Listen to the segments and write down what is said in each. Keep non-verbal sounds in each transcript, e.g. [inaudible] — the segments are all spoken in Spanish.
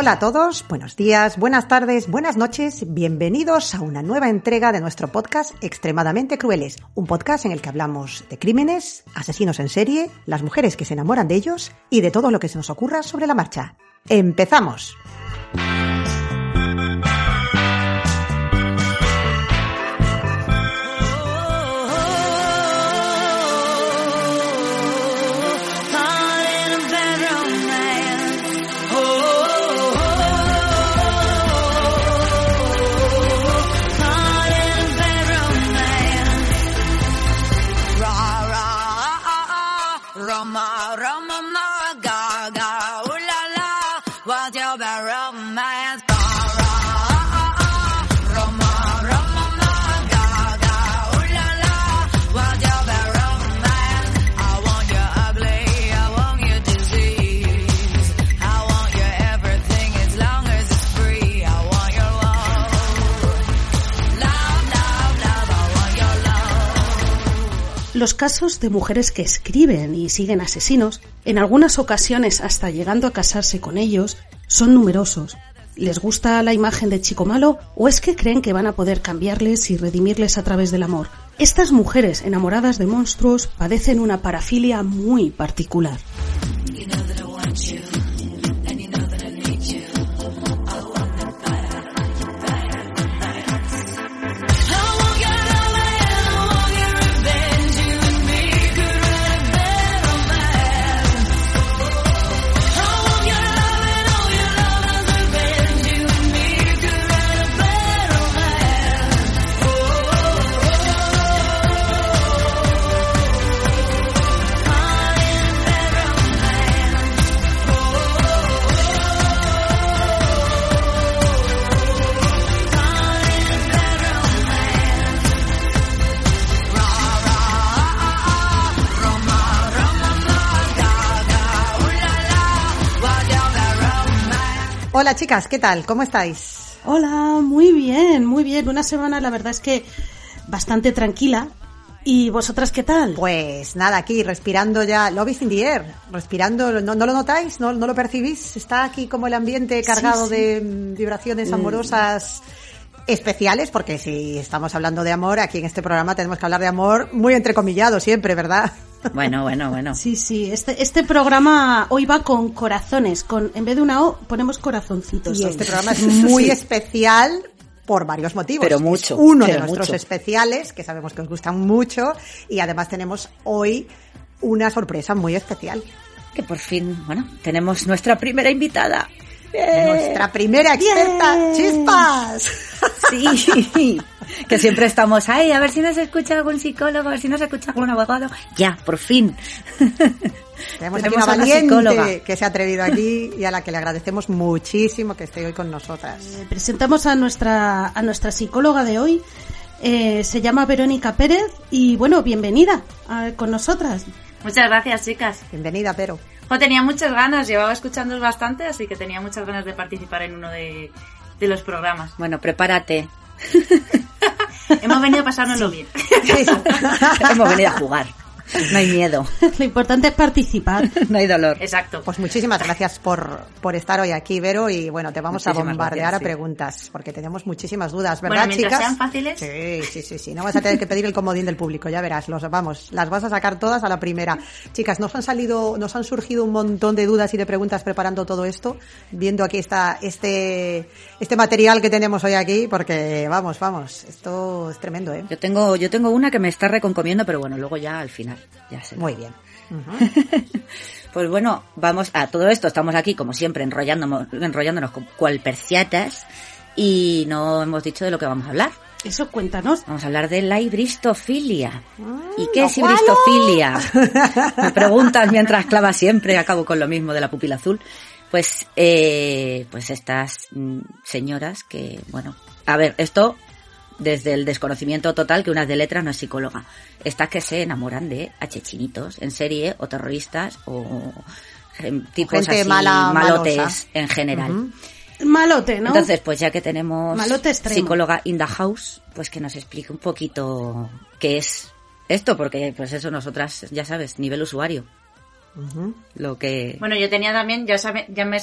Hola a todos, buenos días, buenas tardes, buenas noches, bienvenidos a una nueva entrega de nuestro podcast Extremadamente Crueles, un podcast en el que hablamos de crímenes, asesinos en serie, las mujeres que se enamoran de ellos y de todo lo que se nos ocurra sobre la marcha. ¡Empezamos! Los casos de mujeres que escriben y siguen asesinos, en algunas ocasiones hasta llegando a casarse con ellos, son numerosos. ¿Les gusta la imagen de chico malo o es que creen que van a poder cambiarles y redimirles a través del amor? Estas mujeres enamoradas de monstruos padecen una parafilia muy particular. Hola chicas, ¿qué tal? ¿Cómo estáis? Hola, muy bien, muy bien. Una semana la verdad es que bastante tranquila. ¿Y vosotras qué tal? Pues nada, aquí respirando ya, is in the air, respirando, ¿no, no lo notáis? ¿No, ¿No lo percibís? Está aquí como el ambiente cargado Sí, sí. de mm, vibraciones amorosas especiales, porque si estamos hablando de amor, aquí en este programa tenemos que hablar de amor muy entrecomillado siempre, ¿verdad? Bueno, bueno, bueno. Sí, sí, este, este programa hoy va con corazones, con en vez de una O ponemos corazoncitos. Y este programa es [laughs] muy especial por varios motivos. Pero Es mucho, uno de nuestros mucho. especiales, que sabemos que os gustan mucho, y además tenemos hoy una sorpresa muy especial. Que por fin, bueno, tenemos nuestra primera invitada. ¡Bien! Nuestra primera experta, Bien. Chispas. Sí, [laughs] que siempre estamos, ay, a ver si nos escucha algún psicólogo, a ver si nos escucha algún abogado. Ya, por fin. [laughs] Tenemos aquí una a una psicóloga. valiente que se ha atrevido aquí y a la que le agradecemos muchísimo que esté hoy con nosotras. Eh, Presentamos a nuestra, a nuestra psicóloga de hoy. Eh, se llama Verónica Pérez y bueno, bienvenida a- con nosotras. Muchas gracias, chicas. Bienvenida, pero. Jo, tenía muchas ganas, llevaba escuchándoos bastante, así que tenía muchas ganas de participar en uno de, de los programas. Bueno, prepárate. [laughs] Hemos venido a pasárnoslo bien. [laughs] [laughs] Hemos venido a jugar. No hay miedo, [laughs] Lo importante es participar. [laughs] no hay dolor. Exacto. Pues muchísimas gracias por, por estar hoy aquí, Vero, y bueno, te vamos a bombardear gracias, a sí. preguntas, porque tenemos muchísimas dudas, ¿verdad, Bueno, mientras chicas? sean fáciles. Sí, sí, sí, sí, no vas a tener que pedir el comodín del público, ya verás, los vamos, las vas a sacar todas a la primera. Chicas, nos han salido, nos han surgido un montón de dudas y de preguntas preparando todo esto, viendo aquí está este, este material que tenemos hoy aquí, porque vamos, vamos, esto es tremendo, ¿eh? Yo tengo, yo tengo una que me está reconcomiendo, pero bueno, luego ya al final, ya sé. Muy bien. [laughs] Pues bueno, vamos a todo esto. Estamos aquí, como siempre, enrollándonos, enrollándonos con cual perciatas y no hemos dicho de lo que vamos a hablar. Eso cuéntanos. Vamos a hablar de la hibristofilia. ¿Y Mm, qué es hibristofilia? [laughs] Me preguntas mientras clava siempre, acabo con lo mismo de la pupila azul. Pues, eh, pues estas mm, señoras que, bueno, a ver, esto desde el desconocimiento total que una de letras no es psicóloga. Estas que se enamoran de achechinitos en serie o terroristas o eh, tipos Gente así mala, malotes malosa. en general. Malote, ¿no? Entonces, pues ya que tenemos psicóloga in the house, pues que nos explique un poquito qué es esto, porque pues eso nosotras, ya sabes, nivel usuario. Lo que... Bueno, yo tenía también, ya, sabe- ya me,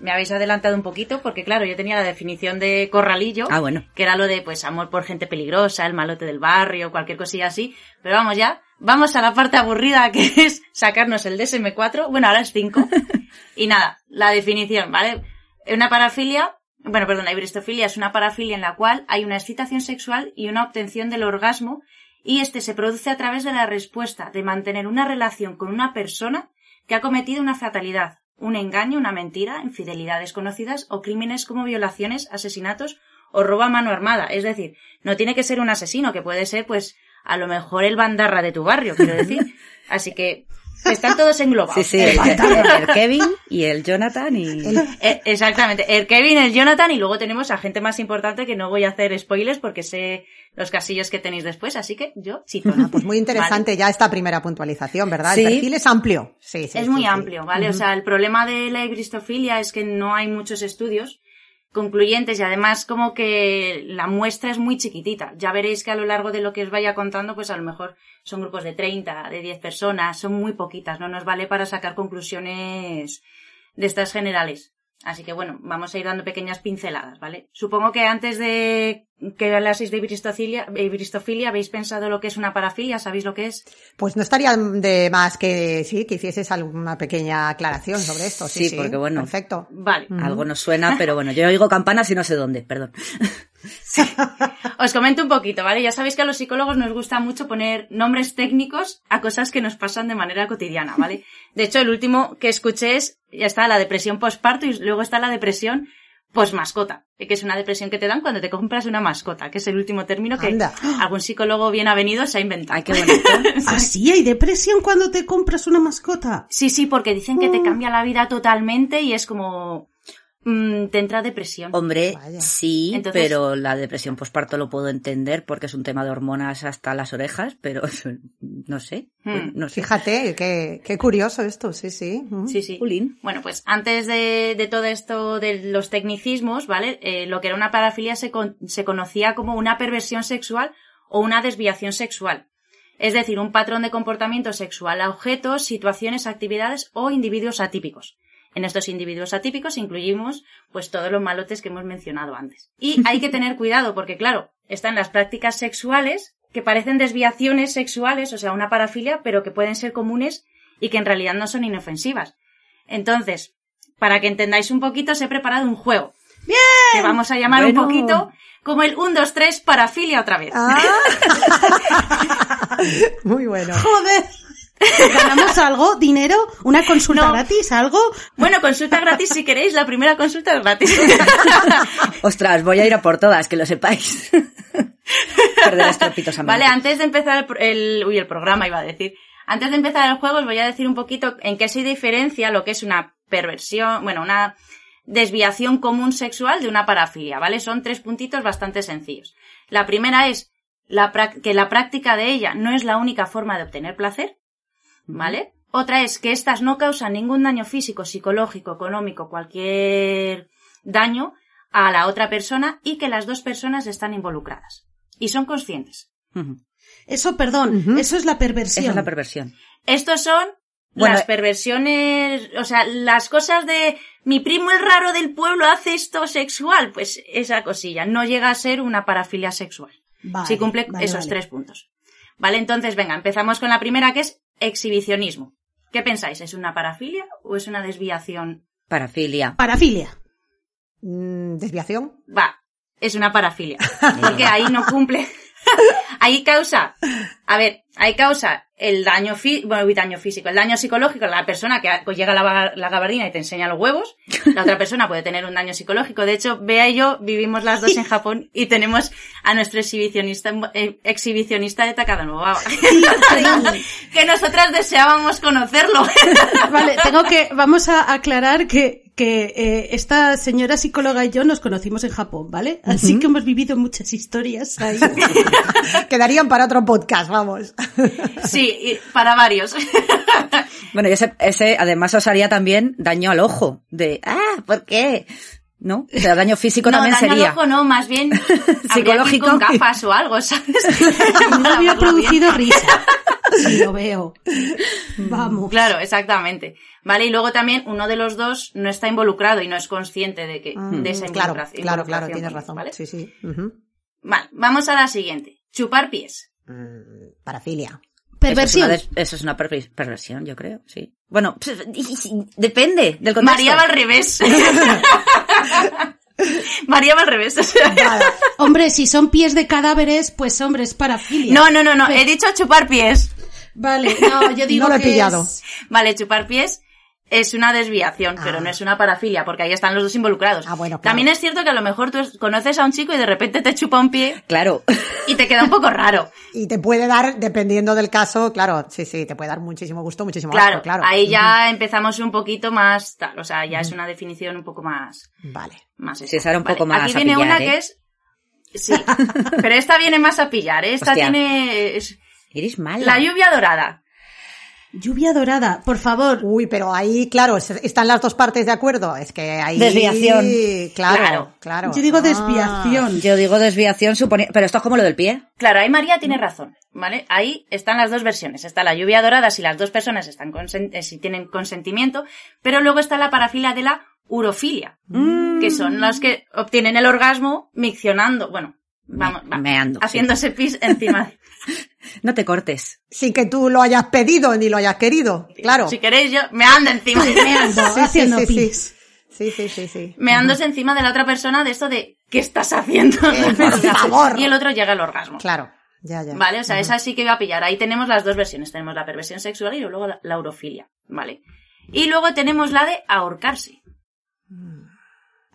me habéis adelantado un poquito, porque claro, yo tenía la definición de corralillo, Ah, bueno. que era lo de pues amor por gente peligrosa, el malote del barrio, cualquier cosilla así. Pero vamos ya, vamos a la parte aburrida que [laughs] es sacarnos el DSM4, bueno, ahora es 5. [laughs] y nada, la definición, ¿vale? Una parafilia, bueno, perdón, la hibristofilia es una parafilia en la cual hay una excitación sexual y una obtención del orgasmo y este se produce a través de la respuesta de mantener una relación con una persona que ha cometido una fatalidad, un engaño, una mentira, infidelidades conocidas o crímenes como violaciones, asesinatos o robo a mano armada. Es decir, no tiene que ser un asesino, que puede ser, pues, a lo mejor el bandarra de tu barrio, quiero decir. [laughs] Así que están todos englobados. Sí, sí, el, [laughs] el Kevin y el Jonathan y... Eh, exactamente, el Kevin, el Jonathan y luego tenemos a gente más importante que no voy a hacer spoilers porque sé los casillos que tenéis después, así que yo sí. Ah, pues muy [laughs] interesante ya esta primera puntualización, ¿verdad? El perfil es amplio. Sí, sí, es sí, muy sí. amplio, ¿vale? O sea, el problema de la hibristofilia es que no hay muchos estudios concluyentes y además como que la muestra es muy chiquitita. Ya veréis que a lo largo de lo que os vaya contando, pues a lo mejor son grupos de 30, de 10 personas, son muy poquitas, no nos vale para sacar conclusiones de estas generales. Así que bueno, vamos a ir dando pequeñas pinceladas, ¿vale? Supongo que antes de que hablaseis de hibristofilia habéis pensado lo que es una parafilia, ¿sabéis lo que es? Pues no estaría de más que sí, que hicieses alguna pequeña aclaración sobre esto. Sí, Sí, sí, porque, bueno, Perfecto. Vale. Algo nos suena, pero bueno, yo oigo campanas y no sé dónde, perdón. [laughs] [laughs] Os comento un poquito, ¿vale? Ya sabéis que a los psicólogos nos gusta mucho poner nombres técnicos a cosas que nos pasan de manera cotidiana, ¿vale? [laughs] De hecho, el último que escuché es, ya está la depresión postparto y luego está la depresión postmascota, que es una depresión que te dan cuando te compras una mascota, que es el último término que Anda. [gasps] algún psicólogo bien avenido se ha inventado. Ay, qué bonito. [laughs] ¿Así hay depresión cuando te compras una mascota? Sí, sí, porque dicen que te Mm. cambia la vida totalmente y es como... mm, te entra depresión. Hombre, Vaya. sí, Entonces- pero la depresión posparto lo puedo entender porque es un tema de hormonas hasta las orejas, pero [laughs] no sé, Hmm. no sé. Fíjate, qué, qué curioso esto, sí, sí. Mm. Sí, sí. Jolín. Bueno, pues antes de, de todo esto de los tecnicismos, ¿vale? Eh, lo que era una parafilia se, con- se conocía como una perversión sexual o una desviación sexual. Es decir, un patrón de comportamiento sexual a objetos, situaciones, actividades o individuos atípicos. En estos individuos atípicos incluimos pues todos los malotes que hemos mencionado antes. Y [laughs] hay que tener cuidado porque claro, están las prácticas sexuales que parecen desviaciones sexuales, o sea, una parafilia, pero que pueden ser comunes y que en realidad no son inofensivas. Entonces, para que entendáis un poquito, os he preparado un juego. ¡Bien! Que vamos a llamar Bueno. un poquito como el 1, 2, 3 parafilia otra vez. Ah. [laughs] [laughs] Muy bueno. ¡Joder! ¿Ganamos algo? ¿Dinero? ¿Una consulta No. gratis? ¿Algo? Bueno, consulta gratis si queréis, la primera consulta es gratis. [laughs] Ostras, voy a ir a por todas, que lo sepáis. [laughs] Perder estropitos a. Vale, antes de empezar el, el- uy, el programa iba a decir. Antes de empezar el juego os voy a decir un poquito en qué se diferencia lo que es una perversión, bueno, una desviación común sexual de una parafilia, ¿vale? Son tres puntitos bastante sencillos. La primera es la que la práctica de ella no es la única forma de obtener placer, ¿vale? Otra es que éstas no causan ningún daño físico, psicológico, económico, cualquier daño a la otra persona y que las dos personas están involucradas. Y son conscientes. Eso, perdón, eso es la perversión. Esa es la perversión. Estos son Bueno, las eh- perversiones, o sea, las cosas de mi primo el raro del pueblo hace esto sexual, pues esa cosilla no llega a ser una parafilia sexual. Vale, si cumple vale, esos vale. tres puntos. Vale, entonces venga, empezamos con la primera que es exhibicionismo. ¿Qué pensáis? ¿Es una parafilia o es una desviación? Parafilia. Parafilia. Mm, ¿Desviación? Va, es una parafilia. [laughs] Porque ahí no cumple. [laughs] ahí causa, a ver, ahí causa el daño, bueno, el daño físico, el daño psicológico, la persona que pues, llega a la, la gabardina y te enseña los huevos, la otra persona puede tener un daño psicológico. De hecho, Bea y yo vivimos las dos en Japón y tenemos a nuestro exhibicionista, eh, exhibicionista de Takada [laughs] que nosotras deseábamos conocerlo. Vale, tengo que, vamos a aclarar que, que eh, esta señora psicóloga y yo nos conocimos en Japón, ¿vale? Así que hemos vivido muchas historias ahí. [laughs] Quedarían para otro podcast, vamos. Sí, para varios. [laughs] Bueno, y ese, ese además os haría también daño al ojo. De, ah, ¿por qué? ¿No? O sea, daño físico [laughs] no, también daño al ojo no, más bien Psicológico. psicológico con gafas o algo, ¿sabes? No había producido risa. Sí, lo veo. Vamos. Claro, exactamente. Vale, y luego también uno de los dos no está involucrado y no es consciente de que de esa claro, involucración. claro, claro, tienes razón. ¿vale? Sí, sí. Ujú. Vale, vamos a la siguiente. Chupar pies. Mm, Parafilia. Perversión. Eso es una, eso es una perver- perversión, yo creo, sí. Bueno, pues, depende del contexto. María va al revés. [laughs] María va al revés. Hombre, si son pies de cadáveres, pues hombre, es parafilia. no, no, no, no. He dicho chupar pies. Vale, no, yo digo No lo he que pillado. es- Vale, chupar pies es una desviación, pero no es una parafilia, porque ahí están los dos involucrados. Ah, bueno, claro. También es cierto que a lo mejor tú es- conoces a un chico y de repente te chupa un pie Claro. y te queda un poco raro. [laughs] Y te puede dar, dependiendo del caso, claro, sí, sí, te puede dar muchísimo gusto, muchísimo Claro, asco, claro. ahí ya empezamos un poquito más tal, o sea, ya es una definición un poco más, Vale. más Sí, esa. era un poco más Aquí viene pillar, una ¿eh? que es, sí, [laughs] pero esta viene más a pillar, ¿eh? esta Hostia. tiene es- Eres mala. la lluvia dorada. Lluvia dorada, por favor. Uy, pero ahí, claro, están las dos partes de acuerdo. Es que ahí. Desviación. Claro, Claro. claro. Yo digo Ah. desviación. Yo digo desviación, supone... Pero esto es como lo del pie. Claro, ahí María tiene razón, ¿vale? Ahí están las dos versiones. Está la lluvia dorada si las dos personas están consen- eh, si tienen consentimiento, pero luego está la parafilia de la urofilia, que son las que obtienen el orgasmo miccionando, bueno, vamos, va, meando, sí. haciéndose pis encima. [laughs] No te cortes. Sin que tú lo hayas pedido ni lo hayas querido. Claro. Si queréis yo, me ando encima. [laughs] Me ando Sí, sí, haciendo sí, sí. pis. Sí, sí, sí, sí. meándose encima de la otra persona de esto de ¿qué estás haciendo? [laughs] por [laughs] favor. Y el otro llega al orgasmo. Claro. Ya, ya. Vale, o sea, esa sí que iba a pillar. Ahí tenemos las dos versiones. Tenemos la perversión sexual y luego la, la urofilia. Vale. Y luego tenemos la de ahorcarse.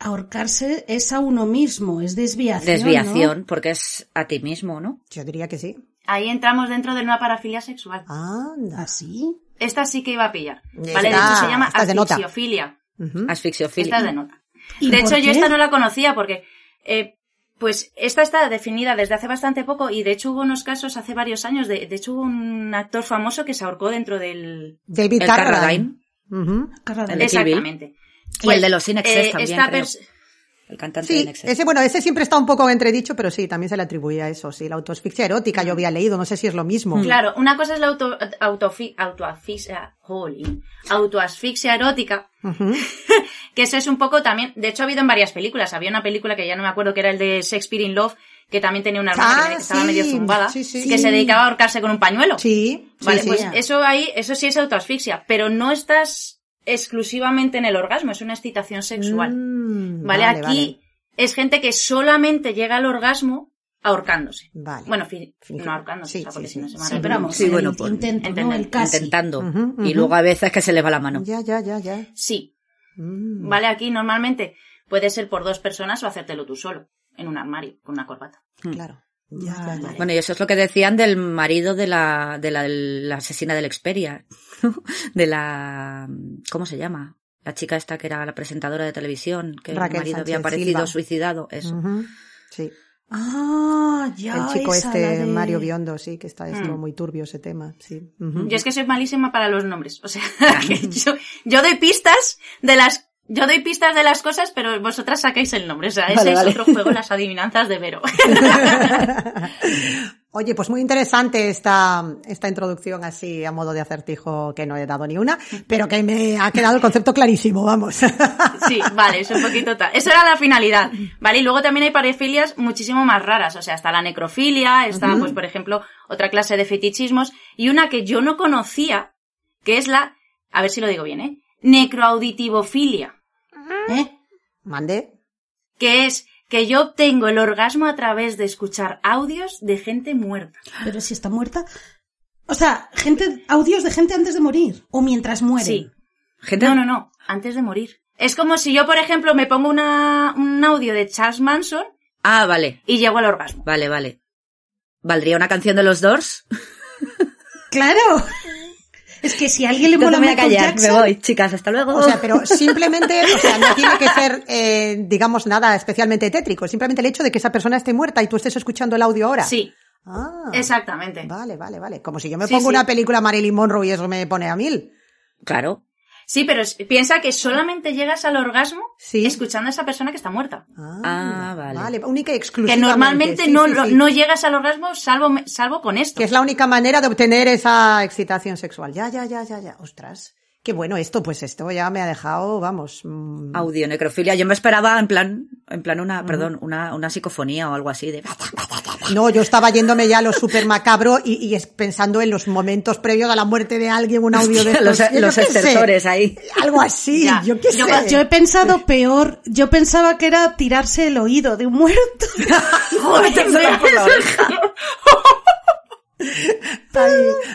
Ahorcarse es a uno mismo, es desviación. Desviación, porque es a ti mismo, ¿no? Yo diría que sí. Ahí entramos dentro de una parafilia sexual. ¿no? Anda. ¿Así? Esta sí que iba a pillar. Vale, de hecho se llama asfixiofilia. Ujú. Asfixiofilia. Esta es de nota. ¿Y De hecho, yo esta no la conocía porque, eh, pues, esta está definida desde hace bastante poco y de hecho hubo unos casos hace varios años. De, de hecho, hubo un actor famoso que se ahorcó dentro del. David Carradine. Bill. Exactamente. Y el de los Inexes eh, también, esta creo. El cantante de Sí, Nexus. ese, bueno, ese siempre está un poco entredicho, pero sí, también se le atribuía a eso, sí, la autoasfixia erótica, yo había leído, no sé si es lo mismo. Claro, una cosa es la auto, autofi- autoasfixia, jolín, autoasfixia erótica, [laughs] que eso es un poco también, de hecho ha habido en varias películas, había una película que ya no me acuerdo que era el de Shakespeare in Love, que también tenía una hermana Ah, que estaba sí, medio zumbada, sí, sí. que se dedicaba a ahorcarse con un pañuelo. Sí, Vale, pues eso ahí, eso sí es autoasfixia, pero no estás exclusivamente en el orgasmo, es una excitación sexual. Mm, vale, aquí es gente que solamente llega al orgasmo ahorcándose. Vale. Bueno, no ahorcándose, sí, o sea, porque sí, si no sí, se sí, me pero vamos, Sí, el bueno, pues, intento, ¿no? entender, El casi. Intentando. Ujú, Y luego a veces que se le va la mano. Ya, ya, ya, ya. Sí, Mm. Vale, aquí normalmente puede ser por dos personas o hacértelo tú solo, en un armario, con una corbata. Claro. Ya, ya, ya. Bueno, y eso es lo que decían del marido de la, de la, la asesina del [laughs] De la, ¿cómo se llama? La chica esta que era la presentadora de televisión, que Raquel el marido Sánchez había aparecido Silva. suicidado, eso. Sí. Ah, ya. El chico esa, este, de- Mario Biondo, sí, que está esto Mm. muy turbio ese tema, sí. Yo es que soy malísima para los nombres, o sea, [laughs] que yo, yo doy pistas de las yo doy pistas de las cosas, pero vosotras sacáis el nombre. O sea, ese Vale, es vale. otro juego, las adivinanzas de Vero. [laughs] Oye, pues muy interesante esta, esta introducción así a modo de acertijo que no he dado ni una, pero que me ha quedado el concepto clarísimo, vamos. [laughs] Sí, vale, es un poquito tal. Eso era la finalidad, ¿vale? Y luego también hay parafilias muchísimo más raras. O sea, está la necrofilia, está, pues, por ejemplo, otra clase de fetichismos, y una que yo no conocía, que es la, a ver si lo digo bien, ¿eh? Necroauditivofilia. ¿Eh? Mande. que es que yo obtengo el orgasmo a través de escuchar audios de gente muerta. Pero si está muerta. O sea, gente, audios de gente antes de morir. O mientras muere. Sí. Gente, No, no, no, antes de morir. Es como si yo, por ejemplo, me pongo una, un audio de Charles Manson Ah, vale, y llego al orgasmo. vale, vale. ¿Valdría una canción de los Doors? [laughs] [laughs] Claro. Es que si a alguien le mola me voy a Michael callar, Jackson, me voy, chicas, hasta luego. O sea, pero [laughs] simplemente, o sea, no tiene que ser, eh, digamos, nada especialmente tétrico. Simplemente el hecho de que esa persona esté muerta y tú estés escuchando el audio ahora. Sí, Ah. exactamente. Vale, vale, vale. Como si yo me Sí, pongo sí. una película Marilyn Monroe y eso me pone a mil. Claro. Sí, pero piensa que solamente llegas al orgasmo Sí. escuchando a esa persona que está muerta. Ah, vale. Vale, única y Que normalmente sí, no, sí, lo- sí. no llegas al orgasmo salvo, salvo con esto. Que es la única manera de obtener esa excitación sexual. Ya, ya, ya, ya, ya. Ostras. Qué bueno esto, pues esto ya me ha dejado, vamos. mm, Audio, necrofilia. Yo me esperaba en plan, en plan una, perdón, una, una psicofonía o algo así de... No, yo estaba yéndome ya a lo súper macabro y, y pensando en los momentos previos a la muerte de alguien, un audio de [laughs] los, estos. Los sé. estertores ahí. Algo así, Ya. yo qué Yo- sé. Yo he pensado peor. Yo pensaba que era tirarse el oído de un muerto. Metérselo por la oreja.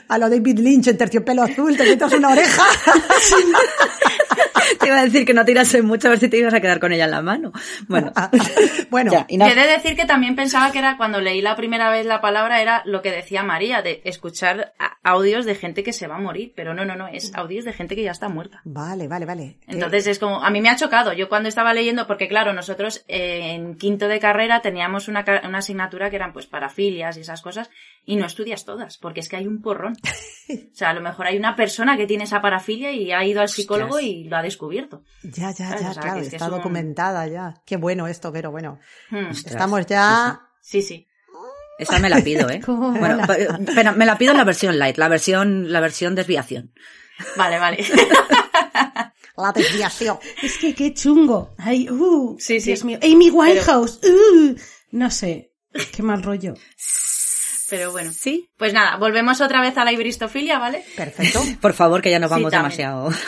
A lo David Lynch en terciopelo azul, te metes una oreja. [laughs] [laughs] Te iba a decir que no tirase mucho a ver si te ibas a quedar con ella en la mano. Bueno, [laughs] bueno, ya, y no- he de decir que también pensaba que era cuando leí la primera vez la palabra era lo que decía María, de escuchar audios de gente que se va a morir, pero no, no, no, es audios de gente que ya está muerta. vale, vale, vale. Entonces es como, a mí me ha chocado, yo cuando estaba leyendo, porque claro, nosotros eh, en quinto de carrera teníamos una, una asignatura que eran pues parafilias y esas cosas, y no estudias todas, porque es que hay un porrón. [laughs] O sea, a lo mejor hay una persona que tiene esa parafilia y ha ido al psicólogo Ostras. y lo ha descubierto. Ya, ya, ¿Sabes? ya, O sea, claro, que es que está es un- documentada ya. Qué bueno esto, pero bueno. Hmm. Estamos ya. Sí, sí. esa me la pido, ¿eh? [laughs] Bueno, pero me la pido en la versión light, la versión, la versión desviación. Vale, vale. [laughs] La desviación. Es que qué chungo. Ay, uh, Sí, sí. Dios mío. Amy Winehouse. uh, no sé. Qué mal rollo. [laughs] Pero bueno. Sí. Pues nada, volvemos otra vez a la ibristofilia, ¿vale? Perfecto. Por favor, que ya nos vamos demasiado. [laughs]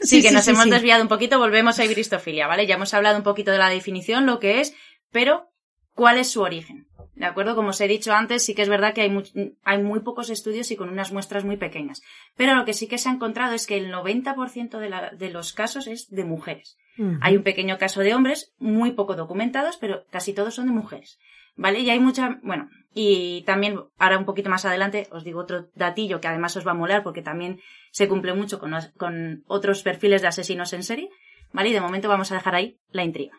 Sí, Sí, que sí, nos sí, hemos sí. desviado un poquito, volvemos a ibristofilia, ¿vale? Ya hemos hablado un poquito de la definición, lo que es, pero ¿cuál es su origen? ¿De acuerdo? Como os he dicho antes, sí que es verdad que hay, much- hay muy pocos estudios y con unas muestras muy pequeñas. Pero lo que sí que se ha encontrado es que el 90% de, la- de los casos es de mujeres. Hay un pequeño caso de hombres, muy poco documentados, pero casi todos son de mujeres. ¿Vale? Y hay mucha, bueno, y también, ahora un poquito más adelante, os digo otro datillo que además os va a molar porque también se cumple mucho con, os- con otros perfiles de asesinos en serie. ¿Vale? Y de momento vamos a dejar ahí la intriga.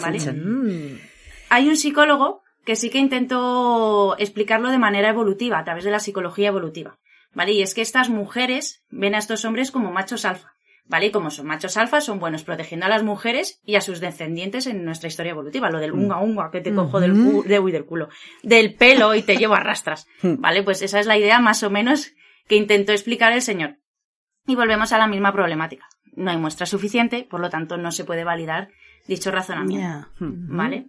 ¿Vale? Mm. Hay un psicólogo que sí que intentó explicarlo de manera evolutiva, a través de la psicología evolutiva. ¿Vale? Y es que estas mujeres ven a estos hombres como machos alfa. ¿Vale? Y como son machos alfa, son buenos protegiendo a las mujeres y a sus descendientes en nuestra historia evolutiva. Lo del unga unga, que te cojo del, cu- de, uy, del culo, del pelo y te llevo a rastras. [laughs] ¿Vale? Pues esa es la idea más o menos que intentó explicar el señor. Y volvemos a la misma problemática. No hay muestra suficiente, por lo tanto no se puede validar dicho razonamiento. Ya. ¿Vale?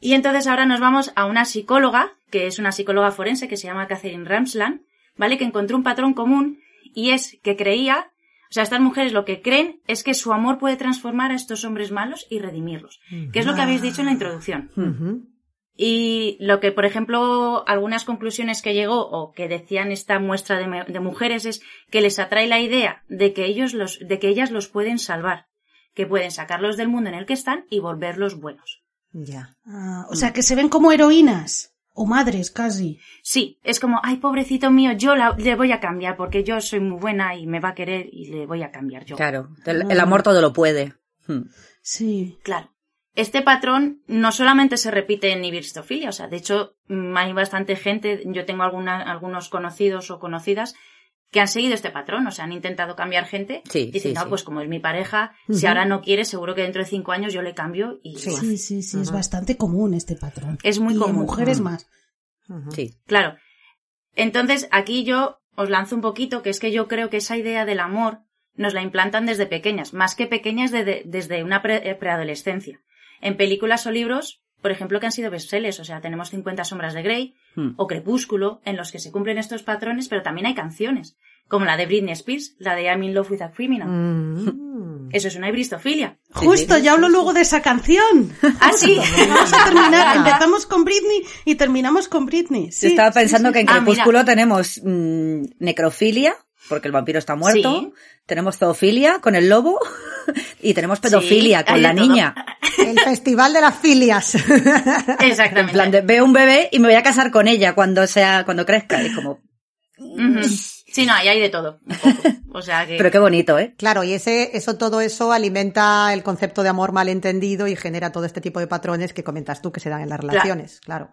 Y entonces ahora nos vamos a una psicóloga, que es una psicóloga forense que se llama Catherine Ramsland, ¿vale? Que encontró un patrón común y es que creía, o sea, estas mujeres lo que creen es que su amor puede transformar a estos hombres malos y redimirlos, que es lo que habéis dicho en la introducción. Y lo que, por ejemplo, algunas conclusiones que llegó o que decían esta muestra de mujeres es que les atrae la idea de que ellos los, de que ellas los pueden salvar, que pueden sacarlos del mundo en el que están y volverlos buenos. Ya. Ah, o sea, que se ven como heroínas. O madres, casi. Sí, es como, ay, pobrecito mío, yo la- le voy a cambiar porque yo soy muy buena y me va a querer y le voy a cambiar yo. Claro, el, el amor todo lo puede. Hmm. Sí. Claro. Este patrón no solamente se repite en ibristofilia, o sea, de hecho, mm, hay bastante gente, yo tengo alguna- algunos conocidos o conocidas que han seguido este patrón, o sea, han intentado cambiar gente. Sí, Dicen, sí, no, sí. pues como es mi pareja, si ahora no quiere, seguro que dentro de cinco años yo le cambio y Sí. Sí, sí, sí. Es bastante común este patrón. Es muy y común. en mujeres más. Sí. Claro. Entonces, aquí yo os lanzo un poquito, que es que yo creo que esa idea del amor nos la implantan desde pequeñas, más que pequeñas de- desde una pre- preadolescencia. En películas o libros, por ejemplo, que han sido bestsellers, o sea, tenemos 50 sombras de Grey Hmm. o Crepúsculo, en los que se cumplen estos patrones, pero también hay canciones, como la de Britney Spears, la de I'm in love with a criminal. Mm. Eso es una hibristofilia. Sí, Justo, ya hablo luego de esa canción. Ah, sí. [laughs] Vamos a terminar. [laughs] Empezamos con Britney y terminamos con Britney. Sí, estaba pensando sí. que en Ah, Crepúsculo tenemos mm, necrofilia, porque el vampiro está muerto, Sí. tenemos zoofilia con el lobo [laughs] y tenemos pedofilia Sí, con la todo. niña. El festival de las filias. [laughs] En Exactamente. plan de veo un bebé y me voy a casar con ella cuando sea, cuando crezca. Y como. Sí, no, ahí hay de todo. un poco. O sea que... pero qué bonito, ¿eh? Claro, y ese, eso, todo eso alimenta el concepto de amor malentendido y genera todo este tipo de patrones que comentas tú que se dan en las relaciones, claro.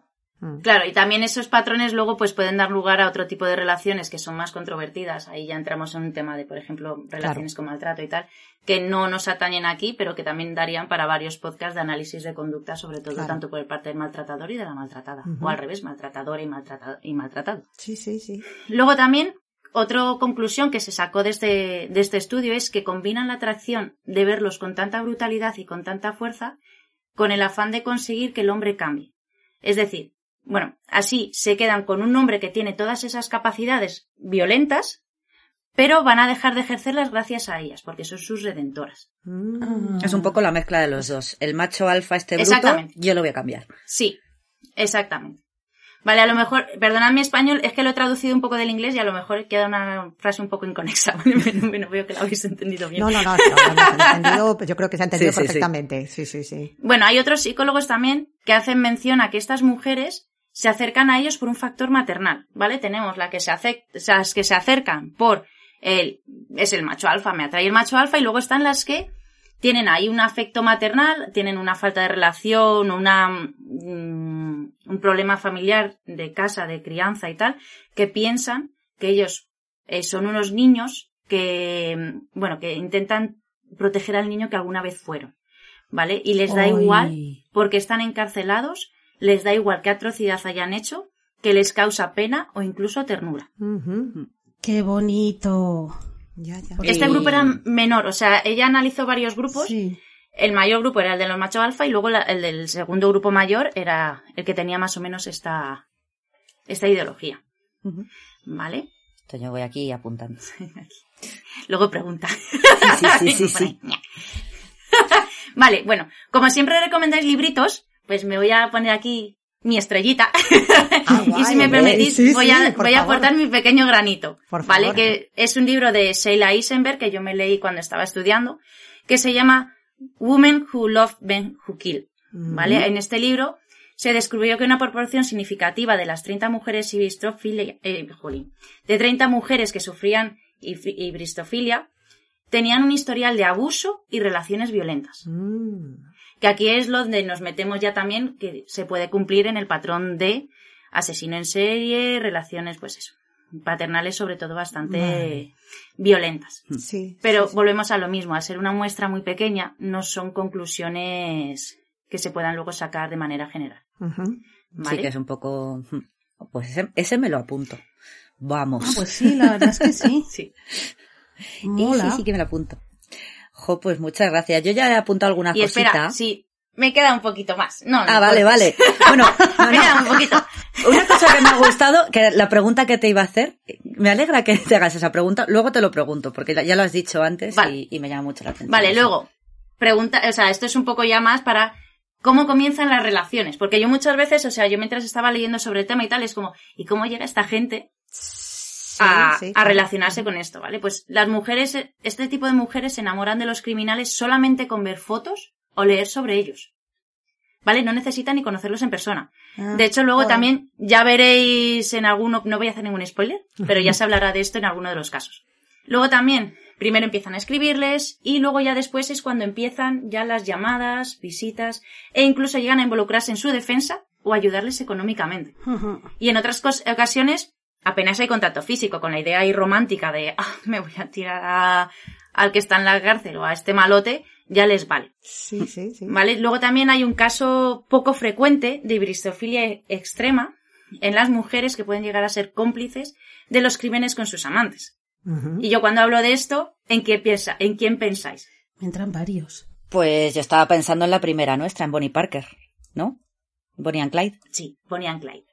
Claro, y también esos patrones luego pues pueden dar lugar a otro tipo de relaciones que son más controvertidas. Ahí ya entramos en un tema de, por ejemplo, relaciones con maltrato y tal, que no nos atañen aquí, pero que también darían para varios podcasts de análisis de conducta, sobre todo Claro. tanto por el parte del maltratador y de la maltratada. O al revés, maltratador y, maltrata- y maltratado. Sí, sí, sí. Luego también, otra conclusión que se sacó de este, de este estudio es que combinan la atracción de verlos con tanta brutalidad y con tanta fuerza con el afán de conseguir que el hombre cambie. Es decir, bueno, así se quedan con un hombre que tiene todas esas capacidades violentas, pero van a dejar de ejercerlas gracias a ellas, porque son sus redentoras. Mm. Es un poco la mezcla de los dos. El macho alfa este bruto, yo lo voy a cambiar. Sí, exactamente. Vale, a lo mejor, perdonad mi español, es que lo he traducido un poco del inglés y a lo mejor queda una frase un poco inconexa. Bueno, bueno, veo que la habéis entendido bien. No, no, no, lo hemos entendido, yo creo que se ha entendido Sí, sí, sí. perfectamente. Sí, sí, sí. Bueno, hay otros psicólogos también que hacen mención a que estas mujeres se acercan a ellos por un factor maternal, ¿vale? Tenemos la que se las que se acercan por el, es el macho alfa, me atrae el macho alfa, y luego están las que tienen ahí un afecto maternal, tienen una falta de relación, una, mm, un problema familiar de casa, de crianza y tal, que piensan que ellos eh, son unos niños que, mm, bueno, que intentan proteger al niño que alguna vez fueron, ¿vale? Y les da igual porque están encarcelados, les da igual qué atrocidad hayan hecho, que les causa pena o incluso ternura. Ujú. Qué bonito. Ya, Este grupo era menor, o sea, ella analizó varios grupos. Sí. El mayor grupo era el de los machos alfa y luego la- el del segundo grupo mayor era el que tenía más o menos esta, esta ideología. ¿Vale? Esto yo voy aquí apuntando. [laughs] Luego pregunta. Sí, sí, sí, sí, [laughs] sí. vale, bueno, como siempre recomendáis libritos, pues me voy a poner aquí mi estrellita. Ah, [laughs] y si me permitís, Sí, voy, a, voy a aportar mi pequeño granito. Por ¿Vale? favor. Que es un libro de Sheila Eisenberg que yo me leí cuando estaba estudiando, que se llama Women Who Love Men Who Kill. ¿Vale? Mm. En este libro se descubrió que una proporción significativa de las 30 mujeres hibristofilia, eh, de 30 mujeres que sufrían hib- hibristofilia tenían un historial de abuso y relaciones violentas. Mm. Que aquí es donde nos metemos ya también que se puede cumplir en el patrón de asesino en serie, relaciones, pues eso, paternales sobre todo bastante Vale. violentas. Sí. Pero sí, sí. volvemos a lo mismo, al ser una muestra muy pequeña, no son conclusiones que se puedan luego sacar de manera general. Sí, que es un poco... hmm, Pues ese, ese me lo apunto. Vamos. Ah, pues sí, la verdad es que sí. [laughs] Sí. Y sí, sí que me lo apunto. Jo, pues muchas gracias. Yo ya he apuntado alguna Y cosita. espera, sí, me queda un poquito más. No, no Ah, vale, cortes. vale. [laughs] Bueno, no, me queda un poquito. [laughs] Una cosa que me ha gustado, que la pregunta que te iba a hacer, me alegra que te hagas esa pregunta, luego te lo pregunto, porque ya- lo has dicho antes Vale. y, y me llama mucho la atención. Vale, luego, pregunta, o sea, esto es un poco ya más para cómo comienzan las relaciones, porque yo muchas veces, o sea, yo mientras estaba leyendo sobre el tema y tal, es como, ¿y cómo llega esta gente a, sí, a claro. relacionarse con esto, ¿vale? Pues las mujeres, este tipo de mujeres se enamoran de los criminales solamente con ver fotos o leer sobre ellos. ¿Vale? No necesitan ni conocerlos en persona. Ah, De hecho, luego también ya veréis en alguno, no voy a hacer ningún spoiler, pero ya se hablará de esto en alguno de los casos. Luego también, primero empiezan a escribirles y luego ya después es cuando empiezan ya las llamadas, visitas e incluso llegan a involucrarse en su defensa o ayudarles económicamente. [laughs] Y en otras ocasiones apenas hay contacto físico con la idea ahí romántica de ah, me voy a tirar a- al que está en la cárcel o a este malote, ya les vale. Sí, sí, sí. ¿Vale? Luego también hay un caso poco frecuente de hibristofilia extrema en las mujeres que pueden llegar a ser cómplices de los crímenes con sus amantes. Y yo cuando hablo de esto, ¿en qué piensa, en quién pensáis? Me entran varios. Pues yo estaba pensando en la primera nuestra, en Bonnie Parker, ¿no? Bonnie and Clyde. Sí, Bonnie and Clyde.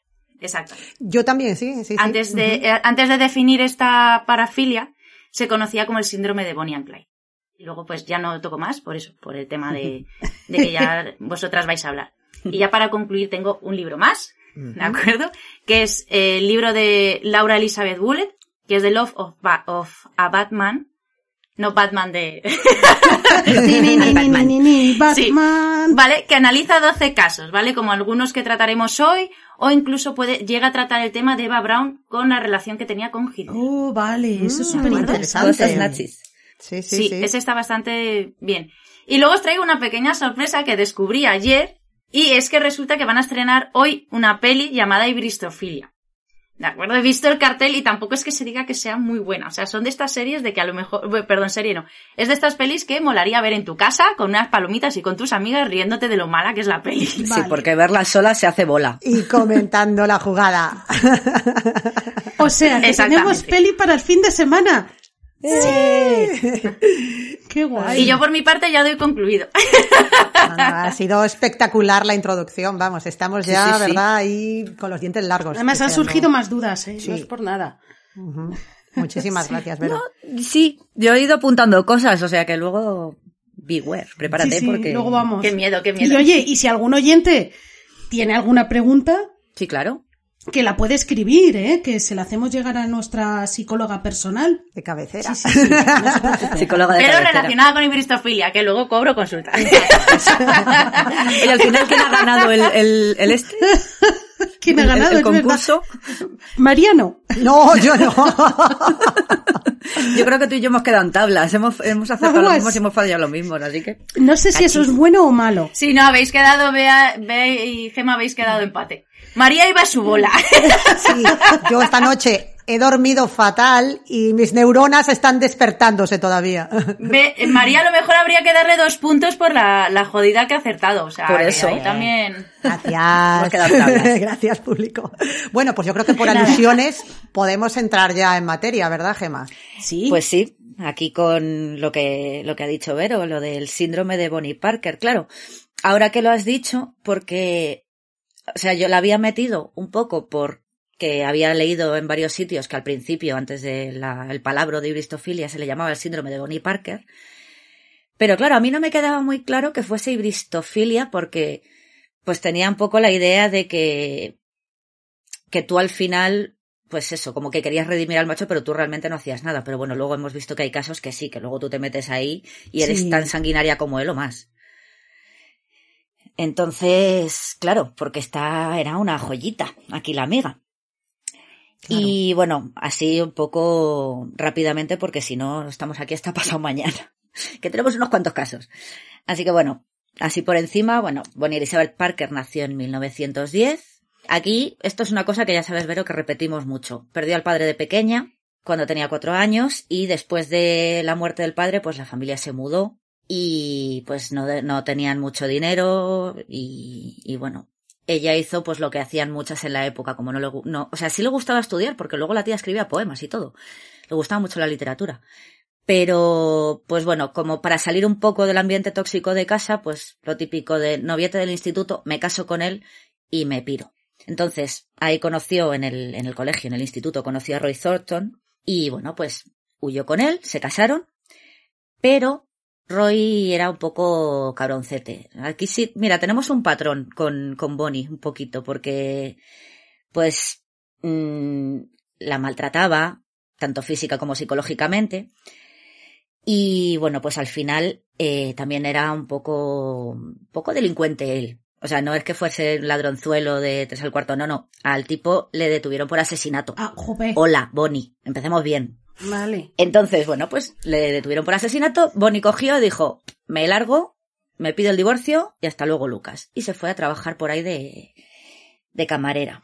Exacto. Yo también, sí, sí. sí. Antes de, eh, antes de definir esta parafilia, se conocía como el síndrome de Bonnie and Clyde. Y luego pues ya no toco más por eso, por el tema de, de que ya [laughs] vosotras vais a hablar. Y ya para concluir tengo un libro más, ¿de acuerdo? Que es el libro de Laura Elizabeth Bullet, que es The Love of, Ba- of a Batman. No Batman de... Batman. ¿Vale? Que analiza 12 casos, ¿vale? Como algunos que trataremos hoy, o incluso puede, llega a tratar el tema de Eva Brown con la relación que tenía con Hitler. Oh, vale, eso es Mm, súper interesante. interesante. Cosas nazis. Sí, sí, Sí, sí. ese está bastante bien. Y luego os traigo una pequeña sorpresa que descubrí ayer, y es que resulta que van a estrenar hoy una peli llamada Ibristofilia. ¿De acuerdo? He visto el cartel y tampoco es que se diga que sea muy buena. O sea, son de estas series de que a lo mejor, perdón, serie no. Es de estas pelis que molaría ver en tu casa con unas palomitas y con tus amigas riéndote de lo mala que es la peli. Sí, porque verla sola se hace bola. Y comentando la jugada. [laughs] O sea, que tenemos peli para el fin de semana. Qué guay. Y yo por mi parte ya doy concluido. No, no, ha sido espectacular la introducción, vamos, estamos ya, Sí, sí, sí. ¿verdad? Ahí con los dientes largos. Además han surgido más dudas, ¿eh? Sí. No es por nada. Muchísimas [laughs] gracias, Vero. Sí, yo he ido apuntando cosas, o sea que luego beware, prepárate Sí, sí, porque luego vamos. qué miedo, qué Y miedo. oye, y si algún oyente tiene alguna pregunta, Sí, claro. Que la puede escribir, ¿eh? Que se la hacemos llegar a nuestra psicóloga personal. De cabecera. Sí, sí, sí, no. [laughs] Psicóloga de Pero cabecera. relacionada con ibristofilia, que luego cobro consulta. [laughs] Y al final, ¿quién ha ganado el, el, el este? ¿Quién ha El- ganado? El, verdad. concurso. Mariano. No, yo no. [laughs] Yo creo que tú y yo hemos quedado en tablas. Hemos, hemos acertado lo mismo y hemos fallado lo mismo, así que. No sé si eso es bueno o malo. Si no, habéis quedado, Bea, Bea y Gema habéis quedado empate. María iba a su bola. [laughs] Sí, yo esta noche he dormido fatal y mis neuronas están despertándose todavía. Be- María a lo mejor habría que darle dos puntos por la, la jodida que ha acertado. O sea, Por que eso. ahí también. Gracias. [laughs] Gracias, público. Bueno, pues yo creo que por alusiones podemos entrar ya en materia, ¿verdad, Gema? Sí. Pues sí, aquí con lo que, lo que ha dicho Vero, lo del síndrome de Bonnie Parker, claro. Ahora que lo has dicho, porque, o sea, yo la había metido un poco porque había leído en varios sitios que al principio, antes del palabra de ibristofilia, se le llamaba el síndrome de Bonnie Parker. Pero claro, a mí no me quedaba muy claro que fuese ibristofilia porque, pues tenía un poco la idea de que, que tú al final pues eso, como que querías redimir al macho, pero tú realmente no hacías nada. Pero bueno, luego hemos visto que hay casos que sí, que luego tú te metes ahí y eres Sí. tan sanguinaria como él o más. Entonces, claro, porque esta era una joyita, aquí la amiga. Y bueno, así un poco rápidamente, porque si no, estamos aquí hasta [laughs] pasado mañana, que tenemos unos cuantos casos. Así que bueno, así por encima, bueno, Bonnie Elizabeth Parker nació en 1910. Aquí, esto es una cosa que ya sabes, Vero, que repetimos mucho. Perdió al padre de pequeña, cuando tenía cuatro años, y después de la muerte del padre, pues la familia se mudó y pues no, no tenían mucho dinero y, y bueno, ella hizo pues lo que hacían muchas en la época, como no le, no, o sea, sí le gustaba estudiar, porque luego la tía escribía poemas y todo. Le gustaba mucho la literatura. Pero, pues bueno, como para salir un poco del ambiente tóxico de casa, pues lo típico de noviete del instituto, me caso con él y me piro. Entonces, ahí conoció en el, en el colegio, en el instituto, conoció a Roy Thornton y bueno, pues huyó con él, se casaron, pero Roy era un poco cabroncete. Aquí sí, mira, tenemos un patrón con, con Bonnie un poquito, porque pues mm, la maltrataba, tanto física como psicológicamente. Y bueno, pues al final eh, también era un poco, un poco delincuente él. O sea, no es que fuese un ladronzuelo de tres al cuarto, no, no. Al tipo le detuvieron por asesinato. Ah, jope. Hola, Bonnie. Empecemos bien. Vale. Entonces, bueno, pues le detuvieron por asesinato. Bonnie cogió y dijo, me largo, me pido el divorcio y hasta luego, Lucas. Y se fue a trabajar por ahí de, de camarera.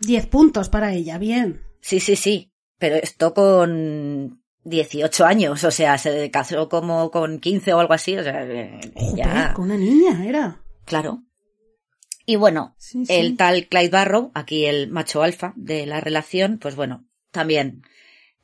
Diez puntos para ella, bien. Sí, sí, sí. Pero esto con 18 años, o sea, se casó como con 15 o algo así, o sea, eh, ya, con una niña era. claro. Y bueno, Sí, sí. el tal Clyde Barrow, aquí el macho alfa de la relación, pues bueno, también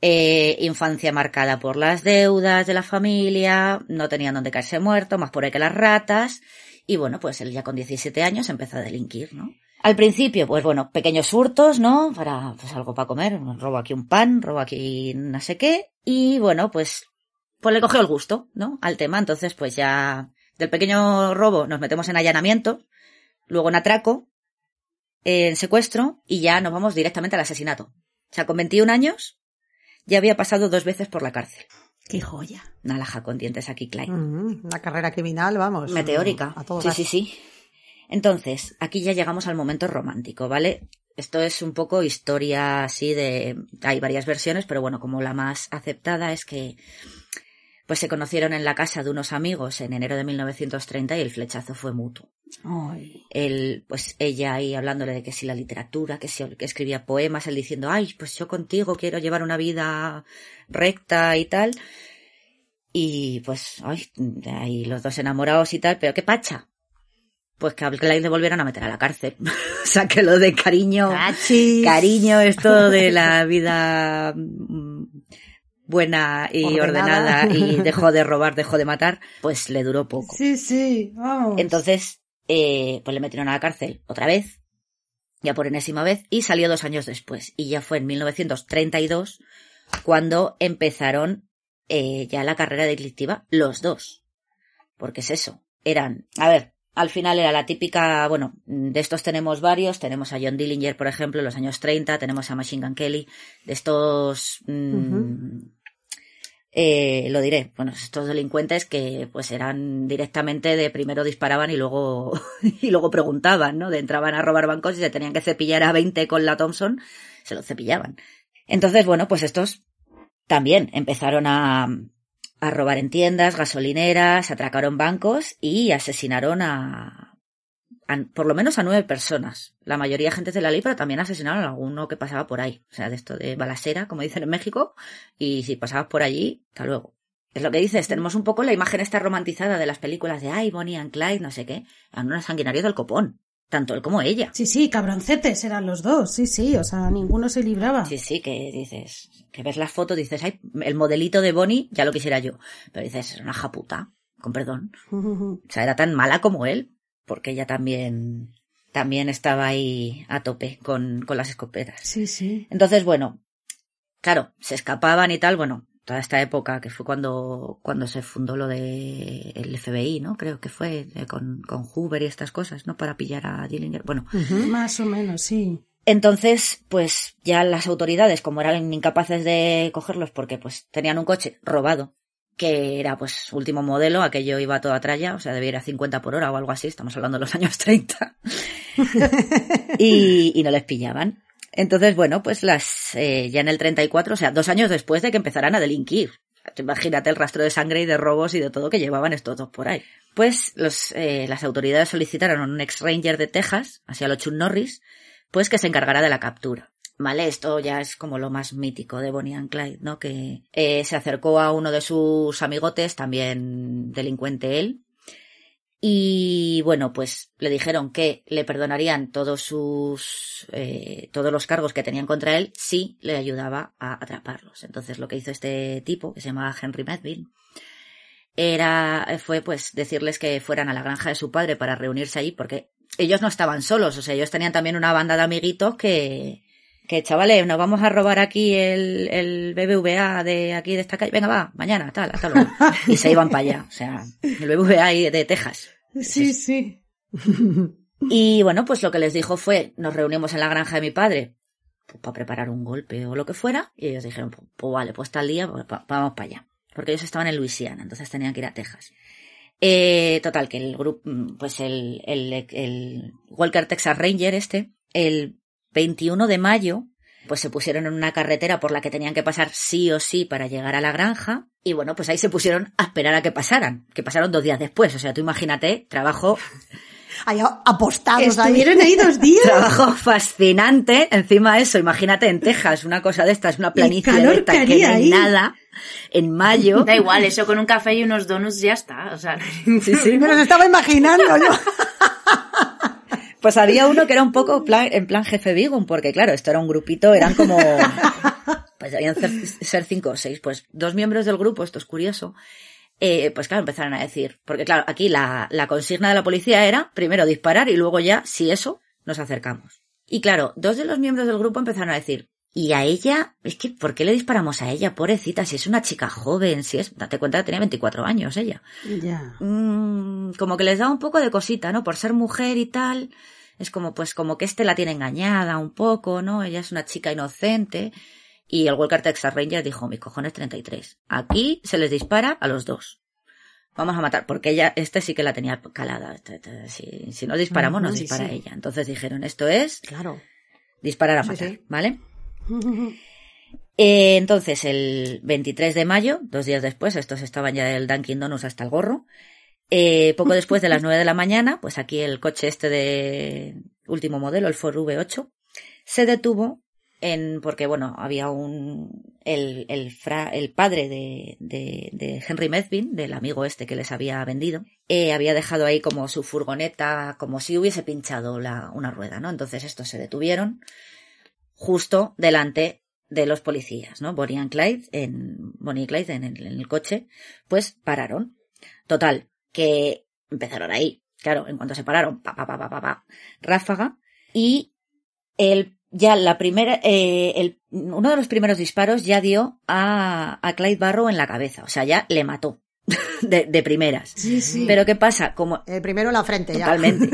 eh, infancia marcada por las deudas de la familia, no tenían donde caerse muerto, más por ahí que las ratas, y bueno, pues él ya con 17 años empezó a delinquir, ¿no? Al principio, pues bueno, pequeños hurtos, ¿no? Para, pues algo para comer, robo aquí un pan, robo aquí no sé qué, y bueno, pues pues le cogió el gusto, ¿no? Al tema. Entonces, pues ya del pequeño robo nos metemos en allanamiento, luego en atraco, en secuestro y ya nos vamos directamente al asesinato. O sea, con 21 años ya había pasado dos veces por la cárcel. Qué joya. Una laja con dientes aquí, Klein. Mm, Una carrera criminal, vamos. Meteórica. A todo sí, sí, sí. Entonces, aquí ya llegamos al momento romántico, ¿vale? Esto es un poco historia así de... Hay varias versiones, pero bueno, como la más aceptada es que pues se conocieron en la casa de unos amigos en enero de 1930 y el flechazo fue mutuo. Ay. Él, pues ella ahí hablándole de que si la literatura, que si que escribía poemas, él diciendo, ay, pues yo contigo quiero llevar una vida recta y tal. Y pues, ay, ahí los dos enamorados y tal, pero qué pacha. Pues que a Clyde le volvieron a meter a la cárcel. [laughs] o sea que lo de cariño, Cachis. cariño, esto de la [laughs] vida buena y Ordenada. ordenada y [laughs] dejó de robar, dejó de matar, pues le duró poco. Sí, sí, vamos. Entonces, eh, pues le metieron a la cárcel otra vez, ya por enésima vez, y salió dos años después. Y ya fue en 1932 cuando empezaron eh, ya la carrera delictiva los dos. Porque es eso, eran, a ver, al final era la típica, bueno, de estos tenemos varios, tenemos a John Dillinger, por ejemplo, en los años 30, tenemos a Machine Gun Kelly, de estos, mm, eh, lo diré, bueno, estos delincuentes que pues eran directamente de primero disparaban y luego, [laughs] y luego preguntaban, ¿no? De entraban a robar bancos y se tenían que cepillar a 20 con la Thompson, se lo cepillaban. Entonces, bueno, pues estos también empezaron a, a robar en tiendas, gasolineras, atracaron bancos y asesinaron a, a- por lo menos a nueve personas. La mayoría agentes de la ley, pero también asesinaron a alguno que pasaba por ahí. O sea, de esto de balacera, como dicen en México, y si pasabas por allí, hasta luego. Es lo que dices, tenemos un poco la imagen esta romantizada de las películas de ay, Bonnie and Clyde, no sé qué. Eran unos sanguinarios del copón. Tanto él como ella. Sí, sí, cabroncetes eran los dos, sí, sí, o sea, ninguno se libraba. Sí, sí, que dices, que ves las fotos, dices, ay, el modelito de Bonnie, ya lo quisiera yo. Pero dices, es una japuta, con perdón. [laughs] O sea, era tan mala como él, porque ella también, también estaba ahí a tope con, con las escopetas. Sí, sí. Entonces, bueno, claro, se escapaban y tal, bueno, toda esta época que fue cuando, cuando se fundó lo de el FBI, ¿no? Creo que fue eh, con, con Hoover y estas cosas, ¿no? Para pillar a Dillinger. Bueno, Más o menos, sí. entonces, pues ya las autoridades, como eran incapaces de cogerlos porque pues tenían un coche robado, que era pues último modelo, aquello iba a toda tralla, o sea, debía ir a 50 por hora o algo así, estamos hablando de los años 30, [laughs] y, y no les pillaban. Entonces, bueno, pues las, eh, ya en el 34, o sea, dos años después de que empezaran a delinquir. Imagínate el rastro de sangre y de robos y de todo que llevaban estos dos por ahí. Pues los, eh, las autoridades solicitaron a un ex ranger de Texas, hacia lo Chuck Norris, pues que se encargara de la captura. Vale, esto ya es como lo más mítico de Bonnie and Clyde, ¿no? Que eh, se acercó a uno de sus amigotes, también delincuente él, y bueno, pues le dijeron que le perdonarían todos sus, eh, todos los cargos que tenían contra él si le ayudaba a atraparlos. Entonces lo que hizo este tipo, que se llamaba Henry Medville, era, fue pues decirles que fueran a la granja de su padre para reunirse allí porque ellos no estaban solos, o sea, ellos tenían también una banda de amiguitos que, que chavales, nos vamos a robar aquí el, el BBVA de aquí de esta calle, venga va, mañana, tal, hasta luego. Y se iban para allá, o sea, el BBVA de Texas. Sí, sí. Y bueno, pues lo que les dijo fue, nos reunimos en la granja de mi padre pues, para preparar un golpe o lo que fuera, y ellos dijeron, pues, pues vale, pues tal día pues, pa- vamos para allá. Porque ellos estaban en Luisiana, entonces tenían que ir a Texas. Eh, total, que el grupo, pues el, el, el Walker Texas Ranger este, el 21 de mayo, pues se pusieron en una carretera por la que tenían que pasar sí o sí para llegar a la granja. Y bueno, pues ahí se pusieron a esperar a que pasaran, que pasaron dos días después. O sea, tú imagínate, trabajo Ahí apostados ahí. Estuvieron ahí dos días. [laughs] Trabajo fascinante. Encima de eso, imagínate en Texas, una cosa de esta, es una planicie de esta que que no hay nada. En mayo. Da igual, eso con un café y unos donuts ya está. O sea, Sí, sí. Me los estaba imaginando yo. [laughs] Pues había uno que era un poco plan- en plan jefe Bigum, porque claro, esto era un grupito, eran como, pues debían ser, cinco o seis, pues dos miembros del grupo, esto es curioso, eh, pues claro, empezaron a decir, porque claro, aquí la, la consigna de la policía era primero disparar y luego ya, si eso, nos acercamos. Y claro, dos de los miembros del grupo empezaron a decir, Y a ella, es que, ¿por qué le disparamos a ella? Pobrecita, si es una chica joven, si es, date cuenta que tenía 24 años ella. Ya. Mm, como que les da un poco de cosita, ¿no? Por ser mujer y tal. Es como, pues, como que este la tiene engañada un poco, ¿no? Ella es una chica inocente. Y el Walker Texas Ranger dijo, mis cojones 33. Aquí se les dispara a los dos. Vamos a matar, porque ella, este sí que la tenía calada. Este, este, Si, si no disparamos, nos Ujú, sí, dispara sí. ella. Entonces dijeron, esto es Claro. disparar a matar, sí. ¿vale? [laughs] Eh, entonces, el 23 de mayo, dos días después, estos estaban ya del Dunkin' Donuts hasta el gorro. eh, poco después de las 9 de la mañana, pues aquí el coche este de último modelo, el Ford V8, se detuvo en, porque bueno, había un, el, el, fra- el padre de, de, Henry Medvin, del amigo este que les había vendido, eh, había dejado ahí como su furgoneta, como si hubiese pinchado la, una rueda, ¿no? Entonces estos se detuvieron justo delante de los policías, ¿no? Bonnie and Clyde, en, Bonnie y Clyde en el, en el coche, pues pararon. Total, que empezaron ahí, claro, en cuanto se pararon, pa, pa, pa, pa, pa, pa, ráfaga, y el, ya la primera, eh, el, uno de los primeros disparos ya dio a, a Clyde Barrow en la cabeza, o sea, ya le mató [laughs] de, de primeras. Sí, sí. Pero ¿qué pasa? Como, El primero en la frente ya. Totalmente.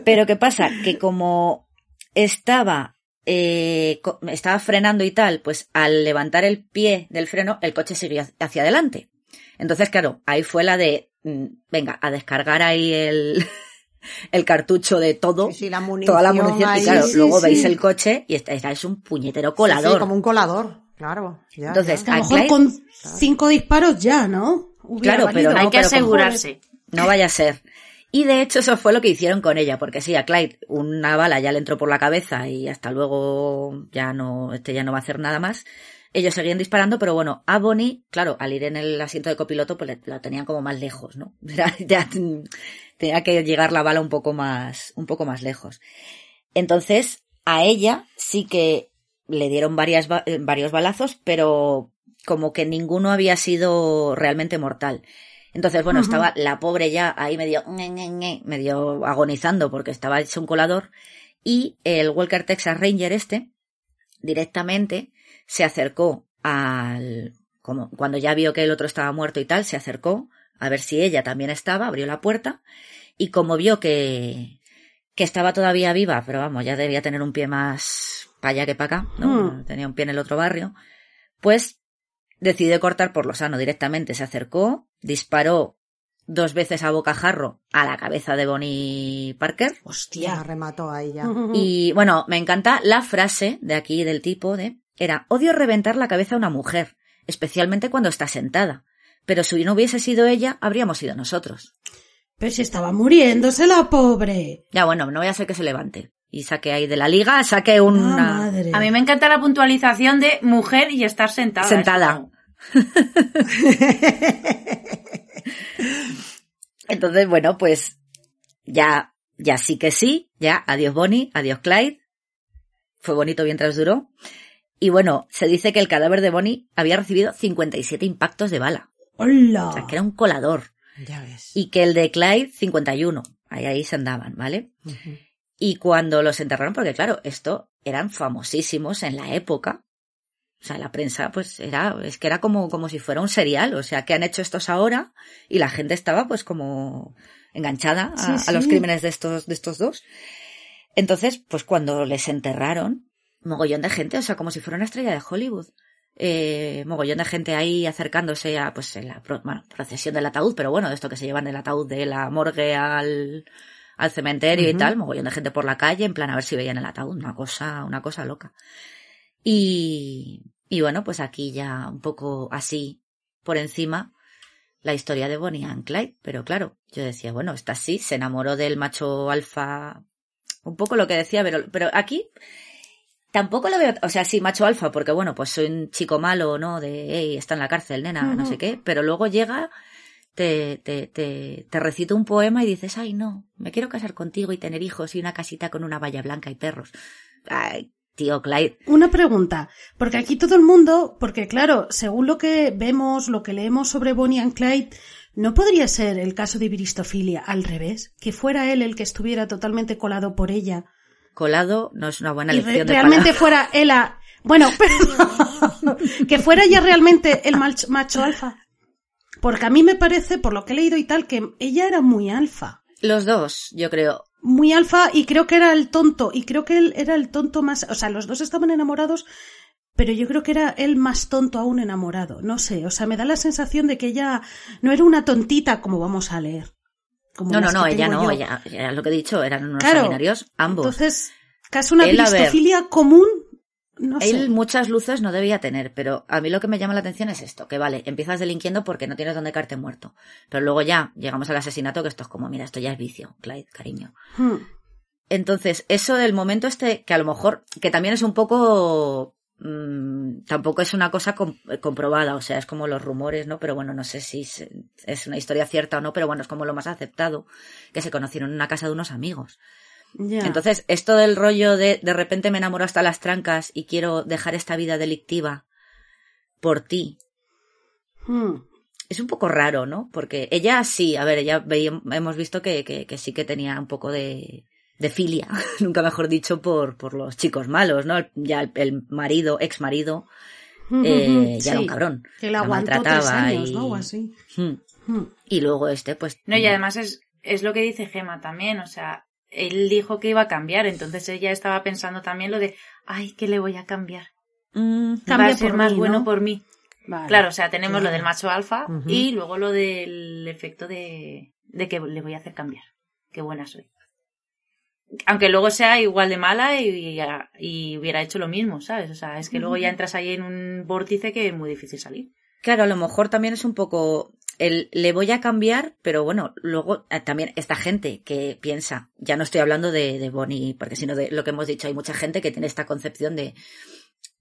[laughs] Pero ¿qué pasa? Que como estaba, eh, estaba frenando y tal, pues al levantar el pie del freno, el coche siguió hacia adelante. Entonces, claro, ahí fue la de, mm, venga, a descargar ahí el, [laughs] el cartucho de todo, Sí, sí, la munición toda la munición, ahí, y claro, sí, luego sí. veis el coche y está, está- es un puñetero colador. sí, como un colador, claro. ya, Entonces, ya. a lo mejor Clyde- con cinco disparos ya, ¿no? Hubiera Claro, pero no, Hay que pero con- asegurarse. No vaya a ser. Y de hecho eso fue lo que hicieron con ella, porque sí, a Clyde una bala ya le entró por la cabeza y hasta luego ya no, este ya no va a hacer nada más. Ellos seguían disparando, pero bueno, a Bonnie, claro, al ir en el asiento de copiloto, pues la tenían como más lejos, ¿no? [laughs] Ya tenía que llegar la bala un poco más, un poco más lejos. Entonces, a ella sí que le dieron eh, varios balazos, pero como que ninguno había sido realmente mortal. Entonces, bueno, estaba la pobre ya ahí medio, medio agonizando porque estaba hecho un colador y el Walker Texas Ranger este directamente se acercó al, como cuando ya vio que el otro estaba muerto y tal, se acercó a ver si ella también estaba, abrió la puerta y como vio que, que estaba todavía viva, pero vamos, ya debía tener un pie más para allá que para acá, ¿no? Hmm. Tenía un pie en el otro barrio, pues decidió cortar por lo sano directamente, se acercó, disparó dos veces a bocajarro a la cabeza de Bonnie Parker Hostia. remató ya. Ujú. [laughs] y bueno, me encanta la frase de aquí del tipo de era odio reventar la cabeza a una mujer, especialmente cuando está sentada. Pero si no hubiese sido ella, habríamos sido nosotros. Pero si estaba muriéndose la pobre. Ya bueno, no voy a hacer que se levante. Y saque ahí de la liga, saque una Ah, madre. A mí me encanta la puntualización de mujer y estar sentada. sentada. [laughs] Entonces, bueno, pues ya, ya sí que sí, ya adiós Bonnie, adiós Clyde. Fue bonito mientras duró. Y bueno, se dice que el cadáver de Bonnie había recibido 57 impactos de bala. ¡Hola! O sea, que era un colador. Ya ves. Y que el de Clyde, 51. Ahí, ahí se andaban, ¿vale? Y cuando los enterraron, porque claro, esto eran famosísimos en la época. O sea, la prensa, pues era, es que era como, como si fuera un serial. O sea, que han hecho estos ahora? Y la gente estaba pues como enganchada a, Sí, a los crímenes de estos, de estos dos. Entonces, pues cuando les enterraron, mogollón de gente, o sea, como si fuera una estrella de Hollywood. Eh, mogollón de gente ahí acercándose a, pues, en la pro- bueno, procesión del ataúd, pero bueno, de esto que se llevan el ataúd de la morgue al, al cementerio y tal, mogollón de gente por la calle, en plan a ver si veían el ataúd, una cosa, una cosa loca. Y, y bueno, pues aquí ya un poco así, por encima, la historia de Bonnie and Clyde, pero claro, yo decía, bueno, esta sí, se enamoró del macho alfa, un poco lo que decía, pero, pero aquí tampoco lo veo, o sea, sí, macho alfa, porque bueno, pues soy un chico malo, ¿no? De, hey, está en la cárcel, nena, no sé qué, pero luego llega, te, te, te, te recita un poema y dices, ay, no, me quiero casar contigo y tener hijos y una casita con una valla blanca y perros. Ay, tío Clyde, Una pregunta, porque aquí todo el mundo, porque claro, según lo que vemos, lo que leemos sobre Bonnie and Clyde, ¿no podría ser el caso de viristofilia al revés? Que fuera él el que estuviera totalmente colado por ella colado no es una buena y re- lección de realmente fuera él a, Bueno, [laughs] pero que fuera ya realmente el mach- macho alfa. Porque a mí me parece, por lo que he leído y tal, que ella era muy alfa. Los dos, yo creo. Muy alfa y creo que era el tonto. Y creo que él era el tonto más... O sea, los dos estaban enamorados, pero yo creo que era él más tonto aún enamorado. No sé, o sea, me da la sensación de que ella no era una tontita como vamos a leer. Como No, no, no, ella no, ella, era lo que he dicho, eran unos Claro. ambos. Entonces, casi una Él, a ver, bristofilia común, no sé. Él muchas luces no debía tener, pero a mí lo que me llama la atención es esto, que vale, empiezas delinquiendo porque no tienes dónde caerte muerto, pero luego ya llegamos al asesinato que esto es como, mira, esto ya es vicio, Clyde, cariño. Hmm. Entonces, eso del momento este, que a lo mejor, que también es un poco, mm, tampoco es una cosa com- comprobada, o sea, es como los rumores, ¿no? Pero bueno, no sé si se- es una historia cierta o no, pero bueno, es como lo más aceptado, que se conocieron en una casa de unos amigos. Entonces, esto del rollo de de repente me enamoro hasta las trancas y quiero dejar esta vida delictiva por ti, Hmm. es un poco raro, ¿no? Porque ella sí, a ver, ella veía- hemos visto que, que, que sí que tenía un poco de, de filia, [laughs] nunca mejor dicho, por, por los chicos malos, ¿no? Ya el, el marido, ex marido, eh, ya era un cabrón. Que la aguantó tres maltrataba años, y- ¿no? O así. Hmm. Hmm. Y luego este, pues. No, y además es, es lo que dice Gema también, o sea, él dijo que iba a cambiar, entonces ella estaba pensando también lo de, ay, ¿qué le voy a cambiar? mm, Va a ser más mí, bueno ¿no? por mí. Vale. Claro, o sea, tenemos lo del macho alfa y luego lo del efecto de, de que le voy a hacer cambiar. Qué buena soy. Aunque luego sea igual de mala y, y hubiera hecho lo mismo, ¿sabes? O sea, es que luego ya entras ahí en un vórtice que es muy difícil salir. Claro, a lo mejor también es un poco el le voy a cambiar, pero bueno, luego eh, también esta gente que piensa, ya no estoy hablando de, de Bonnie, porque sino de lo que hemos dicho, hay mucha gente que tiene esta concepción de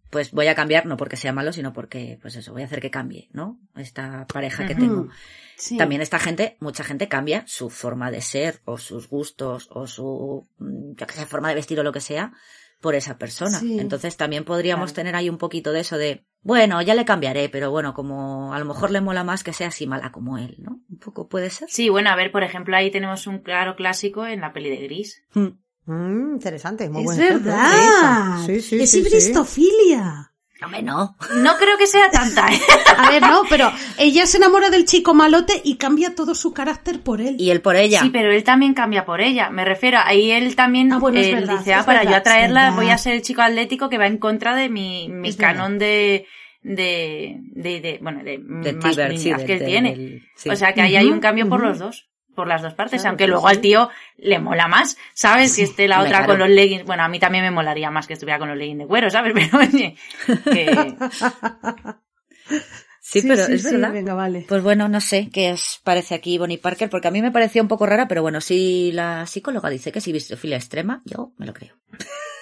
pues voy a cambiar no porque sea malo, sino porque pues eso, voy a hacer que cambie, ¿no? Esta pareja que tengo. Sí. También esta gente, mucha gente cambia su forma de ser o sus gustos o su, mm, yo que sé, forma de vestir o lo que sea por esa persona. Sí. Entonces también podríamos Claro. tener ahí un poquito de eso de, bueno, ya le cambiaré, pero bueno, como a lo mejor le mola más que sea así mala como él, ¿no? Un poco puede ser. Sí, bueno, a ver, por ejemplo, ahí tenemos un claro clásico en la peli de Gris. Mm. Mm, interesante, muy es buen ejemplo, verdad. Sí, sí, es sí. Hombre, no. No creo que sea tanta, ¿eh? [laughs] A ver, no, pero ella se enamora del chico malote y cambia todo su carácter por él. Y él por ella. Sí, pero él también cambia por ella. Me refiero, ahí él también Ah, bueno, es él verdad, dice, ah, para verdad, yo atraerla voy a ser el chico atlético que va en contra de mi, mi canon de, de, de, de- bueno, de, de masculinidad sí, que él de- tiene. del- sí. O sea que ahí hay un cambio por los dos, por las dos partes, Claro, aunque luego sí. al tío le mola más, ¿sabes? Si esté la [laughs] otra claro. con los leggings, bueno, a mí también me molaría más que estuviera con los leggings de cuero, ¿sabes? [laughs] Pero oye, que, [laughs] Sí, pero sí, es sí, verdad. venga, vale. Pues bueno, no sé qué os parece aquí Bonnie Parker, porque a mí me parecía un poco rara, pero bueno, si la psicóloga dice que es bistofilia extrema, yo me lo creo.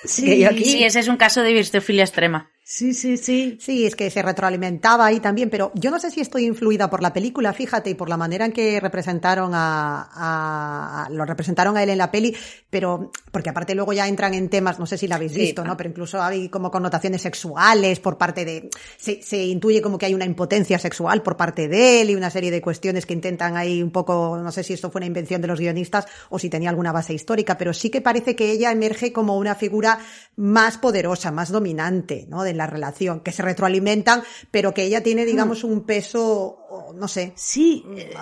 Sí, que yo aquí- sí, ese es un caso de bistofilia extrema. Sí, sí, sí. Sí, es que se retroalimentaba ahí también, pero yo no sé si estoy influida por la película, fíjate, y por la manera en que representaron a, a- a- lo representaron a él en la peli, pero porque aparte luego ya entran en temas, no sé si la habéis Sí. visto, ¿no? Pero incluso hay como connotaciones sexuales por parte de, se, se intuye como que hay una impotencia sexual por parte de él y una serie de cuestiones que intentan ahí un poco, no sé si esto fue una invención de los guionistas o si tenía alguna base histórica, pero sí que parece que ella emerge como una figura más poderosa, más dominante, ¿no? De la relación, que se retroalimentan, pero que ella tiene, digamos, un peso, no sé. Sí, eh,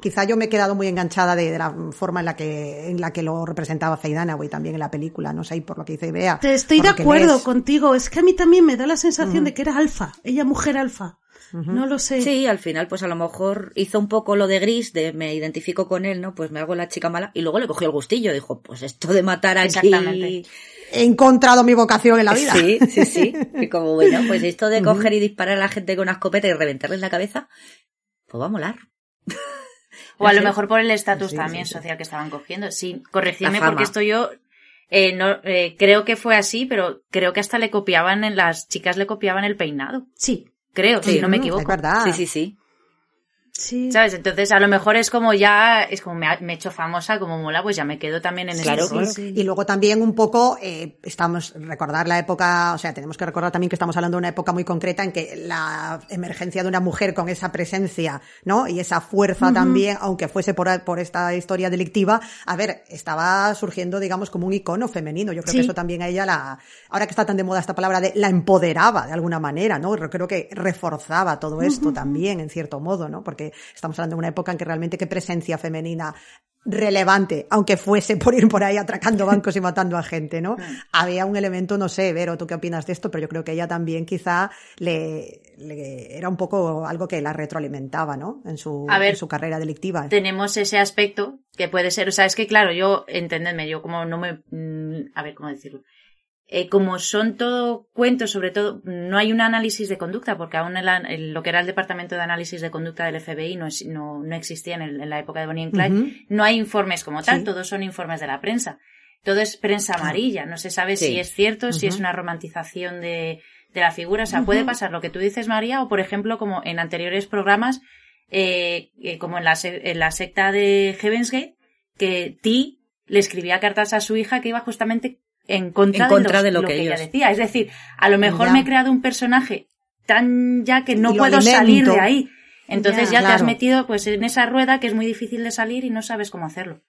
Quizá yo me he quedado muy enganchada de, de la forma en la que en la que lo representaba Faye Dunaway también en la película, no sé, y por lo que dice Bea. te estoy de acuerdo lees. contigo. Es que a mí también me da la sensación de que era alfa. Ella mujer alfa. No lo sé. Sí, al final, pues a lo mejor hizo un poco lo de gris, de me identifico con él, ¿no? Pues me hago la chica mala, y luego le cogió el gustillo, dijo, pues esto de matar aquí. Exactamente. He encontrado mi vocación en la vida. Sí, sí, sí. [laughs] Y como bueno, pues esto de coger y disparar a la gente con una escopeta y reventarles la cabeza, pues va a molar. [laughs] O a lo mejor por el estatus Sí, también sí, sí. social que estaban cogiendo. Sí, corregidme porque esto yo eh, no eh, creo que fue así, pero creo que hasta le copiaban en las chicas le copiaban el peinado. Sí. Creo, si no me equivoco. Es verdad. Sí, sí, sí. Sí. ¿Sabes? Entonces, a lo mejor es como ya, es como me, he hecho famosa, como mola, pues ya me quedo también en Claro, ese claro. rol. sí. Y luego también un poco, eh, estamos, recordar la época, o sea, tenemos que recordar también que estamos hablando de una época muy concreta en que la emergencia de una mujer con esa presencia, ¿no? Y esa fuerza también, aunque fuese por, por esta historia delictiva, a ver, estaba surgiendo, digamos, como un icono femenino. Yo creo Sí. que eso también a ella la, ahora que está tan de moda esta palabra de la empoderaba de alguna manera, ¿no? Yo Creo que reforzaba todo esto también, en cierto modo, ¿no? Porque estamos hablando de una época en que realmente qué presencia femenina relevante, aunque fuese por ir por ahí atracando bancos y matando a gente, ¿no? Había un elemento, no sé, Vero, ¿tú qué opinas de esto? Pero yo creo que ella también quizá le, le- era un poco algo que la retroalimentaba, ¿no? En su, A ver, en su carrera delictiva. tenemos ese aspecto que puede ser, o sea, es que claro, yo, entendedme, yo como no me, mm, a ver, ¿cómo decirlo? Eh, como son todo cuentos, sobre todo, no hay un análisis de conducta, porque aún en, la- en lo que era el departamento de análisis de conducta del FBI no, es- no, no existía en, el- en la época de Bonnie and Clyde. No hay informes como tal, Sí. todos son informes de la prensa. Todo es prensa amarilla, no se sabe Sí. si es cierto, si es una romantización de, de la figura. O sea, puede pasar lo que tú dices, María, o por ejemplo, como en anteriores programas, eh, eh, como en la, se- en la secta de Heaven's Gate, que Ti le escribía cartas a su hija que iba justamente en contra, En contra de, lo que ella decía. Es decir, a lo mejor Ya. me he creado un personaje tan ya que no lo puedo salir de ahí. Entonces Ya, ya, te has metido pues en esa rueda que es muy difícil de salir y no sabes cómo hacerlo.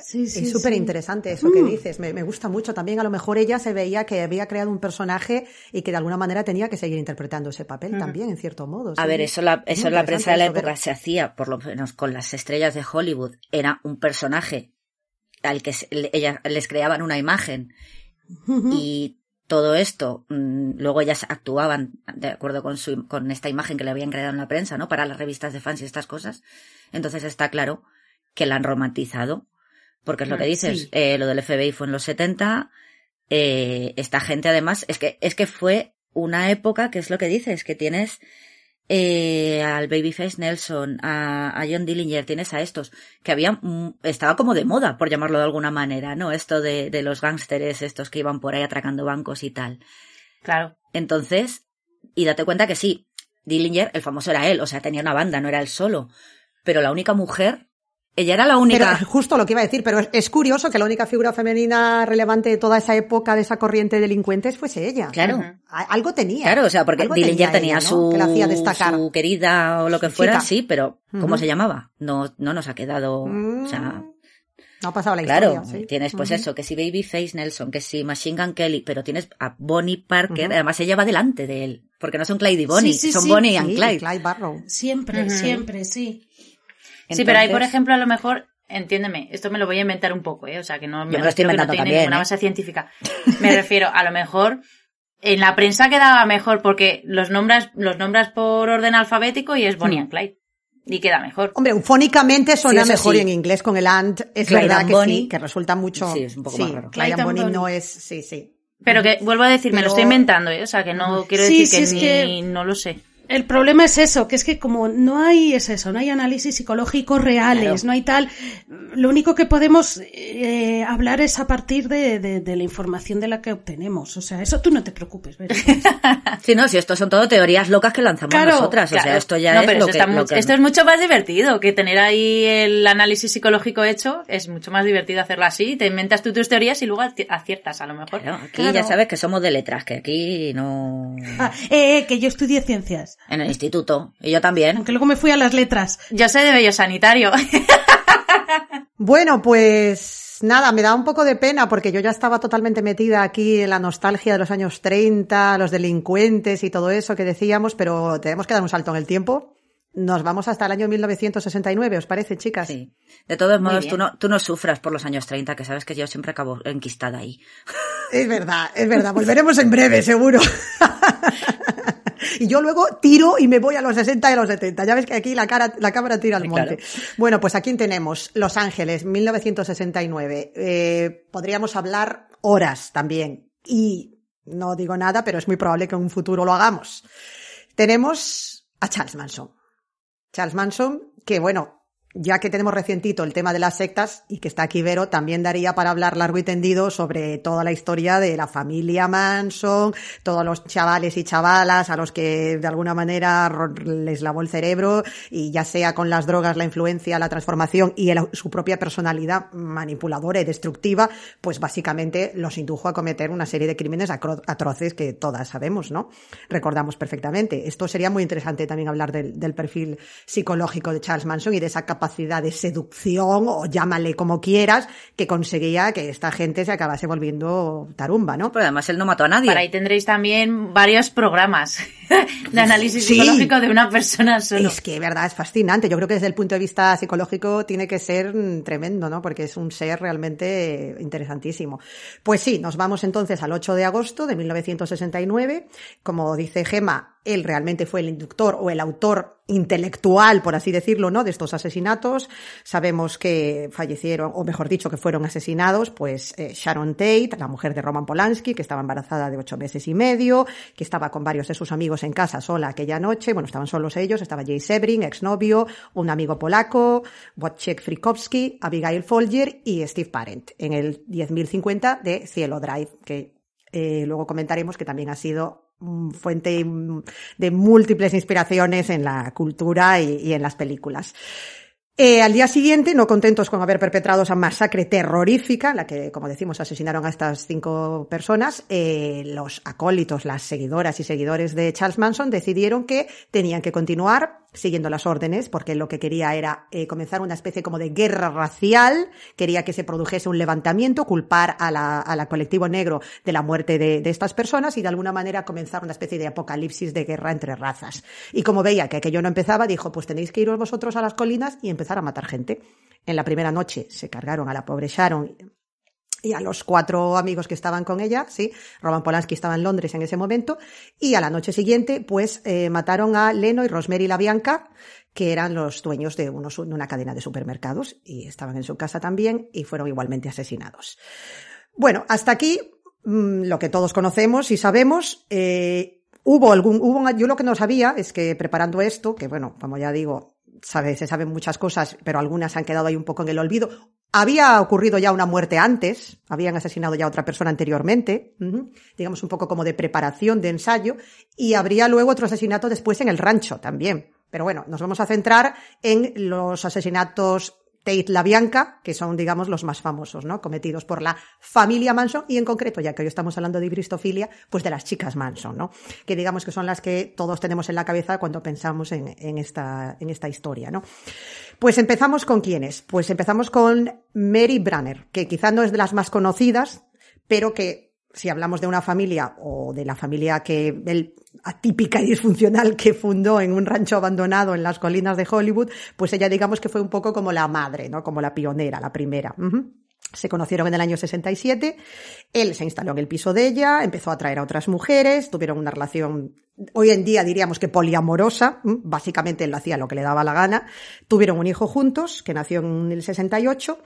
Sí, sí, Es súper sí. interesante eso que dices, me, me gusta mucho. También a lo mejor ella se veía que había creado un personaje y que de alguna manera tenía que seguir interpretando ese papel también, en cierto modo. A ver, eso, la, Es eso la prensa de la época se hacía, por lo menos con las estrellas de Hollywood. Era un personaje al que se- ellas les creaban una imagen y todo esto, mm, luego ellas actuaban de acuerdo con su, con esta imagen que le habían creado en la prensa, ¿no? Para las revistas de fans y estas cosas. Entonces está claro que la han romantizado. Porque es lo que Mm, dices, sí. eh, lo del FBI fue en los 70, eh, esta gente además, es que, es que fue una época que es lo que dices, que tienes eh, al Babyface Nelson, a, a John Dillinger, tienes a estos, que habían, mm, estaba como de moda, por llamarlo de alguna manera, ¿no? Esto de, de los gángsteres, estos que iban por ahí atracando bancos y tal. Claro. Entonces, y date cuenta que sí, Dillinger, el famoso era él, o sea, tenía una banda, no era él solo. Pero la única mujer, ella era la única. Pero justo lo que iba a decir, pero es, es curioso que la única figura femenina relevante de toda esa época, de esa corriente de delincuentes, fuese ella. Claro. Algo tenía. Claro, o sea, porque Dillinger tenía, ella, ¿no? su, Que la hacía destacar. su querida o lo que Su fuera, chica. sí, pero ¿cómo se llamaba? No, no nos ha quedado, o sea, Mm, No ha pasado la Claro, historia. sí. tienes pues eso, que si Babyface Nelson, que si Machine Gun Kelly, pero tienes a Bonnie Parker, además ella va delante de él, porque no son Clyde y Bonnie, Sí, sí, son sí. Bonnie y Sí, Clyde. Clyde Barrow. Siempre, siempre, sí. Sí, pero ahí, por ejemplo, a lo mejor, entiéndeme, esto me lo voy a inventar un poco, ¿eh? O sea, que no me lo estoy que no inventando tiene también, ninguna ¿eh? base científica. [laughs] Me refiero, a lo mejor, en la prensa quedaba mejor porque los nombras, los nombras por orden alfabético y es Bonnie Hmm. and Clyde. Y queda mejor. Hombre, fónicamente suena Sí, mejor sí. y en inglés con el and. Es Clyde verdad and que Bonnie. sí, que resulta mucho. Sí, es un poco sí, más raro. Clyde Clyde and Bonnie Bonnie. no es. Sí, sí. Pero que, vuelvo a decir, me lo estoy inventando, ¿eh? O sea, que no quiero Sí, decir sí, que es ni, que- no lo sé. El problema es eso, que es que como no hay, es eso, no hay análisis psicológicos reales, Claro. no hay tal, lo único que podemos eh, hablar es a partir de, de- de la información de la que obtenemos. O sea, eso tú no te preocupes. [laughs] Sí, no, si esto son todo teorías locas que lanzamos Claro, nosotras, o sea, esto ya No, es pero lo que, está lo que- Esto es mucho más divertido que tener ahí el análisis psicológico hecho. Es mucho más divertido hacerlo así. Te inventas tú tus teorías y luego aci- aciertas, a lo mejor. Claro, aquí Claro. ya sabes que somos de letras, que aquí no... Ah, eh, eh, que yo estudié ciencias, En el instituto, y yo también. aunque luego me fui a las letras. Yo sé de bello sanitario. [laughs] Bueno, pues nada, me da un poco de pena porque yo ya estaba totalmente metida aquí en la nostalgia de los años 30, los delincuentes y todo eso que decíamos, pero tenemos que dar un salto en el tiempo. Nos vamos hasta el año 1969, ¿os parece, chicas? Sí. De todos modos, tú no, tú no sufras por los años 30, que sabes que yo siempre acabo enquistada ahí. Es verdad, es verdad. Volveremos en breve, seguro. [laughs] y yo luego tiro y me voy a los 60 y a los 70. Ya ves que aquí la, cara, la cámara tira al Sí, monte. claro. Bueno, pues aquí tenemos Los Ángeles, 1969. Eh, podríamos hablar horas también. Y no digo nada, pero es muy probable que en un futuro lo hagamos. Tenemos a Charles Manson. Charles Manson, que bueno, ya que tenemos recientito el tema de las sectas y que está aquí Vero, también daría para hablar largo y tendido sobre toda la historia de la familia Manson, todos los chavales y chavalas a los que de alguna manera les lavó el cerebro y ya sea con las drogas, la influencia, la transformación y su propia personalidad manipuladora y destructiva, pues básicamente los indujo a cometer una serie de crímenes atroces que todas sabemos, ¿no? Recordamos perfectamente. Esto sería muy interesante también hablar del, del perfil psicológico de Charles Manson y de esa capacidad capacidad de seducción, o llámale como quieras, que conseguía que esta gente se acabase volviendo tarumba, ¿no? Pero además él no mató a nadie. Por ahí tendréis también varios programas de análisis psicológico de una persona solo. Es que, verdad, es fascinante. Yo creo que desde el punto de vista psicológico tiene que ser tremendo, ¿no? Porque es un ser realmente interesantísimo. Pues sí, nos vamos entonces al 8 de agosto de 1969. Como dice Gema, él realmente fue el inductor o el autor intelectual, por así decirlo, ¿no? De estos asesinatos. Sabemos que fallecieron, o mejor dicho, que fueron asesinados, pues eh, Sharon Tate, la mujer de Roman Polanski, que estaba embarazada de ocho meses y medio, que estaba con varios de sus amigos en casa sola aquella noche. Bueno, estaban solos ellos. Estaba Jay Sebring, exnovio, un amigo polaco, Wojciech Frikowski, Abigail Folger y Steve Parent en el 10.050 de Cielo Drive, que eh, luego comentaremos que también ha sido fuente de múltiples inspiraciones en la cultura y, en las películas. Eh, al día siguiente, no contentos con haber perpetrado esa masacre terrorífica, la que, como decimos, asesinaron a estas cinco personas, eh, los acólitos, las seguidoras y seguidores de Charles Manson decidieron que tenían que continuar siguiendo las órdenes, porque lo que quería era eh, comenzar una especie como de guerra racial, quería que se produjese un levantamiento, culpar a la, a colectivo negro de la muerte de, de, estas personas y de alguna manera comenzar una especie de apocalipsis de guerra entre razas. Y como veía que aquello no empezaba, dijo, pues tenéis que iros vosotros a las colinas y empezar a matar gente. En la primera noche se cargaron a la pobre Sharon y a los cuatro amigos que estaban con ella, sí, Roman Polanski estaba en Londres en ese momento, y a la noche siguiente, pues, eh, mataron a Leno y Rosemary La Bianca, que eran los dueños de, unos, de una cadena de supermercados, y estaban en su casa también, y fueron igualmente asesinados. Bueno, hasta aquí mm, lo que todos conocemos y sabemos. Eh, hubo algún, hubo, yo lo que no sabía es que preparando esto, que bueno, como ya digo, sabe, se saben muchas cosas, pero algunas han quedado ahí un poco en el olvido. Había ocurrido ya una muerte antes, habían asesinado ya a otra persona anteriormente, digamos un poco como de preparación, de ensayo, y habría luego otro asesinato después en el rancho también. Pero bueno, nos vamos a centrar en los asesinatos Tate La Bianca, que son, digamos, los más famosos, ¿no? Cometidos por la familia Manson y en concreto, ya que hoy estamos hablando de bristofilia, pues de las chicas Manson, ¿no? Que digamos que son las que todos tenemos en la cabeza cuando pensamos en, esta, en esta historia, ¿no? Pues empezamos con quiénes? Pues empezamos con Mary Branner, que quizá no es de las más conocidas, pero que si hablamos de una familia o de la familia que el, atípica y disfuncional que fundó en un rancho abandonado en las colinas de Hollywood, pues ella digamos que fue un poco como la madre, ¿no? Como la pionera, la primera. Se conocieron en el año 67, él se instaló en el piso de ella, empezó a traer a otras mujeres, tuvieron una relación, hoy en día diríamos que poliamorosa, básicamente él hacía lo que le daba la gana, tuvieron un hijo juntos, que nació en el 68,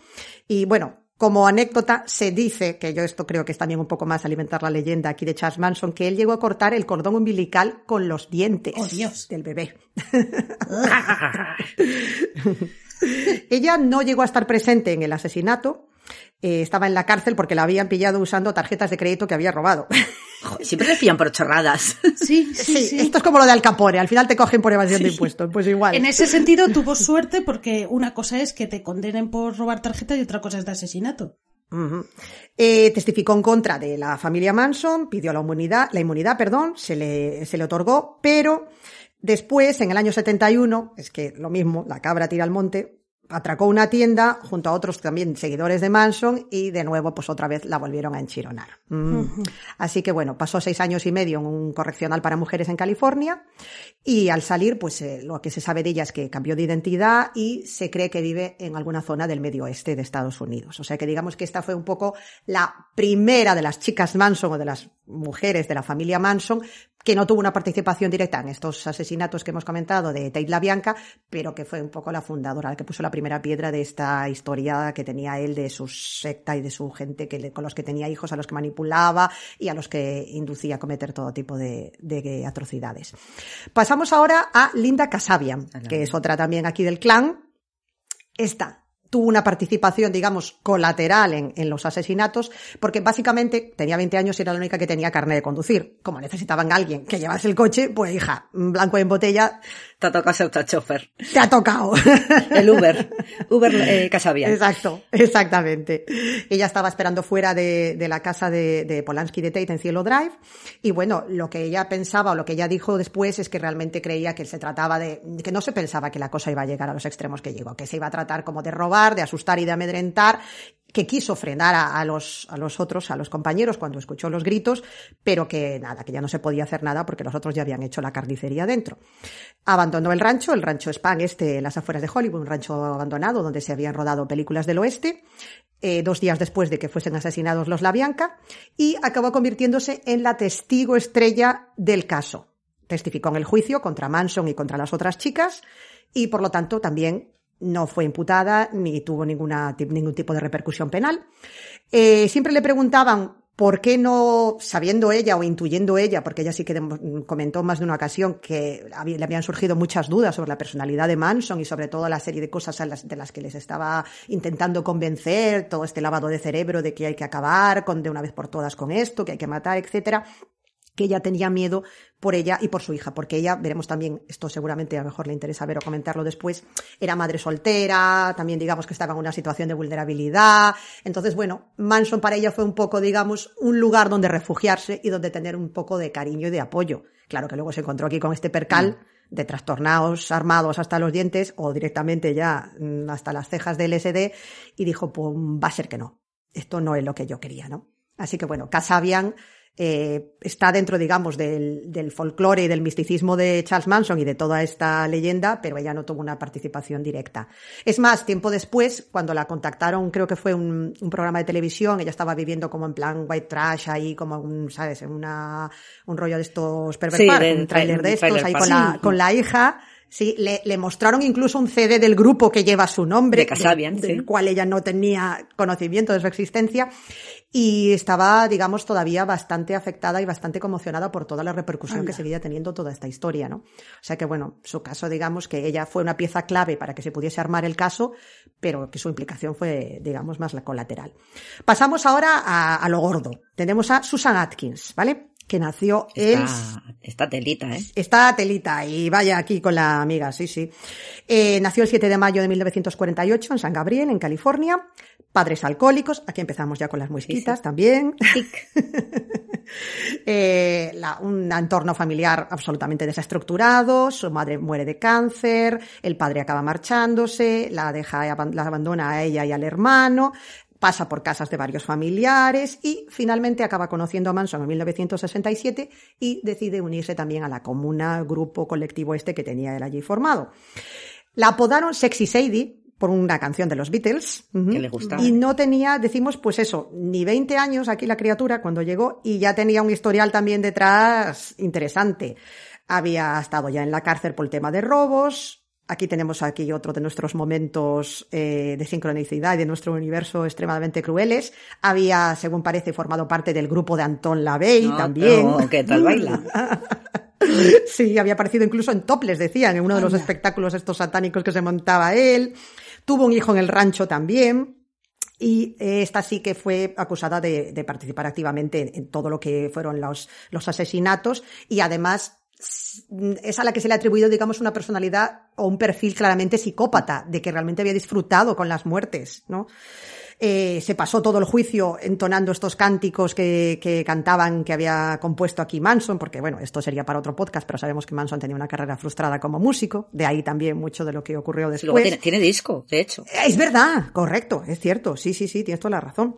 y bueno, como anécdota, se dice, que yo esto creo que es también un poco más alimentar la leyenda aquí de Charles Manson, que él llegó a cortar el cordón umbilical con los dientes oh, Dios. del bebé. [laughs] [laughs] Ella no llegó a estar presente en el asesinato, eh, estaba en la cárcel porque la habían pillado usando tarjetas de crédito que había robado. Siempre le pillan por chorradas. Sí, sí, sí, Esto es como lo de Al Capone, al final te cogen por evasión de impuestos, pues igual. En ese sentido tuvo suerte porque una cosa es que te condenen por robar tarjeta y otra cosa es de asesinato. eh, testificó en contra de la familia Manson, pidió la inmunidad, la inmunidad, perdón, se le, se le otorgó, pero después, en el año 71, es que lo mismo, la cabra tira al monte, atracó una tienda junto a otros también seguidores de Manson y de nuevo pues otra vez la volvieron a enchironar. Mm. Así que bueno, pasó seis años y medio en un correccional para mujeres en California y al salir pues eh, lo que se sabe de ella es que cambió de identidad y se cree que vive en alguna zona del medio oeste de Estados Unidos. O sea que digamos que esta fue un poco la primera de las chicas Manson o de las mujeres de la familia Manson que no tuvo una participación directa en estos asesinatos que hemos comentado de Tate La Bianca, pero que fue un poco la fundadora, la que puso la primera piedra de esta historia que tenía él de su secta y de su gente que, con los que tenía hijos, a los que manipulaba y a los que inducía a cometer todo tipo de, de atrocidades. Pasamos ahora a Linda Casabian, que es otra también aquí del clan, esta tuvo una participación, digamos, colateral en, en, los asesinatos, porque básicamente tenía 20 años y era la única que tenía carne de conducir. Como necesitaban a alguien que llevase el coche, pues hija, blanco en botella. Te ha tocado ser chofer. Te ha tocado. [laughs] El Uber. Uber eh, Casabia. Exacto, exactamente. Ella estaba esperando fuera de, de la casa de, de, Polanski de Tate en Cielo Drive. Y bueno, lo que ella pensaba o lo que ella dijo después es que realmente creía que se trataba de, que no se pensaba que la cosa iba a llegar a los extremos que llegó, que se iba a tratar como de robar, de asustar y de amedrentar, que quiso frenar a, los, a los otros, a los compañeros cuando escuchó los gritos, pero que nada, que ya no se podía hacer nada porque los otros ya habían hecho la carnicería dentro. Abandonó el rancho, el rancho Spang, este, en las afueras de Hollywood, un rancho abandonado donde se habían rodado películas del oeste, eh, dos días después de que fuesen asesinados los La Bianca, y acabó convirtiéndose en la testigo estrella del caso. Testificó en el juicio contra Manson y contra las otras chicas, y por lo tanto también no fue imputada ni tuvo ningún tipo de repercusión penal. Eh, siempre le preguntaban por qué no, sabiendo ella o intuyendo ella, porque ella sí que comentó más de una ocasión que le habían surgido muchas dudas sobre la personalidad de Manson y sobre todo la serie de cosas de las que les estaba intentando convencer, todo este lavado de cerebro de que hay que acabar con, de una vez por todas con esto, que hay que matar, etcétera que ella tenía miedo por ella y por su hija, porque ella, veremos también, esto seguramente a lo mejor le interesa ver o comentarlo después, era madre soltera, también digamos que estaba en una situación de vulnerabilidad. Entonces, bueno, Manson para ella fue un poco, digamos, un lugar donde refugiarse y donde tener un poco de cariño y de apoyo. Claro que luego se encontró aquí con este percal de trastornados armados hasta los dientes o directamente ya mm, hasta las cejas del SD y dijo, pues va a ser que no. Esto no es lo que yo quería, ¿no? Así que bueno, Casabian eh, está dentro, digamos, del, del folclore y del misticismo de Charles Manson y de toda esta leyenda, pero ella no tuvo una participación directa. Es más, tiempo después, cuando la contactaron, creo que fue un, un programa de televisión, ella estaba viviendo como en plan white trash ahí, como un, ¿sabes? En una, un rollo de estos pervert sí, un trailer de estos, ahí con la, con la hija. Sí, le, le, mostraron incluso un CD del grupo que lleva su nombre, de Casabian, del sí. cual ella no tenía conocimiento de su existencia y estaba, digamos, todavía bastante afectada y bastante conmocionada por toda la repercusión Anda. que seguía teniendo toda esta historia, ¿no? O sea que, bueno, su caso, digamos, que ella fue una pieza clave para que se pudiese armar el caso, pero que su implicación fue, digamos, más la colateral. Pasamos ahora a, a lo gordo. Tenemos a Susan Atkins, ¿vale? Que nació el... Está, está telita, ¿eh? Está telita y vaya aquí con la amiga, sí, sí. Eh, nació el 7 de mayo de 1948 en San Gabriel, en California. Padres alcohólicos, aquí empezamos ya con las muesquitas Sí, sí. también. [laughs] eh, la- un entorno familiar absolutamente desestructurado, su madre muere de cáncer, el padre acaba marchándose, la deja, la abandona a ella y al hermano, pasa por casas de varios familiares y finalmente acaba conociendo a Manson en 1967 y decide unirse también a la comuna, grupo, colectivo este que tenía él allí formado. La apodaron Sexy Sadie por una canción de los Beatles. Que le gustaba. Y no tenía, decimos, pues eso, ni 20 años aquí la criatura cuando llegó y ya tenía un historial también detrás interesante. Había estado ya en la cárcel por el tema de robos. Aquí tenemos aquí otro de nuestros momentos eh, de sincronicidad y de nuestro universo extremadamente crueles. Había, según parece, formado parte del grupo de Anton LaVey No, también. no, ¿Qué tal baila? [laughs] Sí, había aparecido incluso en Toples, decían, en uno de los espectáculos estos satánicos que se montaba él. Tuvo un hijo en el rancho también. Y eh, esta sí que fue acusada de, de participar activamente en, en todo lo que fueron los, los asesinatos y además es a la que se le ha atribuido, digamos, una personalidad o un perfil claramente psicópata, de que realmente había disfrutado con las muertes, ¿no? Eh, se pasó todo el juicio entonando estos cánticos que, que cantaban que había compuesto aquí Manson, porque bueno, esto sería para otro podcast, pero sabemos que Manson tenía una carrera frustrada como músico, de ahí también mucho de lo que ocurrió después. luego tiene, tiene disco, de hecho. Es verdad, correcto, es cierto, sí, sí, sí, tienes toda la razón.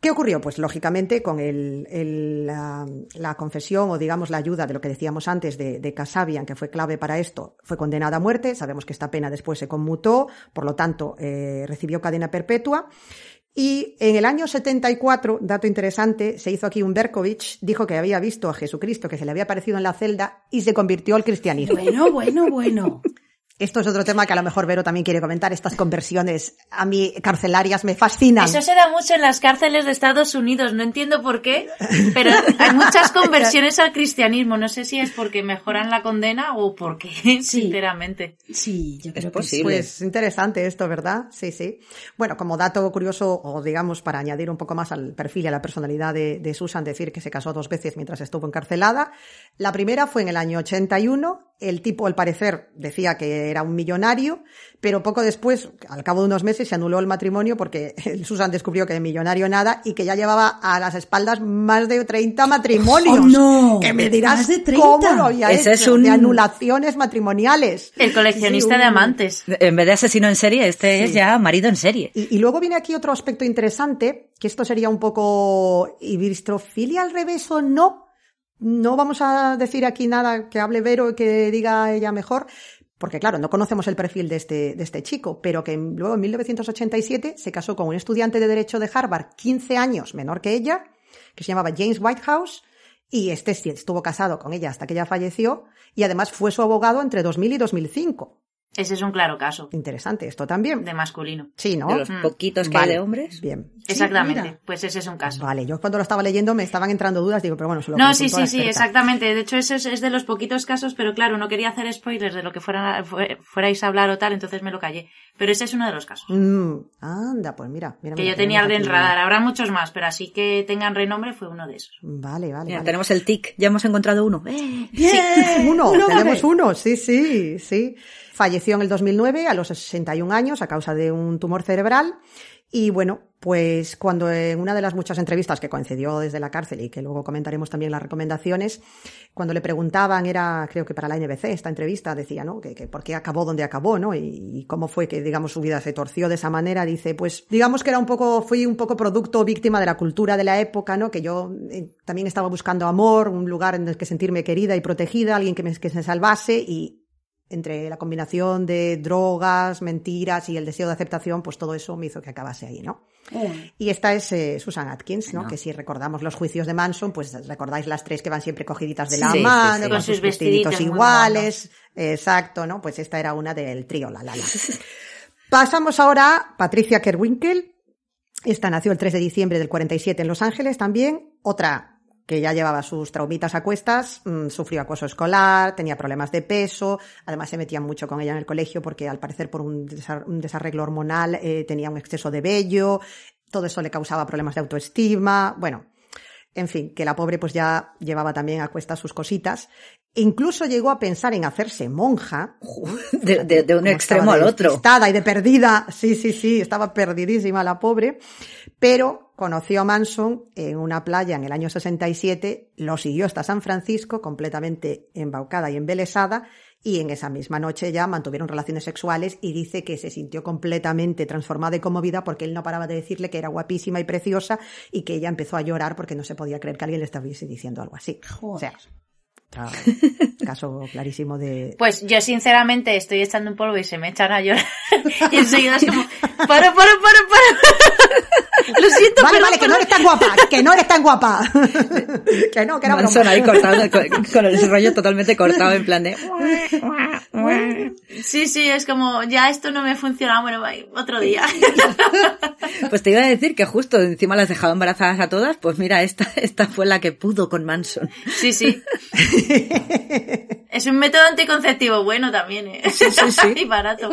¿Qué ocurrió? Pues lógicamente con el, el, la, la confesión o digamos la ayuda de lo que decíamos antes de, de Kasabian, que fue clave para esto, fue condenada a muerte. Sabemos que esta pena después se conmutó, por lo tanto eh, recibió cadena perpetua. Y en el año 74, dato interesante, se hizo aquí un Berkovich, dijo que había visto a Jesucristo, que se le había aparecido en la celda y se convirtió al cristianismo. Bueno, bueno, bueno. [laughs] Esto es otro tema que a lo mejor Vero también quiere comentar. Estas conversiones a mí carcelarias me fascinan. Eso se da mucho en las cárceles de Estados Unidos. No entiendo por qué, pero hay muchas [laughs] conversiones al cristianismo. No sé si es porque mejoran la condena o porque, sinceramente. Sí, yo creo Es que posible. Pues interesante esto, ¿verdad? Sí, sí. Bueno, como dato curioso, o digamos para añadir un poco más al perfil y a la personalidad de, de Susan, decir que se casó dos veces mientras estuvo encarcelada. La primera fue en el año 81. El tipo, al parecer, decía que era un millonario, pero poco después, al cabo de unos meses, se anuló el matrimonio porque [laughs] Susan descubrió que de millonario nada y que ya llevaba a las espaldas más de 30 matrimonios. ¡Oh, no! Que me dirás ¿Más de 30? cómo lo había Ese hecho, es un- de anulaciones matrimoniales. El coleccionista Sí, de amantes. En vez de asesino en serie, este Sí. es ya marido en serie. Y, y luego viene aquí otro aspecto interesante, que esto sería un poco ibistrofilia al revés o no. No vamos a decir aquí nada que hable Vero y que diga ella mejor, porque claro, no conocemos el perfil de este, de este chico, pero que luego en 1987 se casó con un estudiante de Derecho de Harvard, 15 años menor que ella, que se llamaba James Whitehouse, y este estuvo casado con ella hasta que ella falleció, y además fue su abogado entre 2000 y 2005. Ese es un claro caso Interesante esto también. de masculino. Sí, ¿no? De los Mm. poquitos que Vale, hay de hombres. Bien. Exactamente. Pues ese es un caso. Vale, yo cuando lo estaba leyendo me estaban entrando dudas, digo, pero bueno, se lo No, sí, sí, sí, exactamente. De hecho, ese es, es de los poquitos casos, pero claro, no quería hacer spoilers de lo que fuera, fue- fuerais a hablar o tal, entonces me lo callé. Pero ese es uno de los casos. Mm, anda, pues mira. mira Que yo tenía en radar. Habrá muchos más, pero así que tengan renombre fue uno de esos. Vale, vale. Mira, vale. tenemos el tic, ya hemos encontrado uno. ¡Eh! ¡Bien! [laughs] Uno, Uno tenemos uno, sí, sí, sí. Falleció en el 2009 a los 61 años a causa de un tumor cerebral. Y bueno, pues cuando en una de las muchas entrevistas que concedió desde la cárcel y que luego comentaremos también las recomendaciones, cuando le preguntaban, era creo que para la NBC esta entrevista, decía, ¿no? Que, que por qué acabó donde acabó, ¿no? Y, y cómo fue que, digamos, su vida se torció de esa manera. Dice, pues, digamos que era un poco, fui un poco producto víctima de la cultura de la época, ¿no? Que yo eh, también estaba buscando amor, un lugar en el que sentirme querida y protegida, alguien que me, que se salvase y entre la combinación de drogas, mentiras y el deseo de aceptación, pues todo eso me hizo que acabase ahí, ¿no? Y esta es eh, Susan Atkins, ¿no? Que si recordamos los juicios de Manson, pues recordáis las tres que van siempre cogiditas de la sí, mano, sí. con, Con sus sus vestiditos iguales. Exacto, ¿no? Pues esta era una del trío La La La. [laughs] Pasamos ahora a Patricia Kerwinkel. Esta nació el 3 de diciembre del 47 en Los Ángeles también. Otra que ya llevaba sus traumitas a cuestas, mm, sufrió acoso escolar, tenía problemas de peso, además se metían mucho con ella en el colegio porque al parecer por un, desar- un desarreglo hormonal eh, tenía un exceso de vello, todo eso le causaba problemas de autoestima, bueno, en fin, que la pobre pues ya llevaba también a cuestas sus cositas. Incluso llegó a pensar en hacerse monja. [laughs] De, de- de un extremo al otro. despistada y de perdida. Sí, sí, sí, estaba perdidísima la pobre. Pero conoció a Manson en una playa en el año 67, lo siguió hasta San Francisco, completamente embaucada y embelesada, y en esa misma noche ya mantuvieron relaciones sexuales y dice que se sintió completamente transformada y conmovida porque él no paraba de decirle que era guapísima y preciosa y que ella empezó a llorar porque no se podía creer que alguien le estuviese diciendo algo así. O sea, [laughs] caso clarísimo de, Pues yo sinceramente estoy echando un polvo y se me echan a llorar. [laughs] y enseguida es como, para, para, para. Lo siento, Vale, pero, vale, que no eres tan guapa, que no eres tan guapa. [laughs] que no, que era Manson broma. ahí cortado, con, con el rollo totalmente cortado en plan de... [laughs] Sí, sí, es como, ya esto no me funciona, bueno, otro día. [laughs] Pues te iba a decir que justo encima las dejaba embarazadas a todas, pues mira, esta, esta fue la que pudo con Manson. Sí, sí. Es un método anticonceptivo bueno también, ¿eh? Sí, sí, sí. y barato.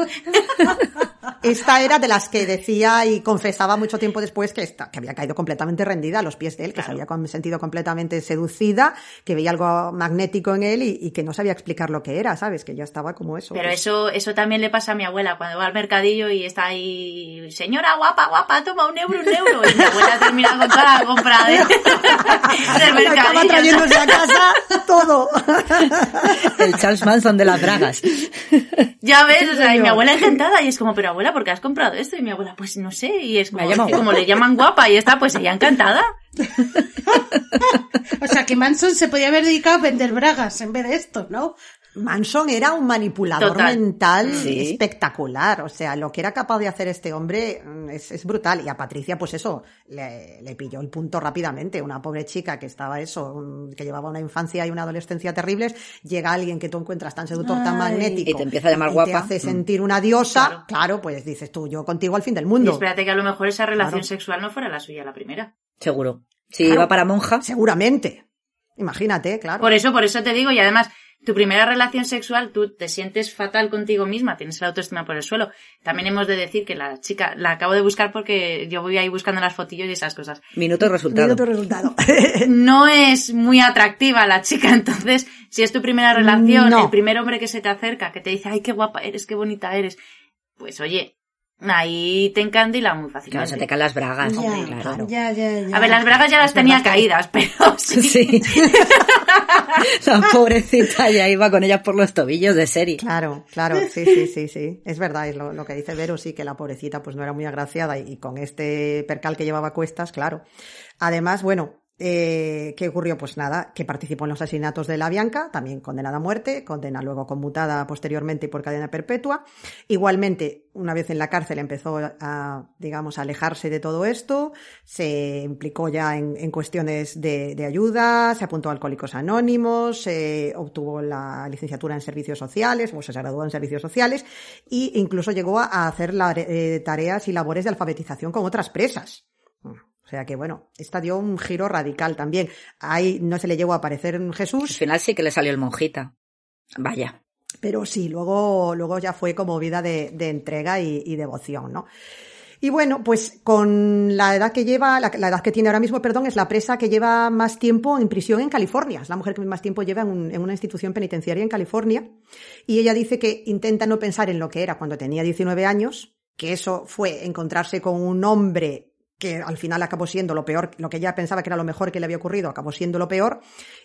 Esta era de las que decía y confesaba mucho tiempo después que, esta, que había caído completamente rendida a los pies de él, que se había sentido completamente seducida, que veía algo magnético en él y, y que no sabía explicar lo que era, ¿sabes? Que ya estaba como eso. Pero pues, eso, eso también le pasa a mi abuela cuando va al mercadillo y está ahí, señora guapa, guapa, toma un euro, un euro. Y mi abuela termina con toda la compra de, [laughs] del y acaba mercadillo. trayéndose a casa todo. El Charles Manson de las bragas. Ya ves, o sea, y mi abuela encantada y es como, pero abuela, ¿por qué has comprado esto? Y mi abuela, pues no sé, y es como, es que le llaman guapa y está, pues ella encantada. [laughs] O sea, que Manson se podía haber dedicado a vender bragas en vez de esto, ¿no? Manson era un manipulador Total. mental Sí. espectacular. O sea, lo que era capaz de hacer este hombre mm, es, es brutal. Y a Patricia, pues eso, le, le pilló el punto rápidamente. Una pobre chica que estaba eso, un- que llevaba una infancia y una adolescencia terribles, llega alguien que tú encuentras tan seductor, tan magnético. Y te empieza a llamar y guapa. te hace Mm. sentir una diosa. Claro. Claro. pues dices tú, yo contigo al fin del Y mundo. espérate que a lo mejor esa relación Claro. sexual no fuera la suya la primera. Seguro. Si Claro. iba para monja, Seguramente. Imagínate, claro. Por eso, por eso te digo, y además, tu primera relación sexual, tú te sientes fatal contigo misma, tienes la autoestima por el suelo. También hemos de decir que la chica, la acabo de buscar porque yo voy ahí buscando las fotillos y esas cosas. minuto resultado. Mira tu resultado. [laughs] [laughs] No es muy atractiva la chica, [laughs] entonces, si es tu primera relación, No. el primer hombre que se te acerca, que te dice, ay, qué guapa eres, qué bonita eres, pues oye, ahí te encandila muy Claro, fácilmente. se te caen las bragas. Ya, claro. ya, ya, ya. A ver, las bragas ya las tenía que- caídas, pero [laughs] sí. Sí. La pobrecita ya iba con ellas por los tobillos de serie. Claro, claro, sí, sí, sí, sí. Es verdad, es lo, lo que dice Vero, sí, que la pobrecita pues no era muy agraciada y, y con este percal que llevaba a cuestas, claro. Además, bueno, eh, ¿qué ocurrió? Pues nada, que participó en los asesinatos de la Bianca, también condenada a muerte, condena luego conmutada posteriormente por cadena perpetua. Igualmente, una vez en la cárcel empezó a, digamos, a alejarse de todo esto, se implicó ya en, cuestiones de, ayuda, se apuntó a Alcohólicos Anónimos, eh, obtuvo la licenciatura en Servicios Sociales, o se graduó en Servicios Sociales, e incluso llegó a hacer eh, tareas y labores de alfabetización con otras presas. O sea que bueno, esta dio un giro radical también. Ahí no se le llegó a aparecer Al Jesús, final sí que le salió el monjita. Vaya. pero sí, luego, luego ya fue como vida de, de entrega y, y devoción, ¿no? Y bueno, pues con la edad que lleva, la, la edad que tiene ahora mismo, perdón, es la presa que lleva más tiempo en prisión en California. Es la mujer que más tiempo lleva en, un- en una institución penitenciaria en California. Y ella dice que intenta no pensar en lo que era cuando tenía 19 años, que eso fue encontrarse con un hombre que al final acabó siendo lo peor, lo que ella pensaba que era lo mejor que le había ocurrido, acabó siendo lo peor.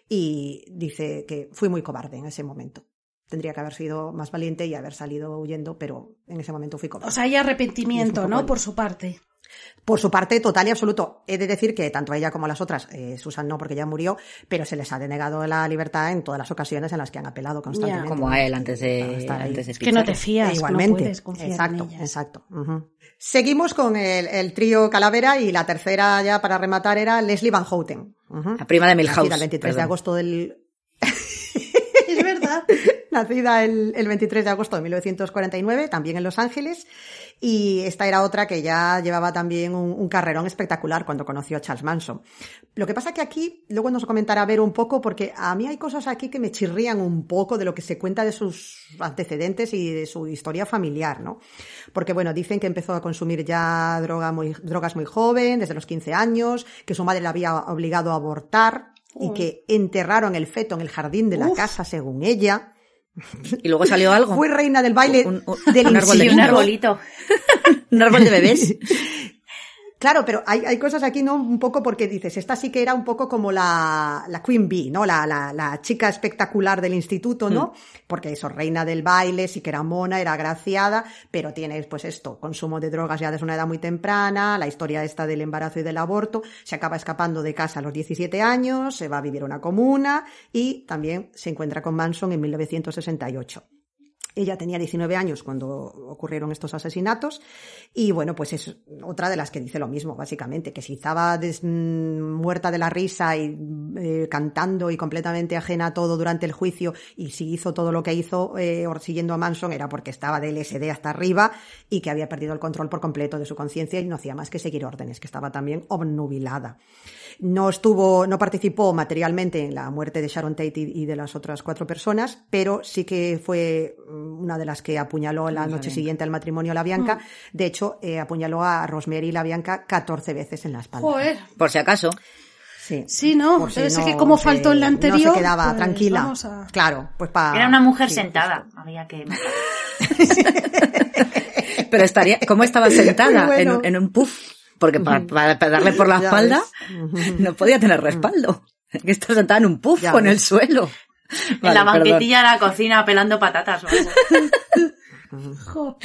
Y dice que fui muy cobarde en ese momento. Tendría que haber sido más valiente y haber salido huyendo, pero en ese momento fui cobarde. O sea, hay arrepentimiento, ¿no? Por su parte. Por su parte, total y absoluto. He de decir que tanto a ella como a las otras, eh, Susan no, porque ya murió, pero se les ha denegado la libertad en todas las ocasiones en las que han apelado constantemente. Como a él antes de, estar ahí. antes de Que no te fías, Igualmente. no puedes confiar exacto, en exacto. Seguimos con el, el trío Calavera y la tercera ya para rematar era Leslie Van Houten. La prima de Milhouse. El 23 de agosto del, [laughs] Es verdad. [laughs] Nacida el, el 23 de agosto de 1949, también en Los Ángeles. Y esta era otra que ya llevaba también un, un carrerón espectacular cuando conoció a Charles Manson. Lo que pasa que aquí, luego nos comentará ver un poco, porque a mí hay cosas aquí que me chirrían un poco de lo que se cuenta de sus antecedentes y de su historia familiar, ¿no? Porque bueno, dicen que empezó a consumir ya droga muy, drogas muy joven, desde los 15 años, que su madre la había obligado a abortar y que enterraron el feto en el jardín de la Uf. casa, según ella. Y luego salió algo. Fue reina del baile Un- un- del un árbol de Sí, un arbolito. [laughs] Un árbol de bebés. [laughs] Claro, pero hay, hay cosas aquí, ¿no? Un poco porque dices, esta sí que era un poco como la, la Queen Bee, ¿no? La, la, la chica espectacular del instituto, ¿no? Porque eso, reina del baile, sí que era mona, era agraciada, pero tienes, pues esto, consumo de drogas ya desde una edad muy temprana, la historia esta del embarazo y del aborto, se acaba escapando de casa a los 17 años, se va a vivir a una comuna y también se encuentra con Manson en 1968. Ella tenía 19 años cuando ocurrieron estos asesinatos y bueno, pues es otra de las que dice lo mismo, básicamente, que si estaba des- mm, muerta de la risa y eh, cantando y completamente ajena a todo durante el juicio y si hizo todo lo que hizo eh, siguiendo a Manson era porque estaba de LSD hasta arriba y que había perdido el control por completo de su conciencia y no hacía más que seguir órdenes, que estaba también obnubilada. No estuvo, no participó materialmente en la muerte de Sharon Tate y y de las otras cuatro personas, pero sí que fue mm, una de las que apuñaló la La noche Bianca. siguiente al matrimonio a la Bianca. De hecho, eh, apuñaló a Rosemary y la Bianca 14 veces en la espalda. Joder. Por si acaso. Sí. Sí, no. Si Debe no que como se- faltó en la No anterior. se quedaba pues tranquila. vamos a- Claro, pues para. Era una mujer sentada. Había que. [laughs] Pero estaría, ¿cómo estaba sentada? En, bueno. un, en un puff. Porque para, darle por la espalda no podía tener respaldo. Que está sentada en un puff Ya con el ves. En la perdón. banquetilla de la cocina pelando patatas o algo. [laughs]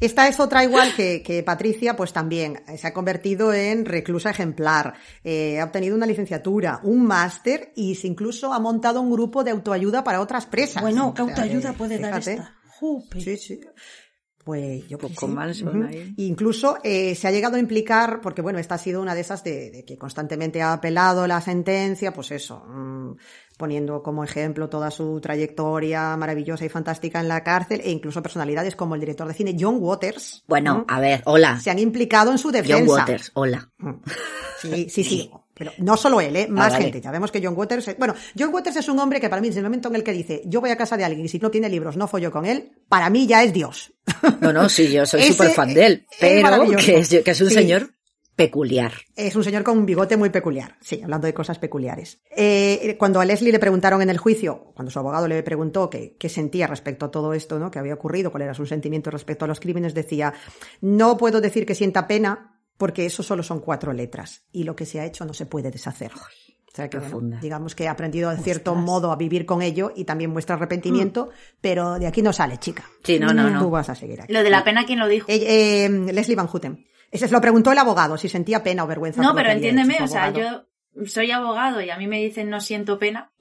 Esta es otra igual que, que, Patricia, pues también se ha convertido en reclusa ejemplar, eh, ha obtenido una licenciatura, un máster y incluso ha montado un grupo de autoayuda para otras presas. Bueno, ¿qué autoayuda puede dar esta? Sí, sí pues yo poco mal son Incluso eh, se ha llegado a implicar, porque bueno, esta ha sido una de esas de, de que constantemente ha apelado la sentencia, pues eso, mmm, poniendo como ejemplo toda su trayectoria maravillosa y fantástica en la cárcel e incluso personalidades como el director de cine John Waters. Bueno, a ver, hola. Se han implicado en su defensa. John Waters, hola. Sí, sí, sí. Pero no solo él, ¿eh? Ah, más gente. Ya vemos que John Waters. Bueno, John Waters es un hombre que para mí, desde el momento en el que dice yo voy a casa de alguien y si no tiene libros no follo con él, para mí ya es Dios. No, no, sí, yo soy [laughs] súper fan de él. Pero que es, que es un señor peculiar. Es un señor con un bigote muy peculiar, sí, hablando de cosas peculiares. Eh, cuando a Leslie le preguntaron en el juicio, cuando su abogado le preguntó qué, qué sentía respecto a todo esto, ¿no? que había ocurrido, cuál era su sentimiento respecto a los crímenes, decía, no puedo decir que sienta pena porque eso solo son cuatro letras y lo que se ha hecho no se puede deshacer. O sea que, bueno, digamos que ha aprendido de cierto Ostras. modo a vivir con ello y también muestra arrepentimiento, mm. pero de aquí no sale, chica. Sí, no, no, no. Tú vas a seguir aquí. Lo de la pena, ¿quién lo dijo? Eh, eh, Leslie Van Houten. Ese se lo preguntó el abogado, si sentía pena o vergüenza. No, pero entiéndeme, o sea, yo soy abogado y a mí me dicen no siento pena.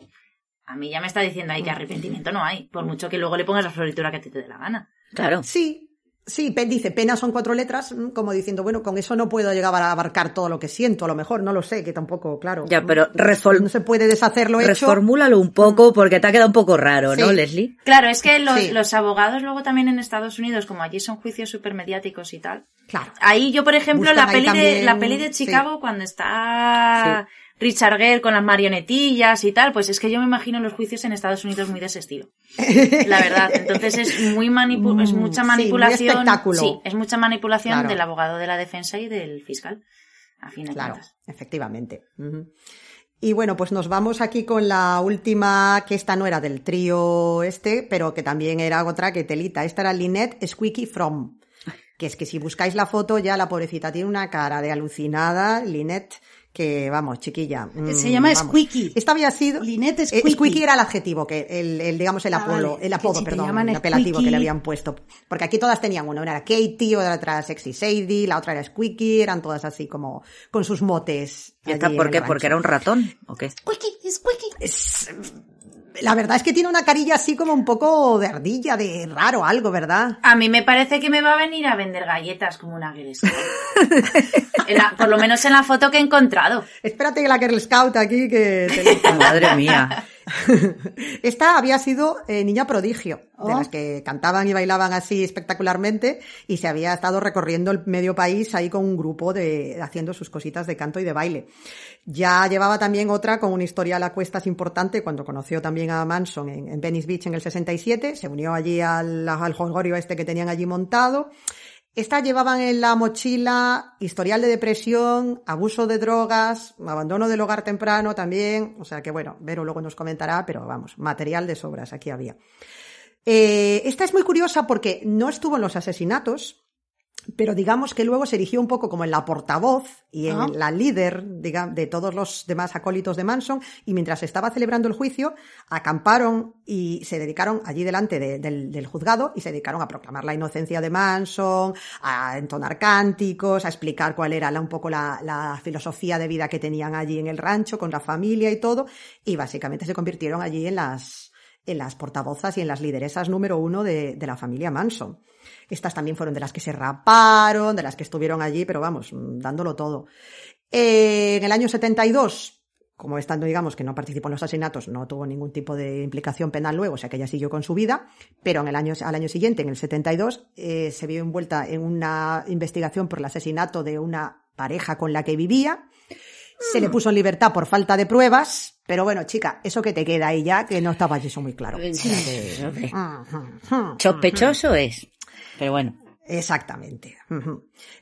A mí ya me está diciendo ahí que arrepentimiento no hay, por mucho que luego le pongas la floritura que te, te dé la gana. Claro. Sí, Sí, dice, pena son cuatro letras, mm, como diciendo, bueno, con eso no puedo llegar a abarcar todo lo que siento, a lo mejor, no lo sé, que tampoco, claro. Ya, pero no se puede deshacer lo hecho. Reformúlalo un poco porque te ha quedado un poco raro, ¿no. Leslie? Claro, es que los, Sí. los abogados luego también en Estados Unidos, como allí son juicios súper mediáticos y tal. Claro. Ahí yo, por ejemplo, Buscan la peli, de, la peli de sí. Chicago, cuando está Richard Gere con las marionetillas y tal, pues es que yo me imagino los juicios en Estados Unidos muy de ese estilo. [laughs] La verdad. Entonces es muy manipu es Mm, mucha sí, muy manipulación. espectáculo. Sí, es mucha manipulación Claro. del abogado de la defensa y del fiscal. A fin de Claro, cuentas. efectivamente. Y bueno, pues nos vamos aquí con la última, que esta no era del trío este, pero que también era otra que telita. Esta era Lynette Squeaky From. Que es que si buscáis la foto, ya la pobrecita tiene una cara de alucinada, Lynette, que vamos, chiquilla. mm, Se llama vamos. Squeaky. Esta había sido. Lynette Eh, Squeaky. Squeaky era el adjetivo, que el, el, digamos, el Ah, apodo, vale. el apodo, si perdón, el apelativo que le habían puesto. Porque aquí todas tenían una, una era Katie, otra era Sexy Sadie, la otra era Squeaky, eran todas así como con sus motes. ¿Y esta por qué? ¿Porque era un ratón? ¿O qué? Squeaky, squeaky. Es- la verdad es que tiene una carilla así como un poco de ardilla, de raro algo, ¿verdad? A mí me parece que me va a venir a vender galletas como una Girl Scout. [laughs] En la- por lo menos en la foto que he encontrado. Espérate que la Girl Scout aquí que... te- [laughs] Madre mía. [laughs] Esta había sido eh, niña prodigio, de Oh. las que cantaban y bailaban así espectacularmente y se había estado recorriendo el medio país ahí con un grupo de haciendo sus cositas de canto y de baile. Ya llevaba también otra con una historia a cuestas importante cuando conoció también a Manson en, en Venice Beach en el 67, se unió allí al, al jolgorio este que tenían allí montado. Estas llevaban en la mochila historial de depresión, abuso de drogas, abandono del hogar temprano también. O sea que bueno, Vero luego nos comentará, pero vamos, material de sobras aquí había. Eh, esta es muy curiosa porque no estuvo en los asesinatos, pero digamos que luego se erigió un poco como en la portavoz y en Ah. la líder digamos, de todos los demás acólitos de Manson y mientras estaba celebrando el juicio acamparon y se dedicaron allí delante de- del, del juzgado y se dedicaron a proclamar la inocencia de Manson, a entonar cánticos, a explicar cuál era la- un poco la, la filosofía de vida que tenían allí en el rancho con la familia y todo y básicamente se convirtieron allí en las en las portavozas y en las lideresas número uno de, de la familia Manson. Estas también fueron de las que se raparon, de las que estuvieron allí, pero vamos, mm, dándolo todo. Eh, en el año 72, como estando, digamos, que no participó en los asesinatos, no tuvo ningún tipo de implicación penal luego, o sea que ella siguió con su vida, pero en el año, al año siguiente, en el 72, eh, se vio envuelta en una investigación por el asesinato de una pareja con la que vivía. Se le puso en libertad por falta de pruebas, pero bueno, chica, eso que te queda ahí ya, que no estaba eso muy claro. Sí. Sospechoso es. Pero bueno. Exactamente.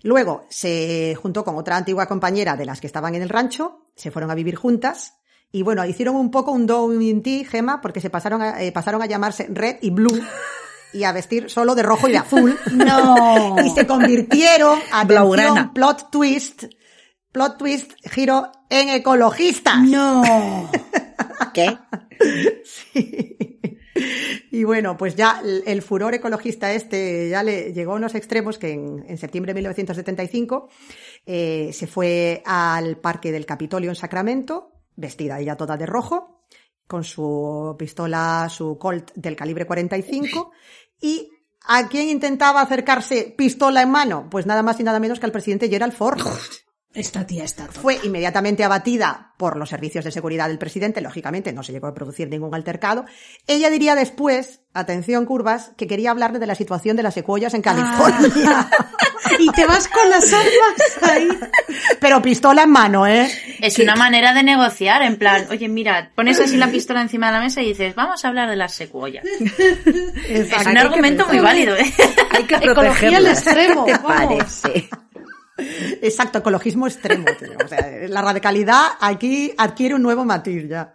Luego se juntó con otra antigua compañera de las que estaban en el rancho, se fueron a vivir juntas y bueno, hicieron un poco un do in ti, Gema, porque se pasaron a, eh, pasaron a llamarse Red y Blue y a vestir solo de rojo y de azul. [laughs] No. Y se convirtieron, atención, plot twist, plot twist, giro en ecologistas. No. [laughs] ¿Qué? Y bueno, pues ya el, furor ecologista este ya le llegó a unos extremos que en, en septiembre de 1975 eh, se fue al Parque del Capitolio en Sacramento, vestida ella toda de rojo, con su pistola, su Colt del calibre 45 y ¿A quién intentaba acercarse pistola en mano? Pues nada más y nada menos que al presidente Gerald Ford. [laughs] Esta tía está tonta. Fue inmediatamente abatida por los servicios de seguridad del presidente, lógicamente no se llegó a producir ningún altercado. Ella diría después, atención curvas, que quería hablarle de la situación de las secuoyas en California. [laughs] y te vas con las armas ahí. Pero pistola en mano, ¿eh? Es una manera de negociar, en plan, oye, mira, pones así la pistola encima de la mesa y dices, vamos a hablar de las secuoyas. Es un argumento muy válido, ¿eh? Hay que Ecología al extremo, ¿Qué te vamos. parece? Exacto, ecologismo extremo. O sea, la radicalidad aquí adquiere un nuevo matiz ya.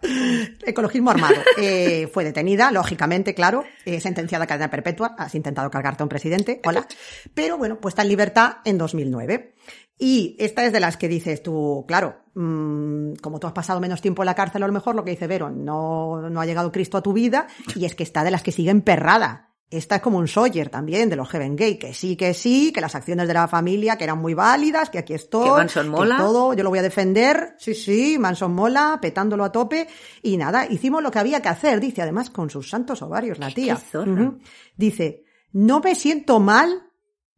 Ecologismo armado. Eh, fue detenida, lógicamente, claro, eh, sentenciada a cadena perpetua. Has intentado cargarte a un presidente, hola. Pero bueno, puesta en libertad en 2009. Y esta es de las que dices tú, claro, mm, como tú has pasado menos tiempo en la cárcel, a lo mejor lo que dice Vero, no, no ha llegado Cristo a tu vida, y es que está de las que sigue emperrada. Esta es como un Sawyer también, de los Heaven Gate, que sí, que sí, que las acciones de la familia, que eran muy válidas, que aquí estoy. Que Manson mola. todo, yo lo voy a defender. Sí, sí, Manson mola, petándolo a tope. Y nada, hicimos lo que había que hacer, dice, además con sus santos ovarios, la tía. qué zorra. Ujú. Dice, no me siento mal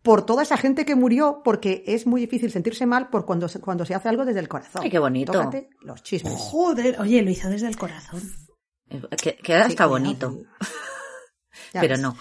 por toda esa gente que murió, porque es muy difícil sentirse mal por cuando se, cuando se hace algo desde el corazón. Ay, qué bonito. Tócate los chismes. Joder, oye, lo hizo desde el corazón. Que, queda Sí, hasta que bonito, Ya pero ves. no.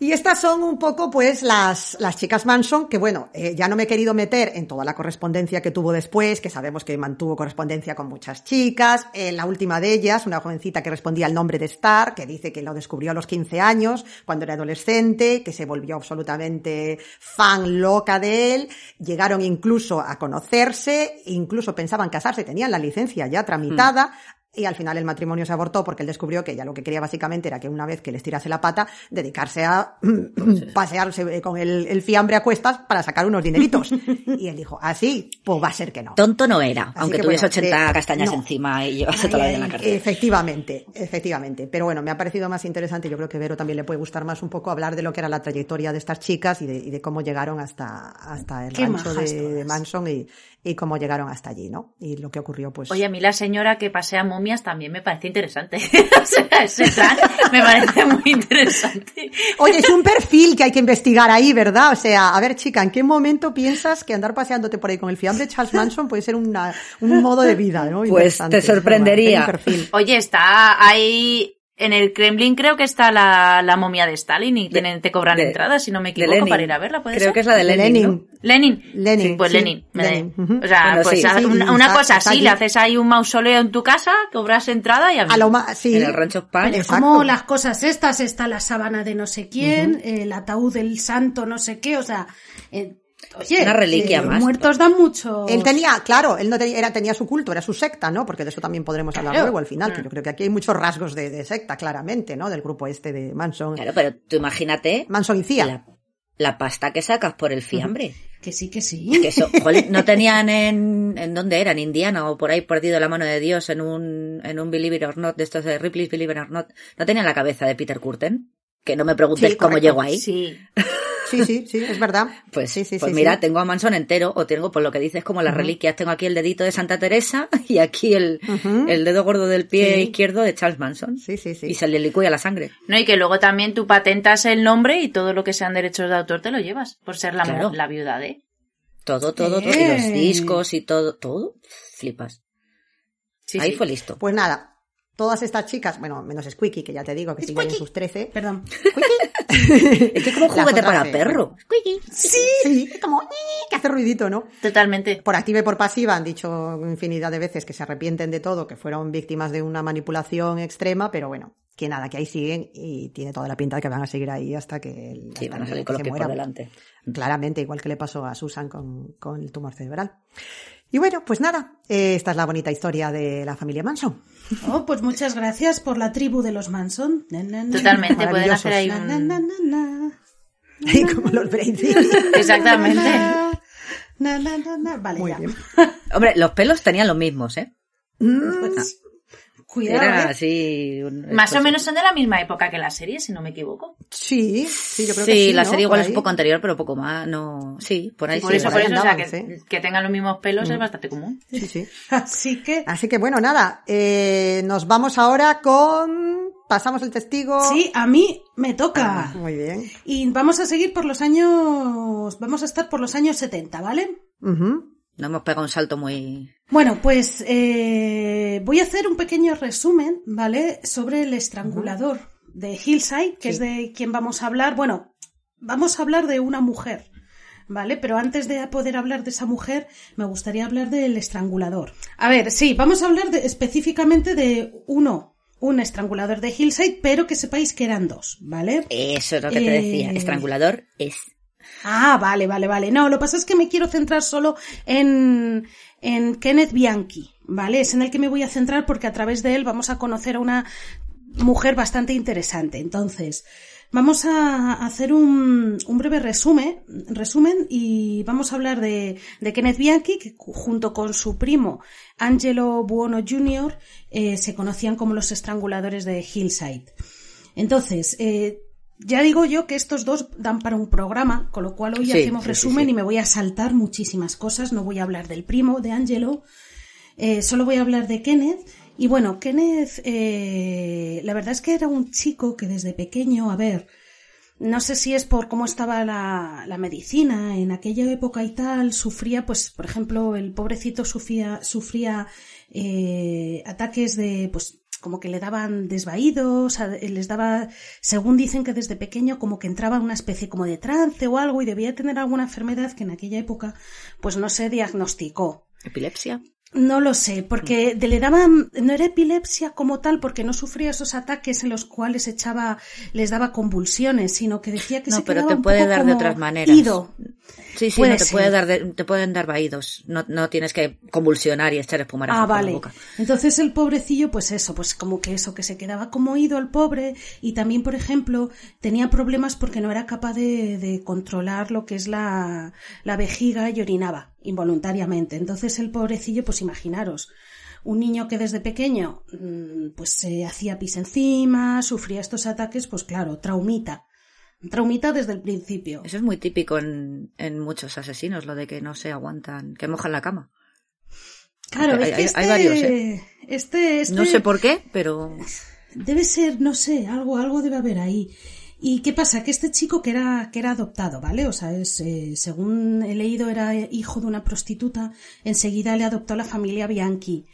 Y estas son un poco, pues, las, las chicas Manson, que bueno, eh, ya no me he querido meter en toda la correspondencia que tuvo después, que sabemos que mantuvo correspondencia con muchas chicas. En la última de ellas, una jovencita que respondía al nombre de Star, que dice que lo descubrió a los 15 años, cuando era adolescente, que se volvió absolutamente fan loca de él. Llegaron incluso a conocerse, incluso pensaban casarse, tenían la licencia ya tramitada. Y al final el matrimonio se abortó porque él descubrió que ella lo que quería básicamente era que una vez que les tirase la pata, dedicarse a [clears throat] pasearse con el, el fiambre a cuestas para sacar unos dineritos. [laughs] Y él dijo, así, pues va a ser que no. Tonto no era, Así aunque que, tuviese bueno, 80 de- castañas no. encima y llevase toda la vida en la cárcel. Efectivamente, efectivamente. Pero bueno, me ha parecido más interesante. Yo creo que Vero también le puede gustar más un poco hablar de lo que era la trayectoria de estas chicas y de, y de cómo llegaron hasta, hasta el Qué rancho de, de Manson y, y cómo llegaron hasta allí, ¿no? Y lo que ocurrió, pues. Oye, a mí la señora que pasea momias también me parece interesante. [laughs] o sea, ese plan me parece muy interesante. Oye, es un perfil que hay que investigar ahí, ¿verdad? O sea, a ver, chica, ¿en qué momento piensas que andar paseándote por ahí con el fiambre de Charles Manson puede ser una, un modo de vida, ¿no? Pues te sorprendería. Oye, está ahí en el Kremlin creo que está la, la momia de Stalin y tienen, te cobran de- entradas, si no me equivoco, para ir a verla, ¿puede Creo ser? que es la de Lenin, Lenin. ¿no? Lenin. Lenin, Pues sí, Lenin. O sea, Bueno, pues sí. a- Sí, una, una está- cosa así, le haces ahí un mausoleo en tu casa, cobras entrada y a A lo más, sí. En el rancho España. Como las cosas estas, está la sábana de no sé quién, el ataúd del santo no sé qué, o sea, eh, oye, Una reliquia eh, más. muertos dan mucho. Él tenía, claro, él no tenía, era, tenía su culto, era su secta, ¿no? Porque de eso también podremos hablar luego al final, que yo creo que aquí hay muchos rasgos de, de secta, claramente, ¿no? Del grupo este de Manson. Claro, pero tú imagínate Manson y Cía. la, la pasta que sacas por el fiambre. Que sí, que sí. Que eso, jolín, no [laughs] tenían en, en dónde era, en Indiana o por ahí perdido la mano de Dios en un, en un Believe It or Not, de estos de Ripley's Believe It or Not. No tenían la cabeza de Peter Curtin. Que no me preguntes Sí, cómo llegó ahí. Sí. [laughs] Sí, sí, sí, es verdad. Pues, sí, sí, pues sí, mira, sí. tengo a Manson entero, o tengo, por lo que dices, como las reliquias. Tengo aquí el dedito de Santa Teresa [laughs] y aquí el, el dedo gordo del pie Sí. izquierdo de Charles Manson. Sí, sí, sí. Y se le licúa la sangre. No, y que luego también tú patentas el nombre y todo lo que sean derechos de autor te lo llevas, por ser la, Claro. la viuda de. Todo, todo, todo. Y los discos y todo, todo. Flipas. Sí, Ahí sí. fue listo. Pues nada, todas estas chicas, bueno, menos Squeaky, que ya te digo que sigue en sus 13. Perdón. [laughs] Es que como un Las juguete para perro. Sí, sí, es como, "Eh", que hace ruidito, ¿no? Totalmente. Por activa y por pasiva han dicho infinidad de veces que se arrepienten de todo, que fueron víctimas de una manipulación extrema, pero bueno, que nada, que ahí siguen y tiene toda la pinta de que van a seguir ahí hasta que, el- Sí, hasta van a salir con los se pies por delante. Claramente, igual que le pasó a Susan con, con el tumor cerebral. Y bueno, pues nada, eh, esta es la bonita historia de la familia Manson. Oh, pues muchas gracias por la tribu de los Manson. Na, na, na. Totalmente, pueden Maravillosos. hacer ahí un... [laughs] como los Brady. Exactamente. Vale, Muy ya. bien. [laughs] Hombre, los pelos tenían los mismos, ¿eh? Mm, Cuidado, Era ¿eh? un- Más o menos son de la misma época que la serie, si no me equivoco. Sí, sí, yo creo Sí, que sí. la ¿no? serie igual Por es un poco anterior, pero poco más. No, sí, por ahí por sí, eso, por por eso, o sea, andaban, que, sí. que tengan los mismos pelos es bastante común. Sí, sí. [laughs] Así que, Así que bueno, nada, eh, nos vamos ahora con... Pasamos el testigo. sí, a mí me toca. Ah, muy bien. Y vamos a seguir por los años, vamos a estar por los años 70, ¿vale? Ujú. No hemos pegado un salto muy. Bueno, pues eh, voy a hacer un pequeño resumen, ¿vale? Sobre el estrangulador de Hillside, que es de quien vamos a hablar. Bueno, vamos a hablar de una mujer, ¿vale? Pero antes de poder hablar de esa mujer, me gustaría hablar del estrangulador. A ver, sí, vamos a hablar de- específicamente de uno, un estrangulador de Hillside, pero que sepáis que eran dos, ¿vale? Eso es lo que te decía. Eh, Estrangulador es. Ah, vale, vale, vale. No, lo que pasa es que me quiero centrar solo en, en Kenneth Bianchi, ¿vale? Es en el que me voy a centrar porque a través de él vamos a conocer a una mujer bastante interesante. Entonces, vamos a hacer un, un breve resumen, resumen y vamos a hablar de, de Kenneth Bianchi, que junto con su primo Angelo Buono Jr. eh, se conocían como los estranguladores de Hillside. Entonces, eh, ya digo yo que estos dos dan para un programa, con lo cual hoy Sí, hacemos sí, resumen sí. y me voy a saltar muchísimas cosas. No voy a hablar del primo, de Angelo, eh, solo voy a hablar de Kenneth. Y bueno, Kenneth, eh, la verdad es que era un chico que desde pequeño, a ver, no sé si es por cómo estaba la, la medicina en aquella época y tal, sufría, pues, por ejemplo, el pobrecito sufría, sufría eh, ataques de, pues, como que le daban desvaídos, les daba, según dicen que desde pequeño como que entraba en una especie como de trance o algo y debía tener alguna enfermedad que en aquella época pues no se diagnosticó. Epilepsia. No lo sé, porque de- le daban, no era epilepsia como tal, porque no sufría esos ataques en los cuales echaba, les daba convulsiones, sino que decía que No, se pero quedaba te puede dar de otras maneras. ido. Sí, sí, Puede no te, puede dar de- te pueden dar vaídos. No, no tienes que convulsionar y echar espumarajo Ah, por la vale. boca. Entonces el pobrecillo, pues eso, pues como que eso, que se quedaba como ido el pobre y también, por ejemplo, tenía problemas porque no era capaz de, de controlar lo que es la, la vejiga y orinaba involuntariamente. Entonces el pobrecillo, pues imaginaros, un niño que desde pequeño mm, pues se hacía pis encima, sufría estos ataques, pues claro, traumita. Traumita desde el principio. Eso es muy típico en, en muchos asesinos, lo de que no se aguantan, que mojan la cama. Claro, Hay- es que hay- este, hay varios, ¿eh? este, este, No sé por qué, pero Debe ser, no sé, algo, algo debe haber ahí. ¿Y qué pasa? Que este chico que era, que era adoptado, ¿vale? O sea, es, eh, según he leído, era hijo de una prostituta, enseguida le adoptó la familia Bianchi.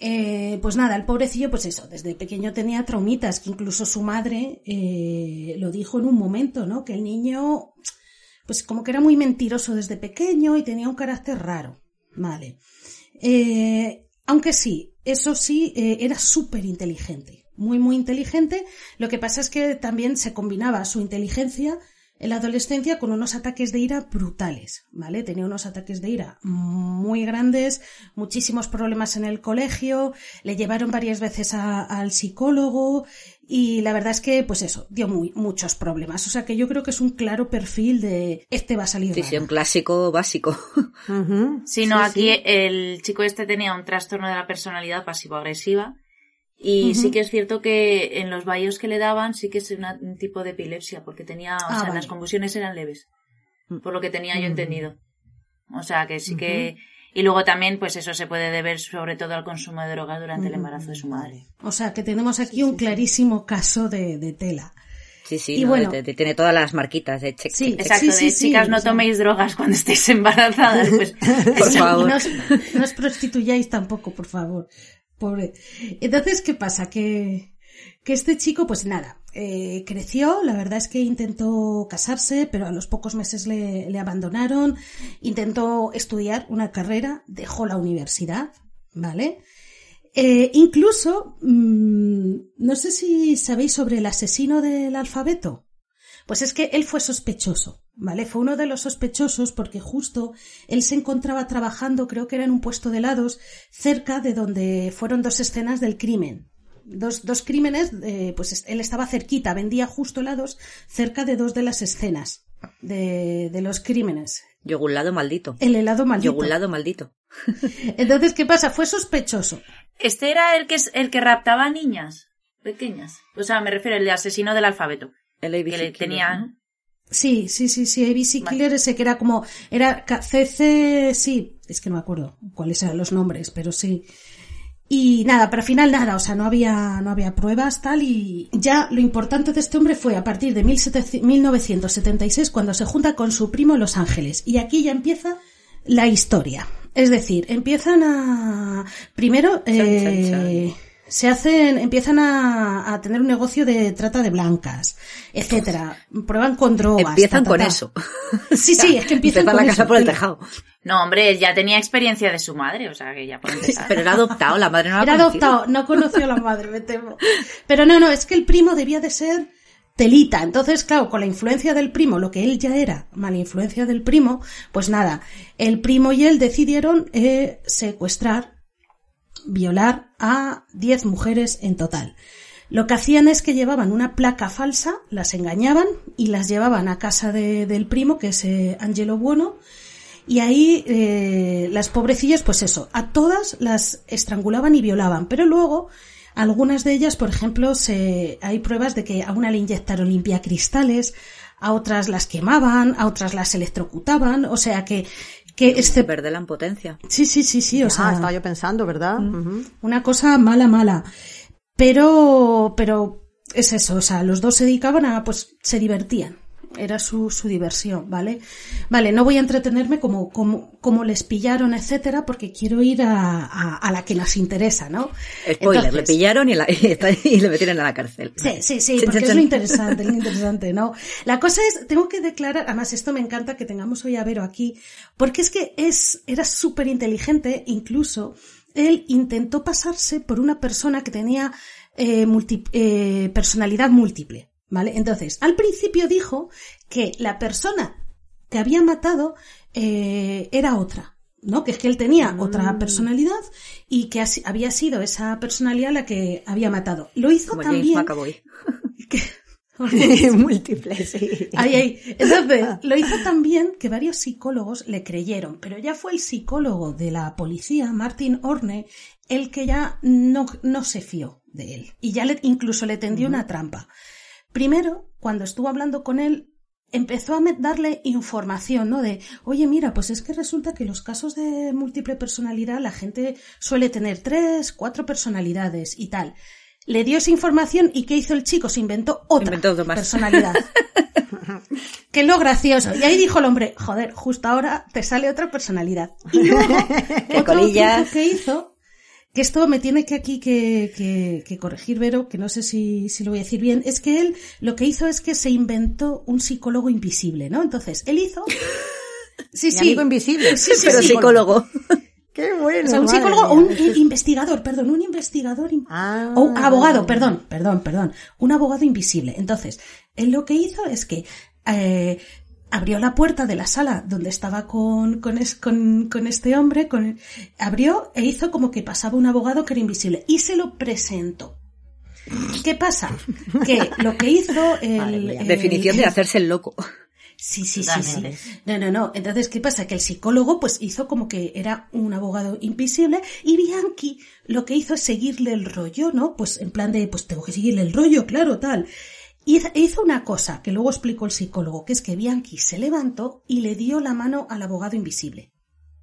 Eh, pues nada, el pobrecillo, pues eso, desde pequeño tenía traumitas, que incluso su madre eh, lo dijo en un momento, ¿no? Que el niño, pues como que era muy mentiroso desde pequeño y tenía un carácter raro, ¿vale? Aunque sí, eso sí, era súper inteligente, muy, muy inteligente. Lo que pasa es que también se combinaba su inteligencia en la adolescencia con unos ataques de ira brutales, ¿vale? Tenía unos ataques de ira muy grandes, muchísimos problemas en el colegio, le llevaron varias veces a- al psicólogo y la verdad es que, pues eso, dio muy, muchos problemas. O sea que yo creo que es un claro perfil de este va a salir. sí, sí, un clásico básico. Ujú. Si no, Sí, aquí sí. el chico este tenía un trastorno de la personalidad pasivo-agresiva. Y sí que es cierto que en los vallos que le daban sí que es una- un tipo de epilepsia, porque tenía, o Ah, sea, vale. las convulsiones eran leves, por lo que tenía yo Ujú. entendido. O sea, que sí que... Y luego también, pues eso se puede deber sobre todo al consumo de drogas durante el embarazo de su madre. O sea que tenemos aquí un clarísimo caso de, de tela. Sí, sí, Y no, bueno. te- te- tiene todas las marquitas de check. Sí. Exacto, sí, de sí, chicas no toméis drogas cuando estéis embarazadas, pues [laughs] Por favor. No os, no os prostituyáis tampoco, por favor. Pobre. Entonces, ¿qué pasa? Que, que este chico, pues nada, eh, creció, la verdad es que intentó casarse, pero a los pocos meses le, abandonaron, intentó estudiar una carrera, dejó la universidad, ¿vale? Eh, incluso, mm, no sé si sabéis sobre el asesino del alfabeto. Pues es que él fue sospechoso, ¿vale? Fue uno de los sospechosos porque justo él se encontraba trabajando, creo que era en un puesto de helados, cerca de donde fueron dos escenas del crimen. Dos, dos crímenes, eh, pues es- él estaba cerquita, vendía justo helados cerca de dos de las escenas de, de los crímenes. Yogulado maldito. El helado maldito. Yogulado maldito. [laughs] Entonces, ¿qué pasa? Fue sospechoso. Este era el que es el que raptaba a niñas pequeñas. O sea, me refiero el de asesino del alfabeto. El ABC que le Killer, tenía. ¿no? Sí, sí, sí, sí, ABC Vale. Killer ese que era como, era CC, sí, es que no me acuerdo cuáles eran los nombres, pero sí. Y nada, pero al final nada, o sea, no había, no había pruebas tal y ya lo importante de este hombre fue a partir de 1700 1976 cuando se junta con su primo en Los Ángeles y aquí ya empieza la historia. Es decir, empiezan a, primero, Chan, chan, eh, se hacen, empiezan a, a tener un negocio de trata de blancas, etcétera. Prueban con drogas. Empiezan ta, ta, con eso. [laughs] Sí, sí, es que empiezan con la casa eso. por el tejado. No, hombre, ya tenía experiencia de su madre, o sea que ya por empezar. Pero era adoptado, la madre no la Era adoptado, no conoció a la madre, me temo. Pero no, no, es que el primo debía de ser telita. Entonces, claro, con la influencia del primo, lo que él ya era, mala influencia del primo, pues nada, el primo y él decidieron eh, secuestrar, violar a 10 mujeres en total. Lo que hacían es que llevaban una placa falsa, las engañaban y las llevaban a casa de- del primo, que es eh, Angelo Bueno, y ahí eh, las pobrecillas, pues eso, a todas las estrangulaban y violaban, pero luego algunas de ellas, por ejemplo, se, hay pruebas de que a una le inyectaron limpia cristales, a otras las quemaban, a otras las electrocutaban, o sea que, que este, Perder la impotencia. sí, sí, sí, sí, o Ah, sea, estaba yo pensando, ¿verdad? Ujú. una cosa mala, mala. Pero, pero es eso, o sea, los dos se dedicaban a, pues, se divertían. Era su, su diversión, ¿vale? Vale, no voy a entretenerme como, como, como les pillaron, etcétera, porque quiero ir a, a, a la que nos interesa, ¿no? Spoiler, le pillaron y, la- [laughs] y le metieron a la cárcel. Sí, sí, sí, porque es lo interesante, lo [laughs] interesante, ¿no? La cosa es, tengo que declarar, además esto me encanta que tengamos hoy a Vero aquí, porque es que es, era súper inteligente, incluso él intentó pasarse por una persona que tenía eh, multi- eh, personalidad múltiple, ¿vale? Entonces, al principio dijo que la persona que había matado eh, era otra. ¿no? Que es que él tenía otra personalidad y que había sido esa personalidad la que había matado. Lo hizo Como también. McAvoy. [laughs] [laughs] [laughs] Múltiples, sí. Ay, ay. Entonces, lo hizo también que varios psicólogos le creyeron, pero ya fue el psicólogo de la policía, Martin Orne, el que ya no, no se fió de él. Y ya le, incluso le tendió una trampa. Primero, cuando estuvo hablando con él, empezó a darle información, ¿no? De, oye, mira, pues es que resulta que los casos de múltiple personalidad la gente suele tener tres, cuatro personalidades y tal. Le dio esa información y ¿qué hizo el chico? Se inventó otra Inventó personalidad. [laughs] que es lo gracioso. Y ahí dijo el hombre, joder, justo ahora te sale otra personalidad. Y luego, [laughs] otro que hizo, que esto me tiene que aquí que, que, que corregir, Vero, que no sé si, si lo voy a decir bien, es que él lo que hizo es que se inventó un psicólogo invisible, ¿no? Entonces, él hizo... [laughs] Sí, Mi sí. amigo invisible. Sí, sí, Pero sí. púsicólogo. [laughs] Qué bueno. O sea, un psicólogo o un investigador, perdón, un investigador. in- Ah, o abogado, perdón, perdón, perdón. Un abogado invisible. Entonces, él lo que hizo es que eh, abrió la puerta de la sala donde estaba con, con, es- con, con este hombre, con, abrió e hizo como que pasaba un abogado que era invisible y se lo presentó. ¿Qué pasa? Que lo que hizo [laughs] el, Definición de hacerse el loco. Sí, sí, sí, sí. No, no, no. Entonces, ¿qué pasa? Que el psicólogo, pues, hizo como que era un abogado invisible y Bianchi lo que hizo es seguirle el rollo, ¿no? Pues en plan de, pues tengo que seguirle el rollo, claro, tal. Hizo- una cosa que luego explicó el psicólogo, que es que Bianchi se levantó y le dio la mano al abogado invisible.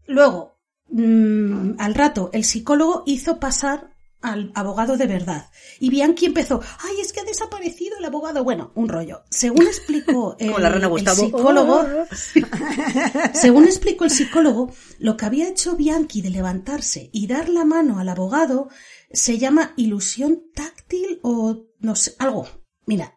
Luego, mm, al rato, el psicólogo hizo pasar al abogado de verdad. Y Bianchi empezó, ay, es que ha desaparecido el abogado. Bueno, un rollo. Según explicó [laughs] el, Como la rana el psicólogo, [laughs] [laughs] según explicó el psicólogo, lo que había hecho Bianchi de levantarse y dar la mano al abogado se llama ilusión táctil o no sé, algo. Mira,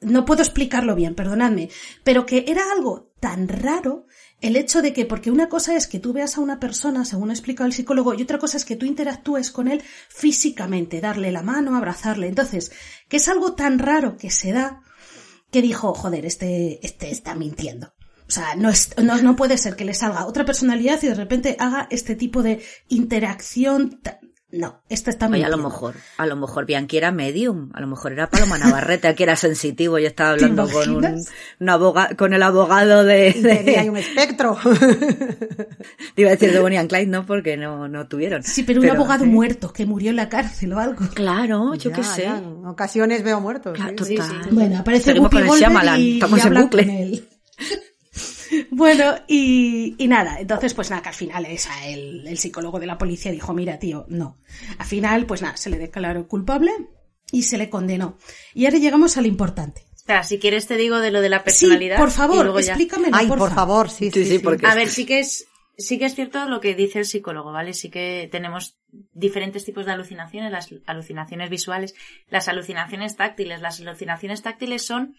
no puedo explicarlo bien, perdonadme, pero que era algo tan raro el hecho de que, porque una cosa es que tú veas a una persona, según ha explicado el psicólogo, y otra cosa es que tú interactúes con él físicamente, darle la mano, abrazarle. Entonces, que es algo tan raro que se da, que dijo, joder, este, este está mintiendo. O sea, no, es, no, no puede ser que le salga otra personalidad y de repente haga este tipo de interacción. No, esta está Oye, a lo mejor, a lo mejor Bianchi era medium, a lo mejor era Paloma Navarrete, que era sensitivo, yo estaba ¿Te hablando con un, un aboga- con el abogado de, de un espectro. [laughs] iba a decir de Bonnie and Clyde, no, porque no, no tuvieron. Sí, pero un abogado ¿eh? muerto que murió en la cárcel o algo. Claro, yo qué sé. ya, en ocasiones veo muertos. Claro, sí. total. Bueno, aparece Whoopi con el Goldberg Shyamalan, y, estamos y en bucle. [laughs] [laughs] bueno, y, y nada, entonces pues nada, que al final esa, el, el psicólogo de la policía dijo, mira tío, no. Al final pues nada, se le declaró culpable y se le condenó. Y ahora llegamos a lo importante. Espera, si quieres te digo de lo de la Sí, personalidad. por y favor, explícamelo, Ay, porfa. por favor, sí, Sí, sí, sí, sí. porque- A ver, sí que es sí que es cierto lo que dice el psicólogo, ¿vale? Sí que tenemos diferentes tipos de alucinaciones, las alucinaciones visuales, las alucinaciones táctiles. Las alucinaciones táctiles son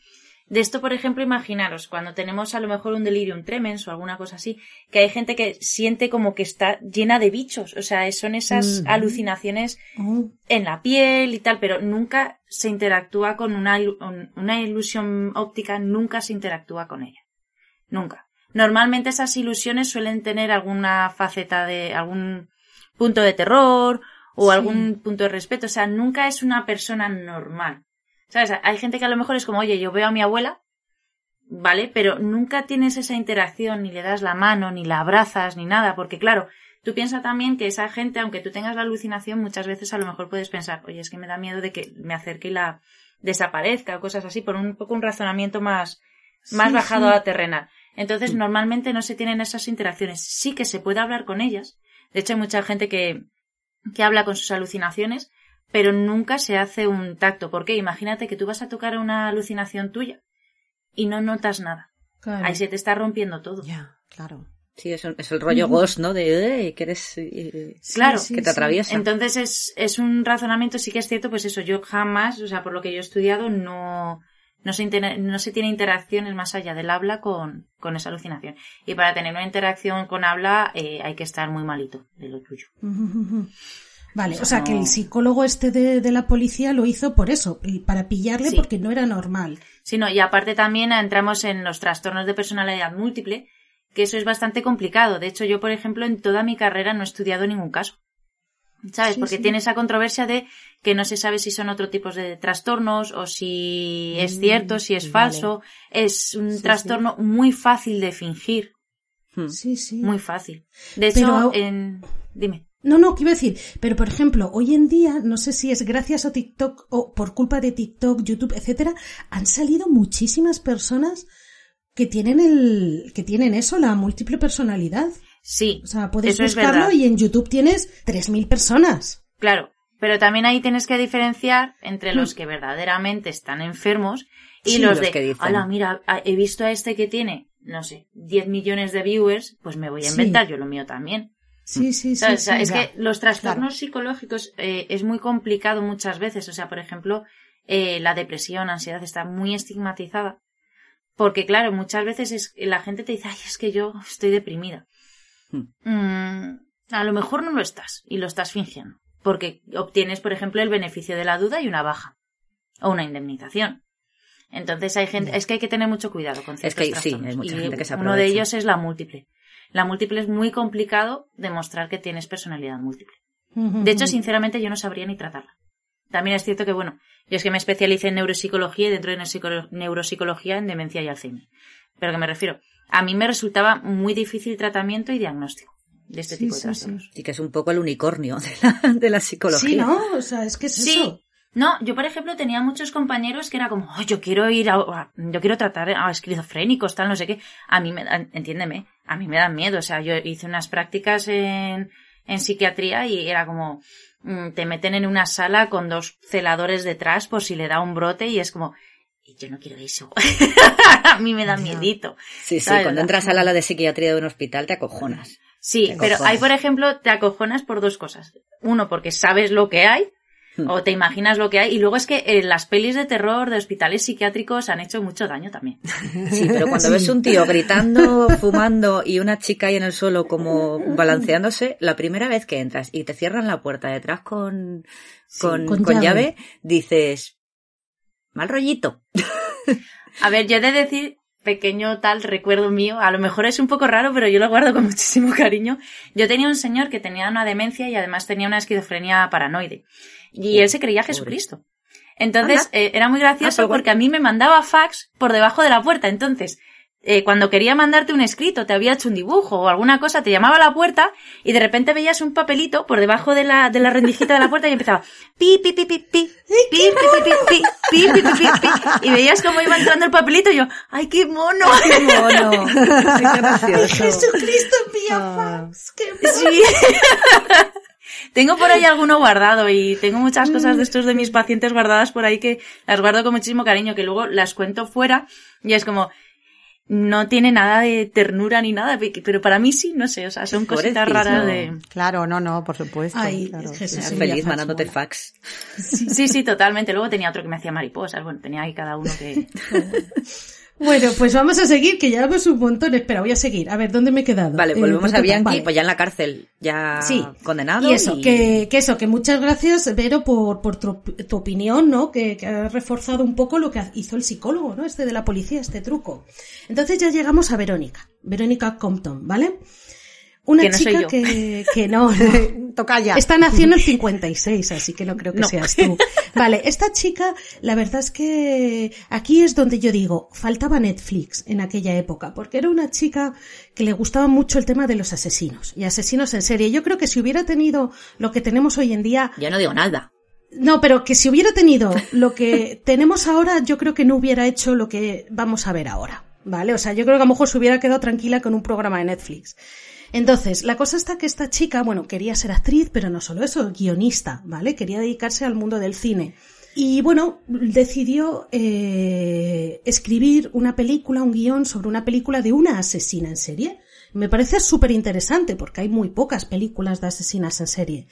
de esto, por ejemplo, imaginaros cuando tenemos a lo mejor un delirium tremens o alguna cosa así, que hay gente que siente como que está llena de bichos, o sea, son esas alucinaciones Oh, en la piel y tal, pero nunca se interactúa con una, ilu- un- una ilusión óptica, nunca se interactúa con ella. Nunca. Normalmente esas ilusiones suelen tener alguna faceta de algún punto de terror o Sí. algún punto de respeto, o sea, nunca es una persona normal. ¿Sabes? Hay gente que a lo mejor es como, oye, yo veo a mi abuela, ¿vale? Pero nunca tienes esa interacción, ni le das la mano, ni la abrazas, ni nada, porque claro, Tú piensas también que esa gente, aunque tú tengas la alucinación, muchas veces a lo mejor puedes pensar, oye, es que me da miedo de que me acerque y la desaparezca o cosas así, por un poco un razonamiento más, más Sí, bajado sí. a terrenal. Entonces, normalmente no se tienen esas interacciones. Sí que se puede hablar con ellas. De hecho, hay mucha gente que, que habla con sus alucinaciones, pero nunca se hace un tacto. ¿Por qué? Imagínate que tú vas a tocar una alucinación tuya y no notas nada. claro. Ahí se te está rompiendo todo. Ya, claro. Sí, es, un- es el rollo ghost, ¿no? De, eh, que eres... eh, Sí, claro, sí, que te sí. atraviesa. Entonces es, es un razonamiento, sí que es cierto, pues eso, yo jamás, o sea, por lo que yo he estudiado, no, no se, inter- no se tiene interacciones más allá del habla con, con esa alucinación. Y para tener una interacción con habla eh, hay que estar muy malito de lo tuyo. [laughs] Vale, O o sea, que el psicólogo este de, de la policía lo hizo por eso, para pillarle Sí. porque no era normal. Sí, no, y aparte también entramos en los trastornos de personalidad múltiple, que eso es bastante complicado. De hecho, yo, por ejemplo, en toda mi carrera no he estudiado ningún caso. ¿Sabes? Sí, Porque sí. tiene esa controversia de que no se sabe si son otro tipo de trastornos o si es cierto, si es Mm, falso. Es un trastorno muy fácil de fingir. hmm. Sí, sí. Muy fácil. De Pero- hecho, en... Dime. No, no, ¿qué iba a decir? Pero, por ejemplo, hoy en día, no sé si es gracias a TikTok o por culpa de TikTok, YouTube, etcétera, han salido muchísimas personas que tienen el, que tienen eso, la múltiple personalidad. Sí. O sea, puedes buscarlo y en YouTube tienes 3.000 personas. Claro, pero también ahí tienes que diferenciar entre los que verdaderamente están enfermos y Sí, los, los de, que dicen. ala, mira, he visto a este que tiene, no sé, 10 millones de viewers, pues me voy a Sí. inventar yo lo mío también. Sí, sí, sí. ¿Sabes? O sea, sí. es ya. que los trastornos psicológicos eh, es muy complicado muchas veces. O sea, por ejemplo, eh, la depresión, ansiedad está muy estigmatizada. Porque, claro, muchas veces es, la gente te dice, ay, es que yo estoy deprimida. Hmm. Mm, a lo mejor no lo estás y lo estás fingiendo. Porque obtienes, por ejemplo, el beneficio de la duda y una baja. O una indemnización. Entonces hay gente, es que hay que tener mucho cuidado con ciertos que sí, trastornos. hay mucha Y gente que se Uno de ellos es la múltiple. La múltiple es muy complicado demostrar que tienes personalidad múltiple. De hecho, sinceramente, yo no sabría ni tratarla. También es cierto que, bueno, yo es que me especialicé en neuropsicología y dentro de neuropsico- neuropsicología en demencia y Alzheimer. Pero que me refiero, a mí me resultaba muy difícil tratamiento y diagnóstico de este Sí, tipo de sí, trastornos. Sí que es un poco el unicornio de la, de la psicología. Sí, ¿no? O sea, es que es Sí. eso. No, yo por ejemplo tenía muchos compañeros que era como, "Oh, yo quiero ir a, yo quiero tratar a esquizofrénicos, tal, no sé qué. A mí me dan, entiéndeme, a mí me dan miedo. O sea, yo hice unas prácticas en, en psiquiatría y era como, mm, te meten en una sala con dos celadores detrás por si le da un brote y es como, "Y yo no quiero eso. [laughs] a mí me da miedito. Sí, sí, cuando entras al ala de psiquiatría de un hospital te acojonas. Sí, Te pero hay, por ejemplo, te acojonas por dos cosas. Uno, porque sabes lo que hay, Hmm. o te imaginas lo que hay, y luego es que eh, las pelis de terror de hospitales psiquiátricos han hecho mucho daño también. Sí, pero cuando ves un tío gritando, fumando y una chica ahí en el suelo como balanceándose, la primera vez que entras y te cierran la puerta detrás con, con, con con llave. llave, dices, mal rollito. [laughs] A ver, yo he de decir pequeño tal recuerdo mío. A lo mejor es un poco raro, pero yo lo guardo con muchísimo cariño. Yo tenía un señor que tenía una demencia y además tenía una esquizofrenia paranoide. Y él se creía Jesucristo. Entonces, eh, era muy gracioso Ah, porque a mí me mandaba fax por debajo de la puerta. Entonces, eh, cuando quería mandarte un escrito, te había hecho un dibujo o alguna cosa, te llamaba a la puerta y de repente veías un papelito por debajo de la, de la rendijita de la puerta y empezaba pi, pi, pi, pi, pi, pi, pi, pi, pi, pi, pi, pi, pi, pi, pi, y veías cómo iba entrando el papelito y yo, ¡ay, qué mono! ¡Qué mono! Gracioso. Jesucristo envía Ah. fax. ¡Qué Sí. Tengo por ahí alguno guardado y tengo muchas cosas de estos de mis pacientes guardadas por ahí que las guardo con muchísimo cariño, que luego las cuento fuera y es como, no tiene nada de ternura ni nada, pero para mí sí, no sé, o sea, son cositas raras de... Claro, no, no, por supuesto. Ay, claro. Jesús. Era Sí, feliz mandándote mola. fax. Sí, sí, totalmente. Luego tenía otro que me hacía mariposas, bueno, tenía ahí cada uno que... [laughs] Bueno, pues vamos a seguir, que llevamos un montón. Espera, voy a seguir. A ver, ¿dónde me he quedado? Vale, Eh, volvemos a Bianchi, vale. pues ya en la cárcel, ya Sí. condenado. Y eso, Que, que eso, que muchas gracias, Vero, por, por tu, tu opinión, ¿no? Que, que has reforzado un poco lo que hizo el psicólogo, ¿no? Este de la policía, este truco. Entonces ya llegamos a Verónica. Verónica Compton, ¿vale? Una Que no soy chica yo. que, [laughs] que no, no. Toca ya. Esta nació en el 56, así que no creo que No. seas tú. [laughs] Vale, esta chica, la verdad es que aquí es donde yo digo, faltaba Netflix en aquella época, porque era una chica que le gustaba mucho el tema de los asesinos y asesinos en serie. Yo creo que si hubiera tenido lo que tenemos hoy en día, Yo no digo nada. no, pero que si hubiera tenido lo que tenemos ahora, yo creo que no hubiera hecho lo que vamos a ver ahora. ¿Vale? O sea, yo creo que a lo mejor se hubiera quedado tranquila con un programa de Netflix. Entonces, la cosa está que esta chica, bueno, quería ser actriz, pero no solo eso, guionista, ¿vale? Quería dedicarse al mundo del cine. Y bueno, decidió eh, escribir una película, un guion sobre una película de una asesina en serie. Me parece súper interesante porque hay muy pocas películas de asesinas en serie.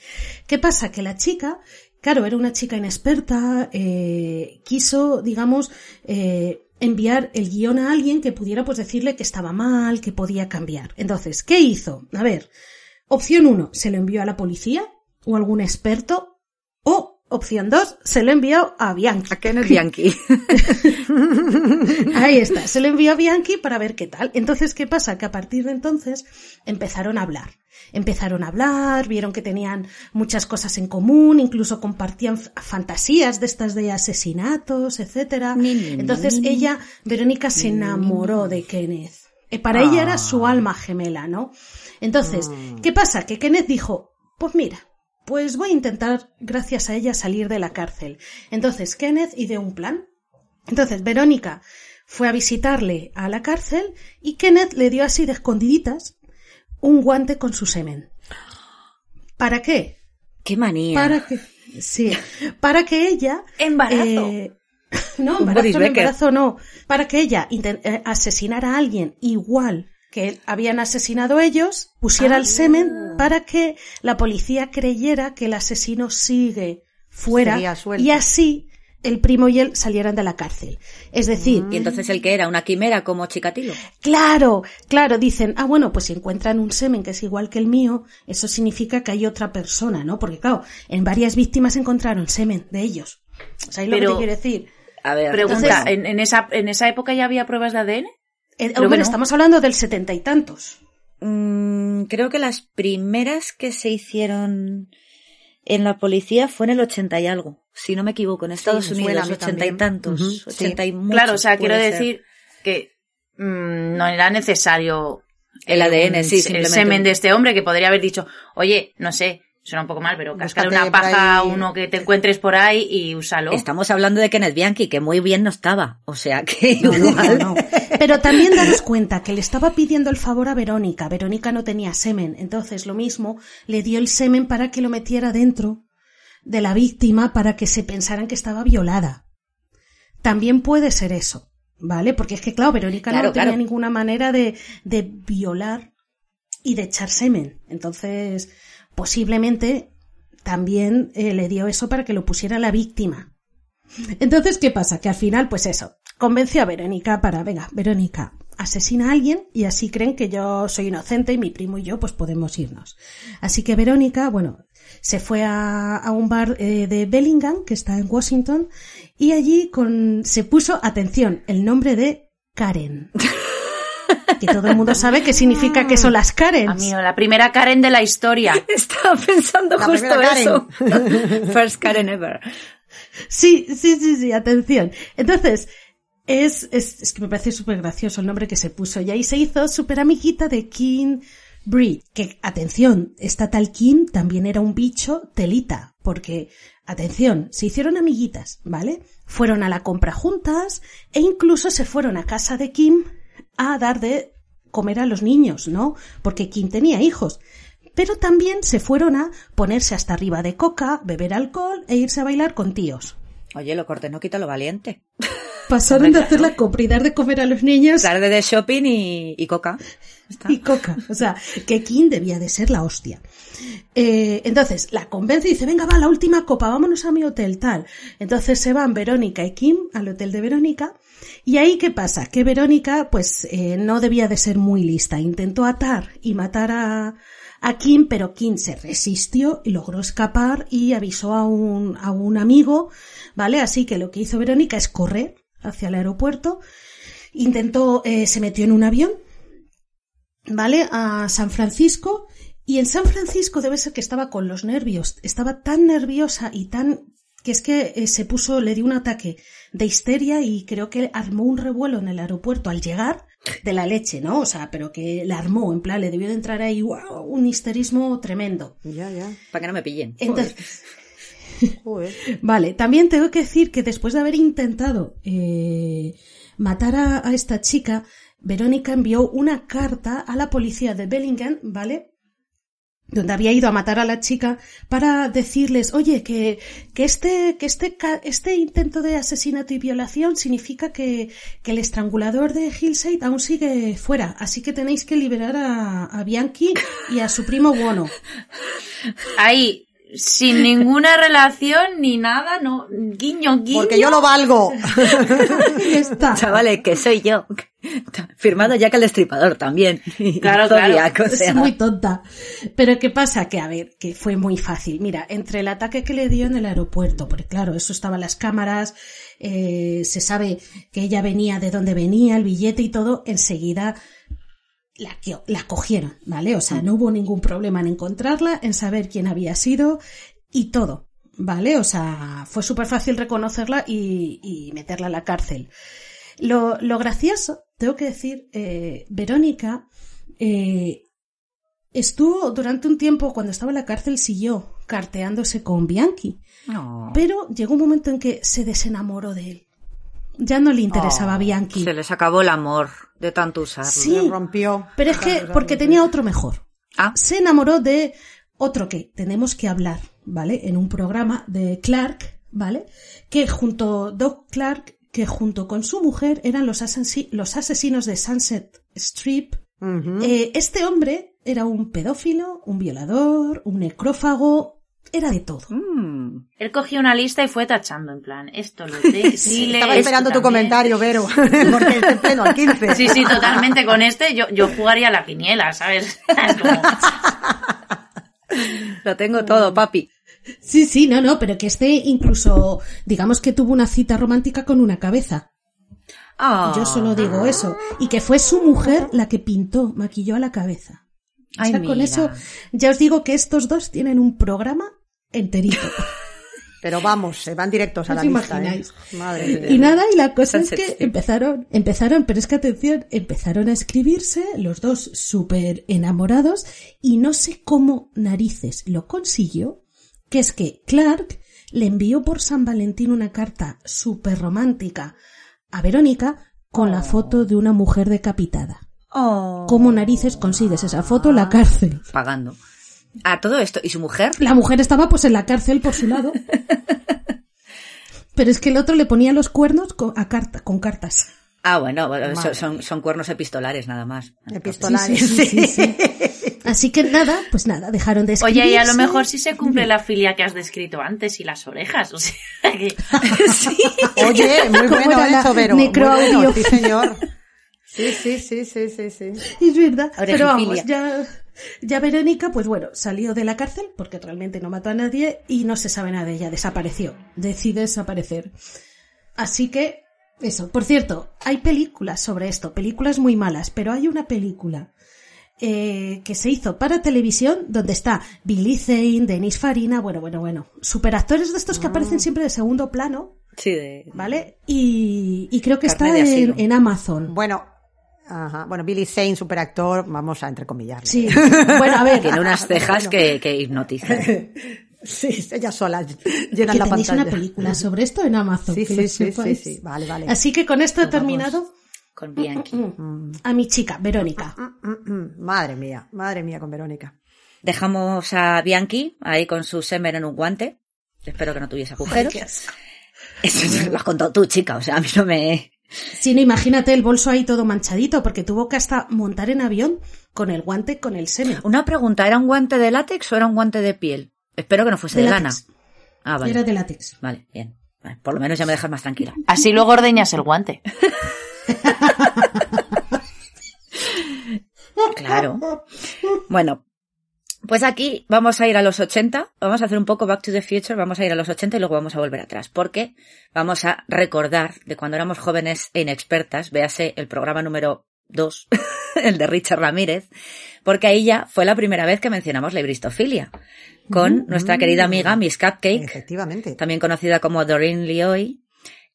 ¿Qué pasa? Que la chica, claro, era una chica inexperta, eh, quiso, digamos, eh, enviar el guion a alguien que pudiera pues decirle que estaba mal, que podía cambiar. Entonces, ¿qué hizo? A ver, opción uno, se lo envió a la policía o algún experto o opción dos, se lo envió a Bianchi. ¿A Kenneth Bianchi? [laughs] Ahí está, se lo envió a Bianchi para ver qué tal. Entonces, ¿qué pasa? Que a partir de entonces empezaron a hablar. Empezaron a hablar, vieron que tenían muchas cosas en común, incluso compartían fantasías de estas de asesinatos, ni, Entonces ella, Verónica, se enamoró de Kenneth. Eh, Para ella era su alma gemela, ¿no? Entonces, ¿qué pasa? Que Kenneth dijo, pues mira, pues voy a intentar, gracias a ella, salir de la cárcel. Entonces, Kenneth ideó un plan. Entonces, Verónica fue a visitarle a la cárcel y Kenneth le dio así de escondiditas un guante con su semen. ¿Para qué? ¡Qué manía! Para que, sí, para que ella... Embarazo. eh, [laughs] no, embarazo, no, embarazo no. Para que ella eh, asesinara a alguien igual que habían asesinado ellos, pusiera Ah. el semen para que la policía creyera que el asesino sigue fuera y así el primo y él salieran de la cárcel. Es decir, Y entonces el que era una quimera como Chikatilo. Claro, claro, dicen, ah, bueno, pues si encuentran un semen que es igual que el mío, eso significa que hay otra persona, ¿no? Porque claro, en varias víctimas encontraron semen de ellos. ¿Sabéis lo que Pero- te quiero decir? A ver, Pregunta, Entonces- ¿en, en esa, ¿en esa época ya había pruebas de ADN? Eh, Creo hombre, que no. estamos hablando del setenta y tantos. Mm, creo que las primeras que se hicieron en la policía fue en el 80 y algo, si no me equivoco, en Estados a Unidos, ochenta y tantos, sí. ochenta y muchos. claro, o sea, quiero ser. decir que mm, no era necesario El ADN, sí, simplemente. El semen de este hombre que podría haber dicho, oye, no sé, suena un poco mal, pero cascar Búscate una paja a uno que te encuentres por ahí y úsalo. Estamos hablando de Kenneth Bianchi, que muy bien no estaba, o sea que No, no, igual- no. Pero también daros [laughs] cuenta que le estaba pidiendo el favor a Verónica. Verónica no tenía semen, entonces lo mismo le dio el semen para que lo metiera dentro de la víctima para que se pensaran que estaba violada. También puede ser eso, ¿vale? Porque es que, claro, Verónica Claro, no tenía claro. ninguna manera de, de violar y de echar semen. Entonces, posiblemente también eh, le dio eso para que lo pusiera la víctima. Entonces, ¿qué pasa? Que al final, pues eso, convenció a Verónica para, venga, Verónica, asesina a alguien y así creen que yo soy inocente y mi primo y yo pues podemos irnos. Así que Verónica, bueno, se fue a, un bar eh, de Bellingham, que está en Washington, y allí con, se puso, atención, el nombre de Karen. [laughs] [laughs] que todo el mundo sabe qué significa que son las Karens. Amigo, la primera Karen de la historia. [laughs] Estaba pensando La justo eso. [laughs] First Karen ever. Sí, sí, sí, sí, atención. Entonces, es, es, es que me parece súper gracioso el nombre que se puso. Y ahí se hizo súper amiguita de King Breed. Que, atención, esta tal Kim también era un bicho telita. Porque, atención, se hicieron amiguitas, ¿vale? Fueron a la compra juntas e incluso se fueron a casa de Kim a dar de comer a los niños, ¿no? Porque Kim tenía hijos. Pero también se fueron a ponerse hasta arriba de coca, beber alcohol e irse a bailar con tíos. Oye, lo corté no quita lo valiente. [laughs] Pasaron de hacer la compra y dar de comer a los niños Tarde de shopping y, y coca. Está. y coca. O sea, que Kim debía de ser la hostia. Eh, entonces, la convence y dice, venga, va, la última copa, vámonos a mi hotel, tal. Entonces se van Verónica y Kim al hotel de Verónica. Y ahí, ¿qué pasa? Que Verónica, pues, eh, no debía de ser muy lista. Intentó atar y matar a, a Kim, pero Kim se resistió y logró escapar y avisó a un, a un amigo, ¿vale? Así que lo que hizo Verónica es correr hacia el aeropuerto, intentó, eh, se metió en un avión, ¿vale? A San Francisco. Y en San Francisco debe ser que estaba con los nervios. Estaba tan nerviosa y tan que es que eh, se puso, le dio un ataque de histeria y creo que armó un revuelo en el aeropuerto al llegar de la leche, ¿no? O sea, pero que la armó, en plan, le debió de entrar ahí, wow, un histerismo tremendo. Ya, ya. Para que no me pillen. Entonces, Joder. [laughs] Vale, también tengo que decir que después de haber intentado eh, matar a, a esta chica, Verónica envió una carta a la policía de Bellingham, ¿vale? Donde había ido a matar a la chica para decirles, oye, que, que este, que este, este intento de asesinato y violación significa que, que el estrangulador de Hillside aún sigue fuera, así que tenéis que liberar a, a Bianchi y a su primo Bono. Ahí, sin ninguna relación ni nada, no, guiño, guiño. Porque yo lo valgo. [laughs] Está. Chavales, que soy yo. Firmado ya que el destripador también. Claro, Zodiac, claro. o sea. Es muy tonta. Pero ¿qué pasa? Que a ver, que fue muy fácil. Mira, entre el ataque que le dio en el aeropuerto, porque claro, eso estaba en las cámaras, eh, se sabe que ella venía de dónde venía, el billete y todo, enseguida la, que- la cogieron, ¿vale? O sea, no hubo ningún problema en encontrarla, en saber quién había sido y todo, ¿vale? O sea, fue súper fácil reconocerla y, y meterla en la cárcel. Lo, lo gracioso, tengo que decir, eh, Verónica eh, estuvo durante un tiempo, cuando estaba en la cárcel, siguió carteándose con Bianchi, pero llegó un momento en que se desenamoró de él. Ya no le interesaba Oh, Bianchi. Se les acabó el amor de tanto usarlo. Sí. Se rompió. Pero es que, porque tenía otro mejor. Ah, Se enamoró de otro que tenemos que hablar, ¿vale? En un programa de Clark, ¿vale? Que junto, Doc Clark, que junto con su mujer eran los, asesi- los asesinos de Sunset Strip. Eh, este hombre era un pedófilo, un violador, un necrófago, era de todo. mm. Él cogió una lista y fue tachando, en plan, esto lo de [laughs] sí, Estaba esperando tu comentario, Vero, [laughs] [laughs] porque está en pleno al 15. Sí, sí, totalmente. Con este yo, yo jugaría la quiniela, ¿sabes? Como- Lo tengo todo, papi. Sí, sí, no, no, pero que este incluso, digamos que tuvo una cita romántica con una cabeza. Ah. Yo solo digo eso. Y que fue su mujer la que pintó, maquilló a la cabeza. O sea, con eso ya os digo que estos dos tienen un programa enterito. [laughs] Pero vamos, se van directos a ¿Os la lista, ¿eh? Madre mía. Y nada, y la cosa es que empezaron, empezaron, pero es que atención, empezaron a escribirse los dos súper enamorados y no sé cómo narices lo consiguió, que es que Clark le envió por San Valentín una carta súper romántica a Verónica con la foto de una mujer decapitada. Oh. ¿Cómo narices consigues esa foto en la cárcel? Pagando. A todo esto. ¿Y su mujer? La mujer estaba pues en la cárcel por su lado. [laughs] Pero es que el otro le ponía los cuernos con, a carta, con cartas. Ah, bueno, son, son, son cuernos epistolares nada más. Epistolares. Sí, sí, sí, sí, sí. [laughs] Así que nada, pues nada, dejaron de escribirse. Oye, y a lo mejor sí se cumple la filia que has descrito antes y las orejas. O sea, [laughs] que... sí. Oye, muy ¿Cómo bueno eso, Vero. Necroaudio? bueno, sí, señor. Sí, sí, sí, sí, sí, sí. Es verdad. Pero vamos, ya, ya Verónica, pues bueno, salió de la cárcel porque realmente no mató a nadie y no se sabe nada de ella, desapareció. Decide desaparecer. Así que Eso, por cierto, hay películas sobre esto, películas muy malas, pero hay una película eh, que se hizo para televisión donde está Billy Zane, Denis Farina, bueno, bueno, bueno, superactores de estos que aparecen siempre de segundo plano, Sí, de... ¿vale? Y, y creo que Carne está en Amazon. Bueno, ajá, bueno, Billy Zane, superactor, vamos a entrecomillar. Sí, [laughs] bueno, a ver, Tiene unas cejas que, que hipnotizan. [laughs] Sí, ellas solas que llenan la pantalla. una película sobre esto en Amazon. Sí, que sí, sí, sí. Vale, vale. Así que con esto he terminado Con Bianchi. a mi chica, Verónica. Mm, mm, Madre mía, madre mía con Verónica. Dejamos a Bianchi ahí con su semen en un guante. Espero que no tuviese agujeros. Eso lo has contado tú, chica. O sea, a mí no me... Sí, no, imagínate el bolso ahí todo manchadito, porque tuvo que hasta montar en avión con el guante con el semen. Una pregunta, ¿era un guante de látex o era un guante de piel? Espero que no fuese De lana. Ah, vale. Era de látex. Vale, bien. Vale, por lo menos ya me dejas más tranquila. Así luego ordeñas el guante. [laughs] Claro. Bueno, pues aquí vamos a ir a los 80, vamos a hacer un poco Back to the Future, vamos a ir a los 80 y luego vamos a volver atrás, porque vamos a recordar de cuando éramos jóvenes e inexpertas, véase el programa número 2, [laughs] el de Richard Ramírez, porque ahí ya fue la primera vez que mencionamos la ibristofilia, con nuestra querida amiga Miss Cupcake, Efectivamente. también conocida como Doreen Lioy,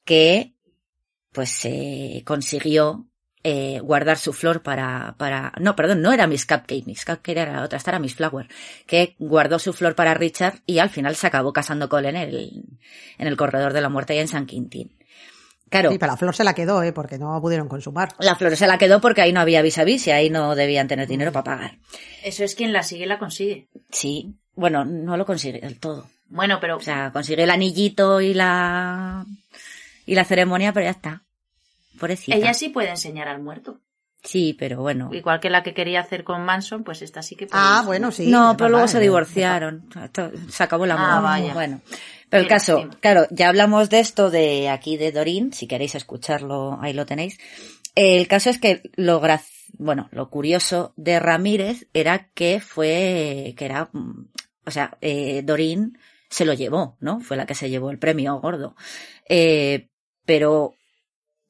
que pues eh, consiguió eh, guardar su flor para, para, no, perdón, no era Miss Cupcake, Miss Cupcake era la otra, esta era Miss Flower, que guardó su flor para Richard y al final se acabó casando con él en el, en el corredor de la muerte y en San Quintín. Claro, Sí, pero la flor se la quedó, ¿eh? Porque no pudieron consumar. la flor se la quedó porque ahí no había vis a vis y ahí no debían tener dinero para pagar. Eso es quien la sigue la consigue. Sí, bueno, no lo consigue del todo. Bueno, pero O sea, consigue el anillito y la, y la ceremonia, pero ya está. Pobrecita. ella sí puede enseñar al muerto. Sí, pero bueno. Igual que la que quería hacer con Manson, pues esta sí que puede. Ah, bueno, sí. no, pero luego se divorciaron. Se acabó el amor. Ah, vaya. Bueno. Pero el caso, claro, ya hablamos de esto de aquí de Dorín, si queréis escucharlo, ahí lo tenéis. El caso es que lo gra- bueno, lo curioso de Ramírez era que fue, que era, o sea, eh, Dorín se lo llevó, ¿no? Fue la que se llevó el premio gordo. Eh, pero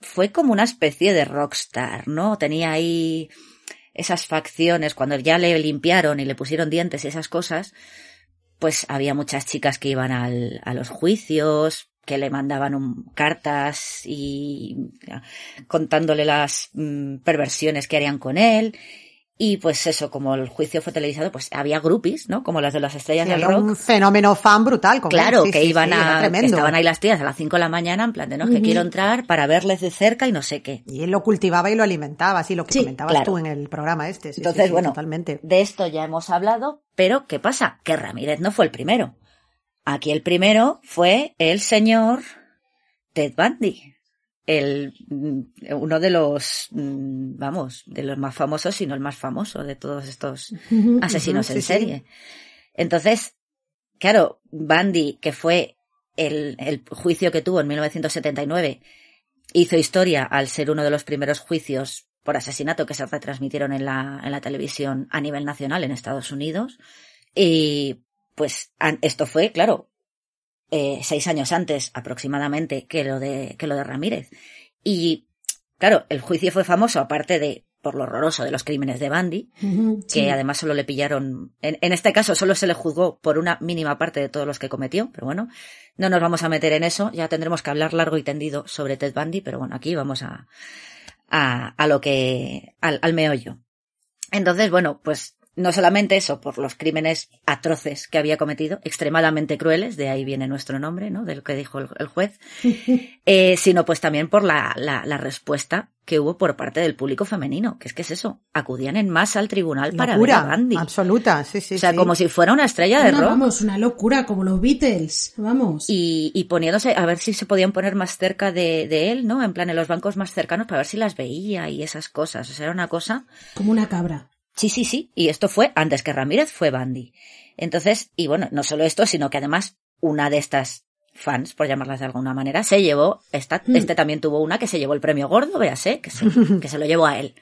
fue como una especie de rockstar, ¿no? Tenía ahí esas facciones, cuando ya le limpiaron y le pusieron dientes y esas cosas, pues había muchas chicas que iban al, a los juicios, que le mandaban un- cartas y contándole las mm, perversiones que harían con él. Y pues eso, como el juicio fue televisado, pues había groupies, ¿no? Como las de las estrellas Sí, del rock. un fenómeno fan brutal. Él. Claro, Sí, que sí, iban a, que estaban ahí las tías a las 5 de la mañana en plan de, no, es que quiero entrar para verles de cerca y no sé qué. Y él lo cultivaba y lo alimentaba, así lo que comentabas claro. tú en el programa este. Entonces, bueno, totalmente. de esto ya hemos hablado, pero ¿qué pasa? Que Ramírez no fue el primero. Aquí el primero fue el señor Ted Bundy. El, mm, uno de los, mm, vamos, de los más famosos, si no el más famoso de todos estos [laughs] asesinos en sí. serie. Entonces, claro, Bundy, que fue el, el juicio que tuvo en 1979, hizo historia al ser uno de los primeros juicios por asesinato que se retransmitieron en la, en la televisión a nivel nacional en Estados Unidos. Y pues esto fue, claro, eh, seis años antes aproximadamente que lo de, que lo de Ramírez. Y claro, el juicio fue famoso aparte de por lo horroroso de los crímenes de Bundy, Ujú, que sí. además solo le pillaron, en, en este caso solo se le juzgó por una mínima parte de todos los que cometió, pero bueno, no nos vamos a meter en eso, ya tendremos que hablar largo y tendido sobre Ted Bundy, pero bueno, aquí vamos a, a, a lo que, al, al meollo. Entonces, bueno, pues no solamente eso, por los crímenes atroces que había cometido, extremadamente crueles, de ahí viene nuestro nombre, ¿no? De lo que dijo el, el juez, [laughs] eh, sino pues también por la, la, la respuesta que hubo por parte del público femenino, que es que es eso, acudían en masa al tribunal para ver a Bundy. absoluta, sí, sí. o sea, sí. como si fuera una estrella de Una, rock. vamos, una locura, como los Beatles, vamos. Y, y poniéndose a ver si se podían poner más cerca de, de él, ¿no? En plan, en los bancos más cercanos para ver si las veía y esas cosas. O sea, era una cosa. Como una cabra. Sí, sí, sí. Y esto fue antes que Ramírez, fue Bandy. Entonces, y bueno, no solo esto, sino que además una de estas fans, por llamarlas de alguna manera, se llevó, esta, Mm. este también tuvo una que se llevó el premio gordo, véase, que se, [laughs] que se lo llevó a él.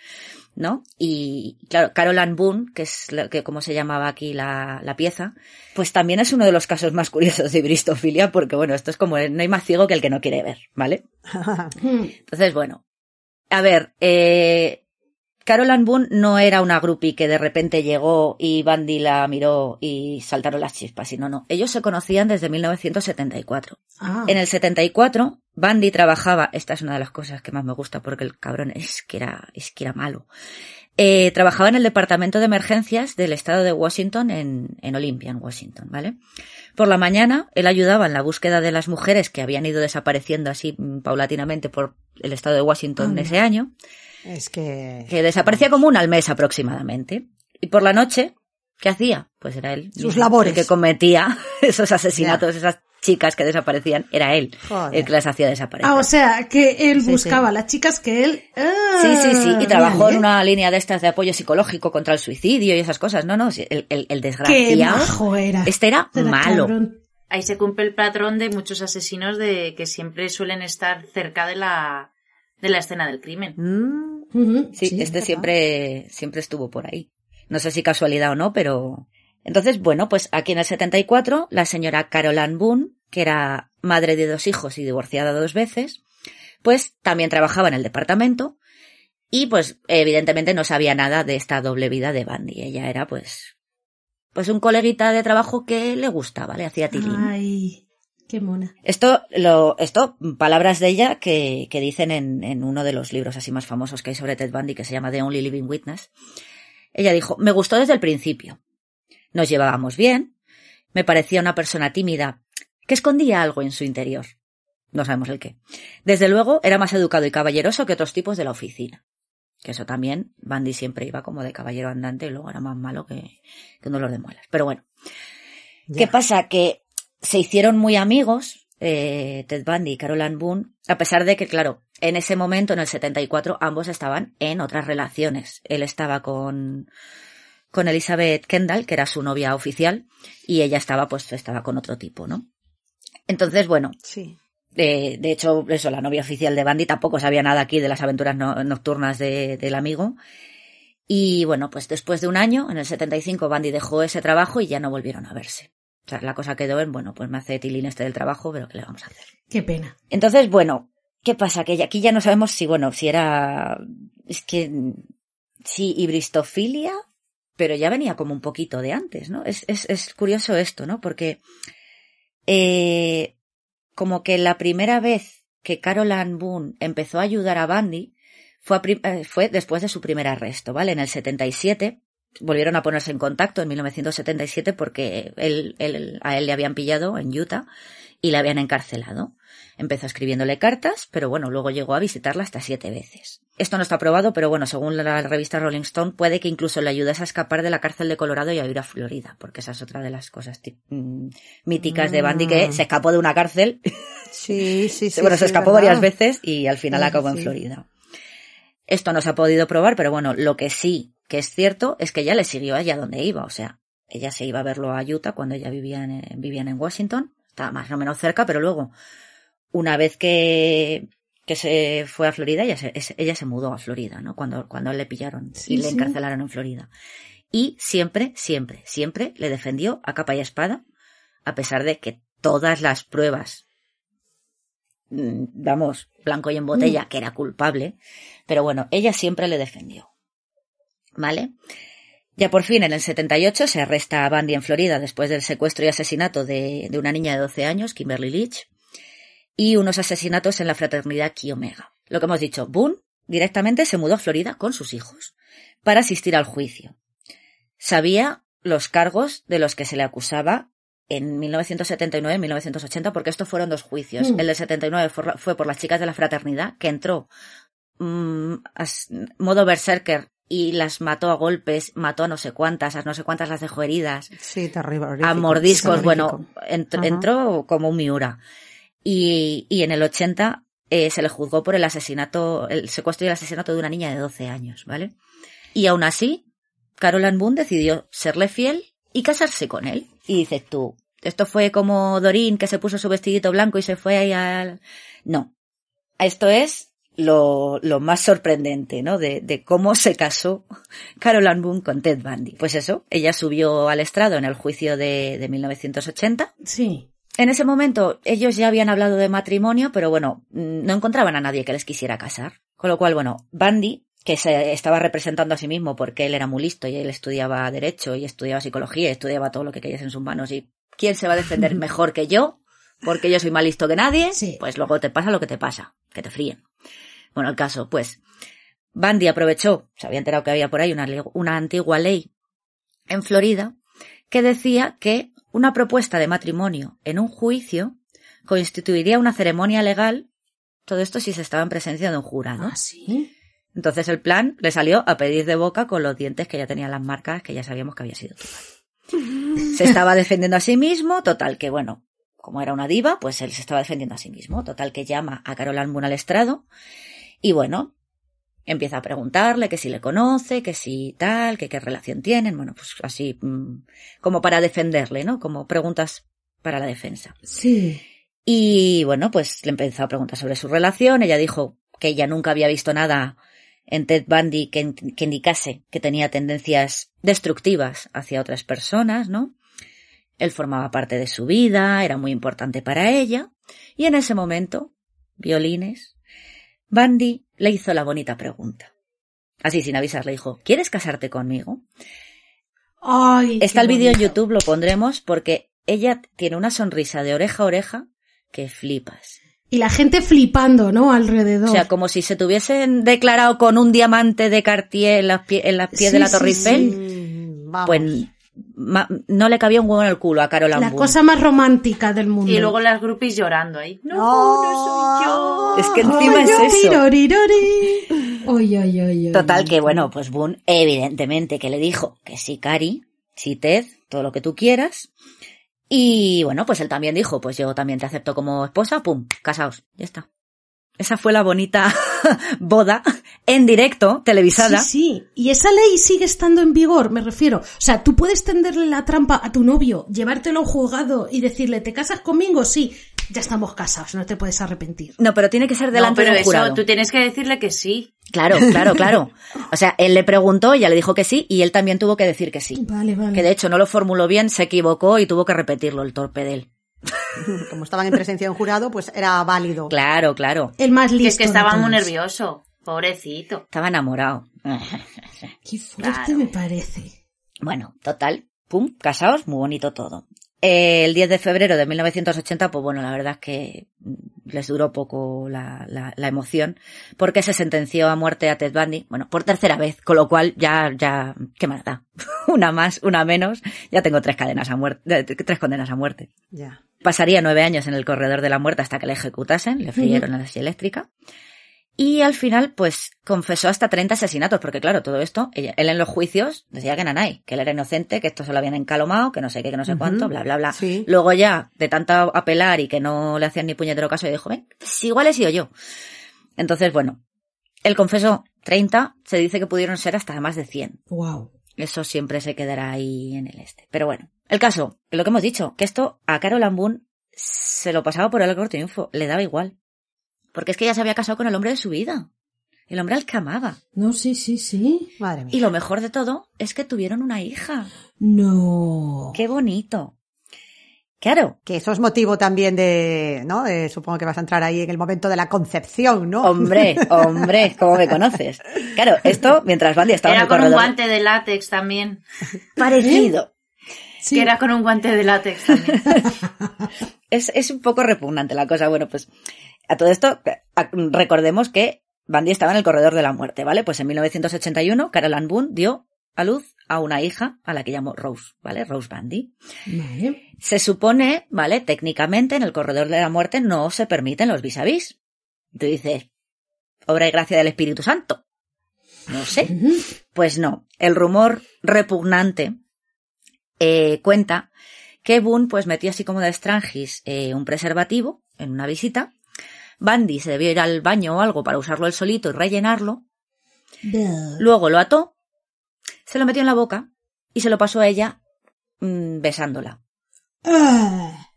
¿no? Y claro, Carol Ann Boone, que es que como se llamaba aquí la, la, pieza, pues también es uno de los casos más curiosos de bristofilia, porque bueno, esto es como no hay más ciego que el que no quiere ver, ¿vale? [laughs] Entonces, bueno, a ver, eh, Carol Ann Boone no era una groupie que de repente llegó y Bandy la miró y saltaron las chispas, sino no. Ellos se conocían desde 1974. Ah. En el 74, Bandy trabajaba, esta es una de las cosas que más me gusta porque el cabrón es que era, es que era malo. Eh, trabajaba en el departamento de emergencias del estado de Washington en, en Olympia, en Washington, ¿vale? Por la mañana, él ayudaba en la búsqueda de las mujeres que habían ido desapareciendo así mm, paulatinamente por el estado de Washington Anda. ese año Es que... que desaparecía como una al mes aproximadamente. Y por la noche, ¿qué hacía? Pues era él. Sus labores. El que cometía [laughs] esos asesinatos, esas chicas que desaparecían, era él Joder. el que las hacía desaparecer. Ah, o sea, que él Sí, buscaba sí. a las chicas que él... Ah, Sí, sí, sí. Y trabajó vale. en una línea de estas de apoyo psicológico contra el suicidio y esas cosas. No, no, sí, el, el, el desgraciado. era. Este era Era malo. cabrón. Ahí se cumple el patrón de muchos asesinos de que siempre suelen estar cerca de la, de la escena del crimen. Mm, Sí, sí, este siempre, siempre estuvo por ahí. No sé si casualidad o no, pero. Entonces, bueno, pues aquí en el 74, la señora Carol Ann Boone, que era madre de dos hijos y divorciada dos veces, pues también trabajaba en el departamento y pues evidentemente no sabía nada de esta doble vida de Bandy. Ella era pues, pues un coleguita de trabajo que le gustaba, le hacía tilín. Ay, qué mona. Esto, lo, esto, palabras de ella que, que dicen en, en uno de los libros así más famosos que hay sobre Ted Bundy, que se llama The Only Living Witness. Ella dijo, me gustó desde el principio. Nos llevábamos bien. Me parecía una persona tímida que escondía algo en su interior. No sabemos el qué. Desde luego, era más educado y caballeroso que otros tipos de la oficina. Que eso también, Bundy siempre iba como de caballero andante y luego era más malo que, que un dolor de muelas. Pero bueno. ya. ¿Qué pasa? Que se hicieron muy amigos, eh, Ted Bundy y Carol Ann Boone, a pesar de que, claro, en ese momento, en el 74, ambos estaban en otras relaciones. Él estaba con, con Elizabeth Kendall, que era su novia oficial, y ella estaba, pues, estaba con otro tipo, ¿no? Entonces, bueno, Sí. de, de hecho, eso, la novia oficial de Bandy tampoco sabía nada aquí de las aventuras no- nocturnas de- del amigo. Y bueno, pues después de un año, en el 75, Bandy dejó ese trabajo y ya no volvieron a verse. O sea, la cosa quedó en, bueno, pues me hace tilín este del trabajo, pero ¿qué le vamos a hacer? Qué pena. Entonces, bueno, ¿qué pasa? Que ya- aquí ya no sabemos si, bueno, si era, es que, si hibristofilia, pero ya venía como un poquito de antes, ¿no? Es, es, es curioso esto, ¿no? Porque, eh, como que la primera vez que Carol Ann Boone empezó a ayudar a Bandy fue, eh, fue después de su primer arresto, ¿vale? En el 77 volvieron a ponerse en contacto en 1977 porque él, él- a él le habían pillado en Utah y le habían encarcelado. Empezó escribiéndole cartas, pero bueno, luego llegó a visitarla hasta siete veces. Esto no está probado, pero bueno, según la revista Rolling Stone, puede que incluso le ayudase a escapar de la cárcel de Colorado y a ir a Florida, porque esa es otra de las cosas mm, míticas de Bandy, que Mm. se escapó de una cárcel, Sí, sí, [laughs] sí. bueno, sí, se escapó ¿verdad? varias veces y al final Sí, acabó en sí. Florida. Esto no se ha podido probar, pero bueno, lo que sí que es cierto es que ella le siguió allá donde iba, o sea, ella se iba a verlo a Utah cuando ella vivía en, vivían en Washington, más o menos cerca, pero luego, una vez que, que se fue a Florida, ella se, ella se mudó a Florida, ¿no? Cuando, cuando le pillaron Sí, y le sí. encarcelaron en Florida. Y siempre, siempre, siempre le defendió a capa y espada, a pesar de que todas las pruebas, mm, vamos, blanco y en botella, que era culpable, pero bueno, ella siempre le defendió. ¿Vale? Ya por fin, en el 78, se arresta a Bandy en Florida después del secuestro y asesinato de, de una niña de 12 años, Kimberly Leach, y unos asesinatos en la fraternidad Chi Omega. Lo que hemos dicho, Boone directamente se mudó a Florida con sus hijos para asistir al juicio. Sabía los cargos de los que se le acusaba en 1979 y 1980, porque estos fueron dos juicios. Mm. El de 79 fue, por las chicas de la fraternidad, que entró mm, as- modo berserker y las mató a golpes, mató a no sé cuántas, a no sé cuántas las dejó heridas, Sí, terrible. a mordiscos, bueno, entró como un Miura. Y, y en el 80 eh, se le juzgó por el asesinato, el secuestro y el asesinato de una niña de 12 años, ¿vale? Y aún así, Carol Ann Boone decidió serle fiel y casarse con él. Y dices tú, esto fue como Dorín que se puso su vestidito blanco y se fue ahí al... No. Esto es lo, lo más sorprendente, ¿no? De, de cómo se casó [laughs] Carol Ann Boone con Ted Bundy. Pues eso, ella subió al estrado en el juicio de, de 1980. Sí. En ese momento ellos ya habían hablado de matrimonio, pero bueno, mm, no encontraban a nadie que les quisiera casar. Con lo cual, bueno, Bundy, que se estaba representando a sí mismo porque él era muy listo y él estudiaba derecho y estudiaba psicología y estudiaba todo lo que querías en sus manos y ¿quién se va a defender [laughs] mejor que yo? Porque yo soy más listo que nadie, Sí. pues luego te pasa lo que te pasa, que te fríen. Bueno, el caso, pues, Bundy aprovechó, se había enterado que había por ahí una, una antigua ley en Florida que decía que una propuesta de matrimonio en un juicio constituiría una ceremonia legal, todo esto si se estaba en presencia de un jurado. Ah, sí. Entonces el plan le salió a pedir de boca con los dientes que ya tenían las marcas que ya sabíamos que había sido. [laughs] Se estaba defendiendo a sí mismo, total que bueno, como era una diva, pues él se estaba defendiendo a sí mismo, total que llama a Carol Boone al estrado y bueno, empieza a preguntarle que si le conoce, que si tal, que qué relación tienen, bueno, pues así mm, como para defenderle, ¿no? Como preguntas para la defensa. Sí. Y bueno, pues le empezó a preguntar sobre su relación. Ella dijo que ella nunca había visto nada en Ted Bundy que, que indicase que tenía tendencias destructivas hacia otras personas, ¿no? Él formaba parte de su vida, era muy importante para ella. Y en ese momento, violines, Bundy le hizo la bonita pregunta. Así sin avisar le dijo, ¿quieres casarte conmigo? Ay. Está el vídeo en. YouTube, lo pondremos porque ella tiene una sonrisa de oreja a oreja que flipas. Y la gente flipando, ¿no? Alrededor. O sea, como si se tuviesen declarado con un diamante de Cartier en las, pie- en las pies de la Torre. Eiffel, pues no le cabía un huevo en el culo a Carol la cosa más romántica del mundo. Y luego las groupies llorando ahí. No, No. no soy yo. Es que encima es eso. Tirorirori. Oy, oy, oy, oy. Total que bueno, pues Boone evidentemente que le dijo que sí, Cari, sí, Ted, todo lo que tú quieras. Y bueno, pues él también dijo, pues yo también te acepto como esposa, pum, casaos, ya está. Esa fue la bonita [laughs] boda en directo, televisada. Sí, sí. Y esa ley sigue estando en vigor, me refiero. O sea, tú puedes tenderle la trampa a tu novio, llevártelo a un juzgado y decirle, ¿te casas conmigo? Sí. Ya estamos casados, no te puedes arrepentir. No, pero tiene que ser No, delante pero de un eso, jurado. tú tienes que decirle que sí. Claro, claro, claro. O sea, él le preguntó, ella le dijo que sí, y él también tuvo que decir que sí. Vale, vale. Que de hecho no lo formuló bien, se equivocó y tuvo que repetirlo el torpe de él. Como estaban en presencia de un jurado, pues era válido. Claro, claro. El más listo. Que es que estaba muy nervioso. Pobrecito. Estaba enamorado. [laughs] Qué fuerte Claro. me parece. Bueno, total, pum, casados, muy bonito todo. Eh, el 10 de febrero de 1980, pues bueno, la verdad es que mm, les duró poco la, la, la emoción, porque se sentenció a muerte a Ted Bundy, bueno, por tercera vez, con lo cual ya, ya, ¿qué más da? [laughs] una más, una menos, ya tengo tres cadenas a muerte, tres condenas a muerte. Ya. Pasaría nueve años en el corredor de la muerte hasta que le ejecutasen, le frieron la silla eléctrica. Y al final, pues, confesó hasta 30 asesinatos, porque claro, todo esto, él en los juicios decía que nanay, que él era inocente, que esto se lo habían encalomado, que no sé qué, que no sé cuánto, bla, bla, bla. Sí. Luego ya, de tanto apelar y que no le hacían ni puñetero caso, dijo, ven, pues igual he sido yo. Entonces, bueno, él confesó 30, se dice que pudieron ser hasta más de 100. Wow. Eso siempre se quedará ahí en el este. Pero bueno, el caso, lo que hemos dicho, que esto a Carol Boone se lo pasaba por el arco triunfo, le daba igual. Porque es que ella se había casado con el hombre de su vida. El hombre al que amaba. No, sí, sí, sí. Madre mía. Y lo mejor de todo es que tuvieron una hija. No. ¡Qué bonito! Claro, Que eso es motivo también de, ¿no? De- supongo que vas a entrar ahí en el momento de la concepción, ¿no? hombre, hombre, ¿cómo me conoces? Claro, esto mientras Bandy estaba en Era el con un guante de látex también. Parecido. Sí. Que era con un guante de látex también. [laughs] es, es un poco repugnante la cosa. Bueno, pues a todo esto, recordemos que Bandy estaba en el corredor de la muerte, ¿vale? Pues en 1981, Carol Ann Boone dio a luz a una hija a la que llamó Rose, ¿vale? Rose Bandy. Vale. Se supone, ¿vale? Técnicamente en el corredor de la muerte no se permiten los vis a vis. Tú dices, obra y gracia del Espíritu Santo. No sé. Pues no, el rumor repugnante eh, cuenta que Boone pues metió así como de estrangis eh, un preservativo en una visita. Bandy se debió ir al baño o algo para usarlo él solito y rellenarlo. Luego lo ató, se lo metió en la boca y se lo pasó a ella mm, besándola. Ah.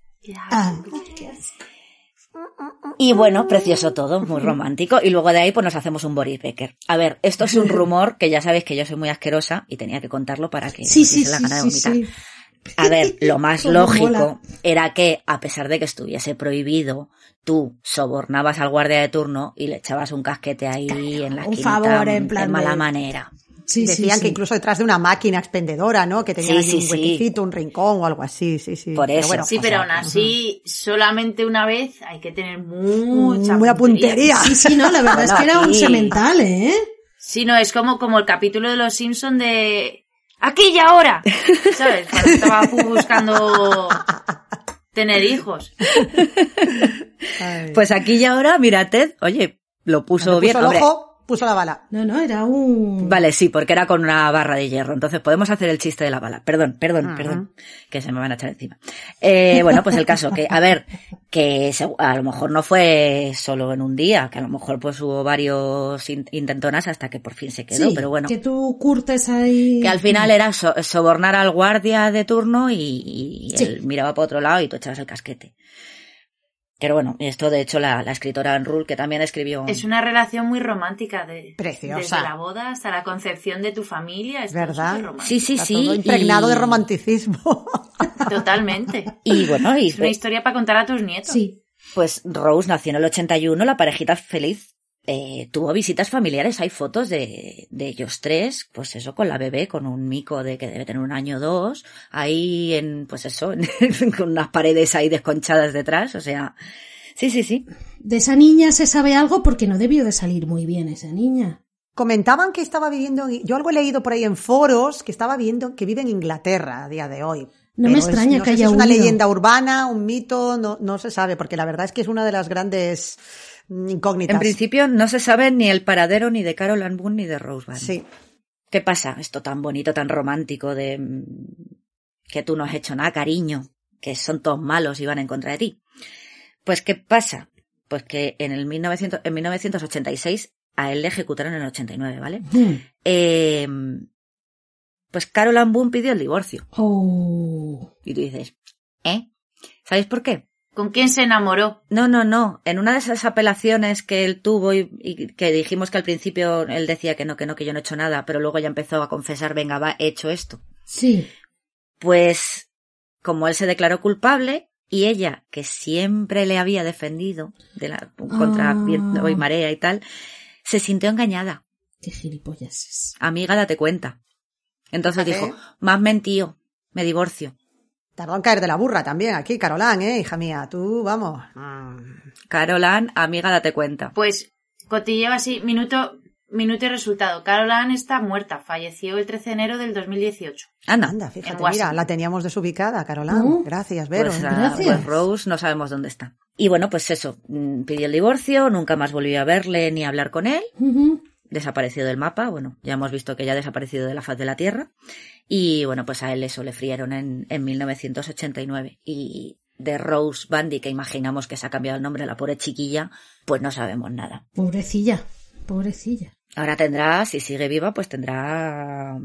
Ah. Y bueno, precioso todo, muy romántico. Y luego de ahí pues nos hacemos un Boris Becker. A ver, esto es un rumor que ya sabéis que yo soy muy asquerosa y tenía que contarlo para que Sí, sí, diese la sí, gana de sí, vomitar. A ver, [laughs] lo más lógico mola. era que, a pesar de que estuviese prohibido, tú sobornabas al guardia de turno y le echabas un casquete ahí en la un esquinita favor, en plan mala de- manera. Sí, Decían sí. que incluso detrás de una máquina expendedora, ¿no? Que tenía sí, un sí. huequecito, un rincón o algo así, sí, sí. Por Pero eso. bueno, Sí, pero sea, aún así, solamente una vez hay que tener mucha Mucha puntería. Sí, sí, no, la verdad es que era un semental, ¿eh? Sí, no, es como, como el capítulo de Los Simpson de aquí y ahora, ¿sabes? Cuando estaba buscando tener hijos. ay. Pues aquí y ahora, mira, Ted, oye, lo puso bien. puso hombre. ojo, puso la bala. No, no, era un... Vale, sí, porque era con una barra de hierro. Entonces podemos hacer el chiste de la bala. Perdón, perdón, Ajá. perdón. Que se me van a echar encima. Eh, bueno, pues el caso que, a ver, que a lo mejor no fue solo en un día, que a lo mejor pues hubo varios in- intentonas hasta que por fin se quedó, Sí, pero bueno. que tú curtes ahí... Que al final era so- sobornar al guardia de turno y, y Sí. él miraba para otro lado y tú echabas el casquete. Pero bueno, esto de hecho la, la escritora Anne Rule, que también escribió... Es una relación muy romántica de Preciosa. desde la boda hasta la concepción de tu familia. Es ¿Verdad? Sí, sí, Está sí. todo impregnado y- de romanticismo. [laughs] [laughs] Totalmente. Y bueno, y Es una historia para contar a tus nietos. Sí. Pues Rose nació en el 81, la parejita feliz. Eh, tuvo visitas familiares, hay fotos de, de ellos tres, pues eso, con la bebé, con un mico de que debe tener un año o dos, ahí en, pues eso, en- [laughs] con unas paredes ahí desconchadas detrás, o sea, sí, sí, sí. De esa niña se sabe algo porque no debió de salir muy bien esa niña. Comentaban que estaba viviendo, en- yo algo he leído por ahí en foros, que estaba viviendo, que vive en Inglaterra a día de hoy. No me es- extraña no que si haya es una huido. leyenda urbana, un mito, no, no se sabe, porque la verdad es que es una de las grandes incógnitas. En principio no se sabe ni el paradero ni de Carol Ann Boone ni de Rosebud. Sí. ¿Qué pasa? Esto tan bonito, tan romántico de mm, que tú no has hecho nada, cariño, que son todos malos y van en contra de ti. Pues ¿qué pasa? Pues que en el 1900, en 1986 a él le ejecutaron en el 89, ¿vale? Hmm. Eh, pues Carol Ann Boone pidió el divorcio. Oh. Y tú dices, ¿eh? ¿Sabéis por qué? ¿Con quién se enamoró? No, no, no. En una de esas apelaciones que él tuvo y, y que dijimos que al principio él decía que no, que no, que yo no he hecho nada, pero luego ya empezó a confesar, venga, va, he hecho esto. Sí. Pues, como él se declaró culpable y ella, que siempre le había defendido de la, contra viento y marea y tal, se sintió engañada. Qué gilipollas es. Amiga, date cuenta. Entonces dijo, más mentío, me divorcio. Tardó en caer de la burra también aquí, Carolán, ¿eh, hija mía? Tú, vamos. Mm. Carolan, amiga, date cuenta. Pues cotilleo así, minuto, minuto y resultado. Carol Ann está muerta, falleció el 13 de enero del 2018. Anda. Anda, fíjate, mira, la teníamos desubicada, Carolán. ¿No? Gracias, Vero. Pues, ah, Gracias. pues Rose no sabemos dónde está. Y bueno, pues eso, mm, pidió el divorcio, nunca más volvió a verle ni a hablar con él, Ujú. Desapareció del mapa, bueno, ya hemos visto que ya ha desaparecido de la faz de la Tierra, y bueno, pues a él eso le frieron en, en 1989. Y de Rose Bandy, que imaginamos que se ha cambiado el nombre a la pobre chiquilla, pues no sabemos nada. Pobrecilla. Pobrecilla. Ahora tendrá, si sigue viva, pues tendrá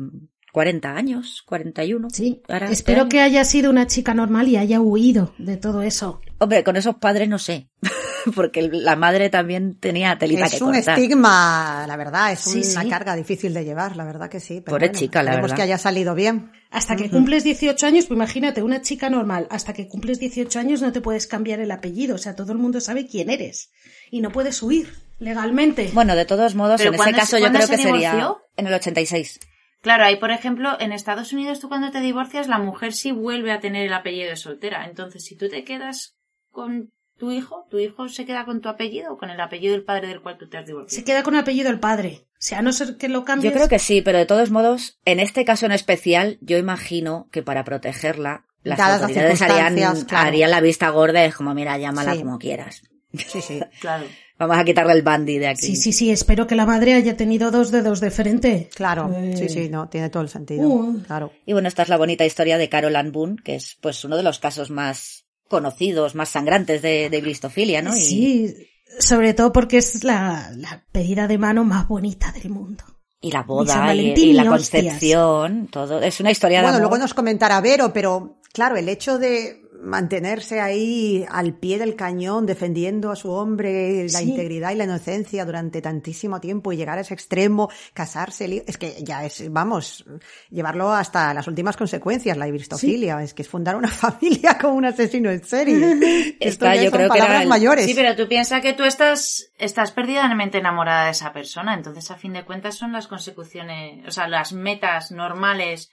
40 años, 41. Sí. Ahora, este Espero año. que haya sido una chica normal y haya huido de todo eso. Hombre, con esos padres no sé, [laughs] porque la madre también tenía telita Es que un cortar. estigma, la verdad, es Sí, una sí. carga difícil de llevar, la verdad que sí. Pero Pobre bueno, chica, la verdad. que haya salido bien. Hasta que cumples 18 años, pues imagínate, una chica normal, hasta que cumples 18 años no te puedes cambiar el apellido, o sea, todo el mundo sabe quién eres y no puedes huir legalmente. Bueno, de todos modos, ¿Pero en ese caso se- yo creo se que sería en el 86. Claro, ahí por ejemplo, en Estados Unidos tú cuando te divorcias, la mujer sí vuelve a tener el apellido de soltera. Entonces, si tú te quedas con tu hijo, tu hijo se queda con tu apellido o con el apellido del padre del cual tú te has Se divorciado. queda con apellido el padre. O sea, a no ser que lo cambies. Yo creo que sí, pero de todos modos, en este caso en especial, yo imagino que para protegerla, las Dadas las autoridades harían, circunstancias, claro. harían la vista gorda, es como, mira, llámala Sí. como quieras. Sí, sí. [laughs] Claro. Vamos a quitarle el bandy de aquí. Sí, sí, sí, espero que la madre haya tenido dos dedos de frente. Claro, Eh, sí, sí, no, tiene todo el sentido. Uh. Claro. Y bueno, esta es la bonita historia de Carol Ann Boone, que es pues uno de los casos más conocidos, más sangrantes de, de blistofilia, ¿no? Y- Sí, sobre todo porque es la, la pedida de mano más bonita del mundo. Y la boda y, Valentín y la hostias. concepción, todo. Es una historia de Bueno, luego nos comentará Vero, pero claro, el hecho de mantenerse ahí al pie del cañón defendiendo a su hombre la Sí. integridad y la inocencia durante tantísimo tiempo y llegar a ese extremo, casarse, es que ya es, vamos, llevarlo hasta las últimas consecuencias, la ibristofilia, es que es fundar una [laughs] familia con un asesino en serie. [laughs] Ya yo son creo que era palabras el- mayores. Sí, pero tú piensas que tú estás, estás perdidamente enamorada de esa persona, entonces a fin de cuentas son las consecuciones, o sea, las metas normales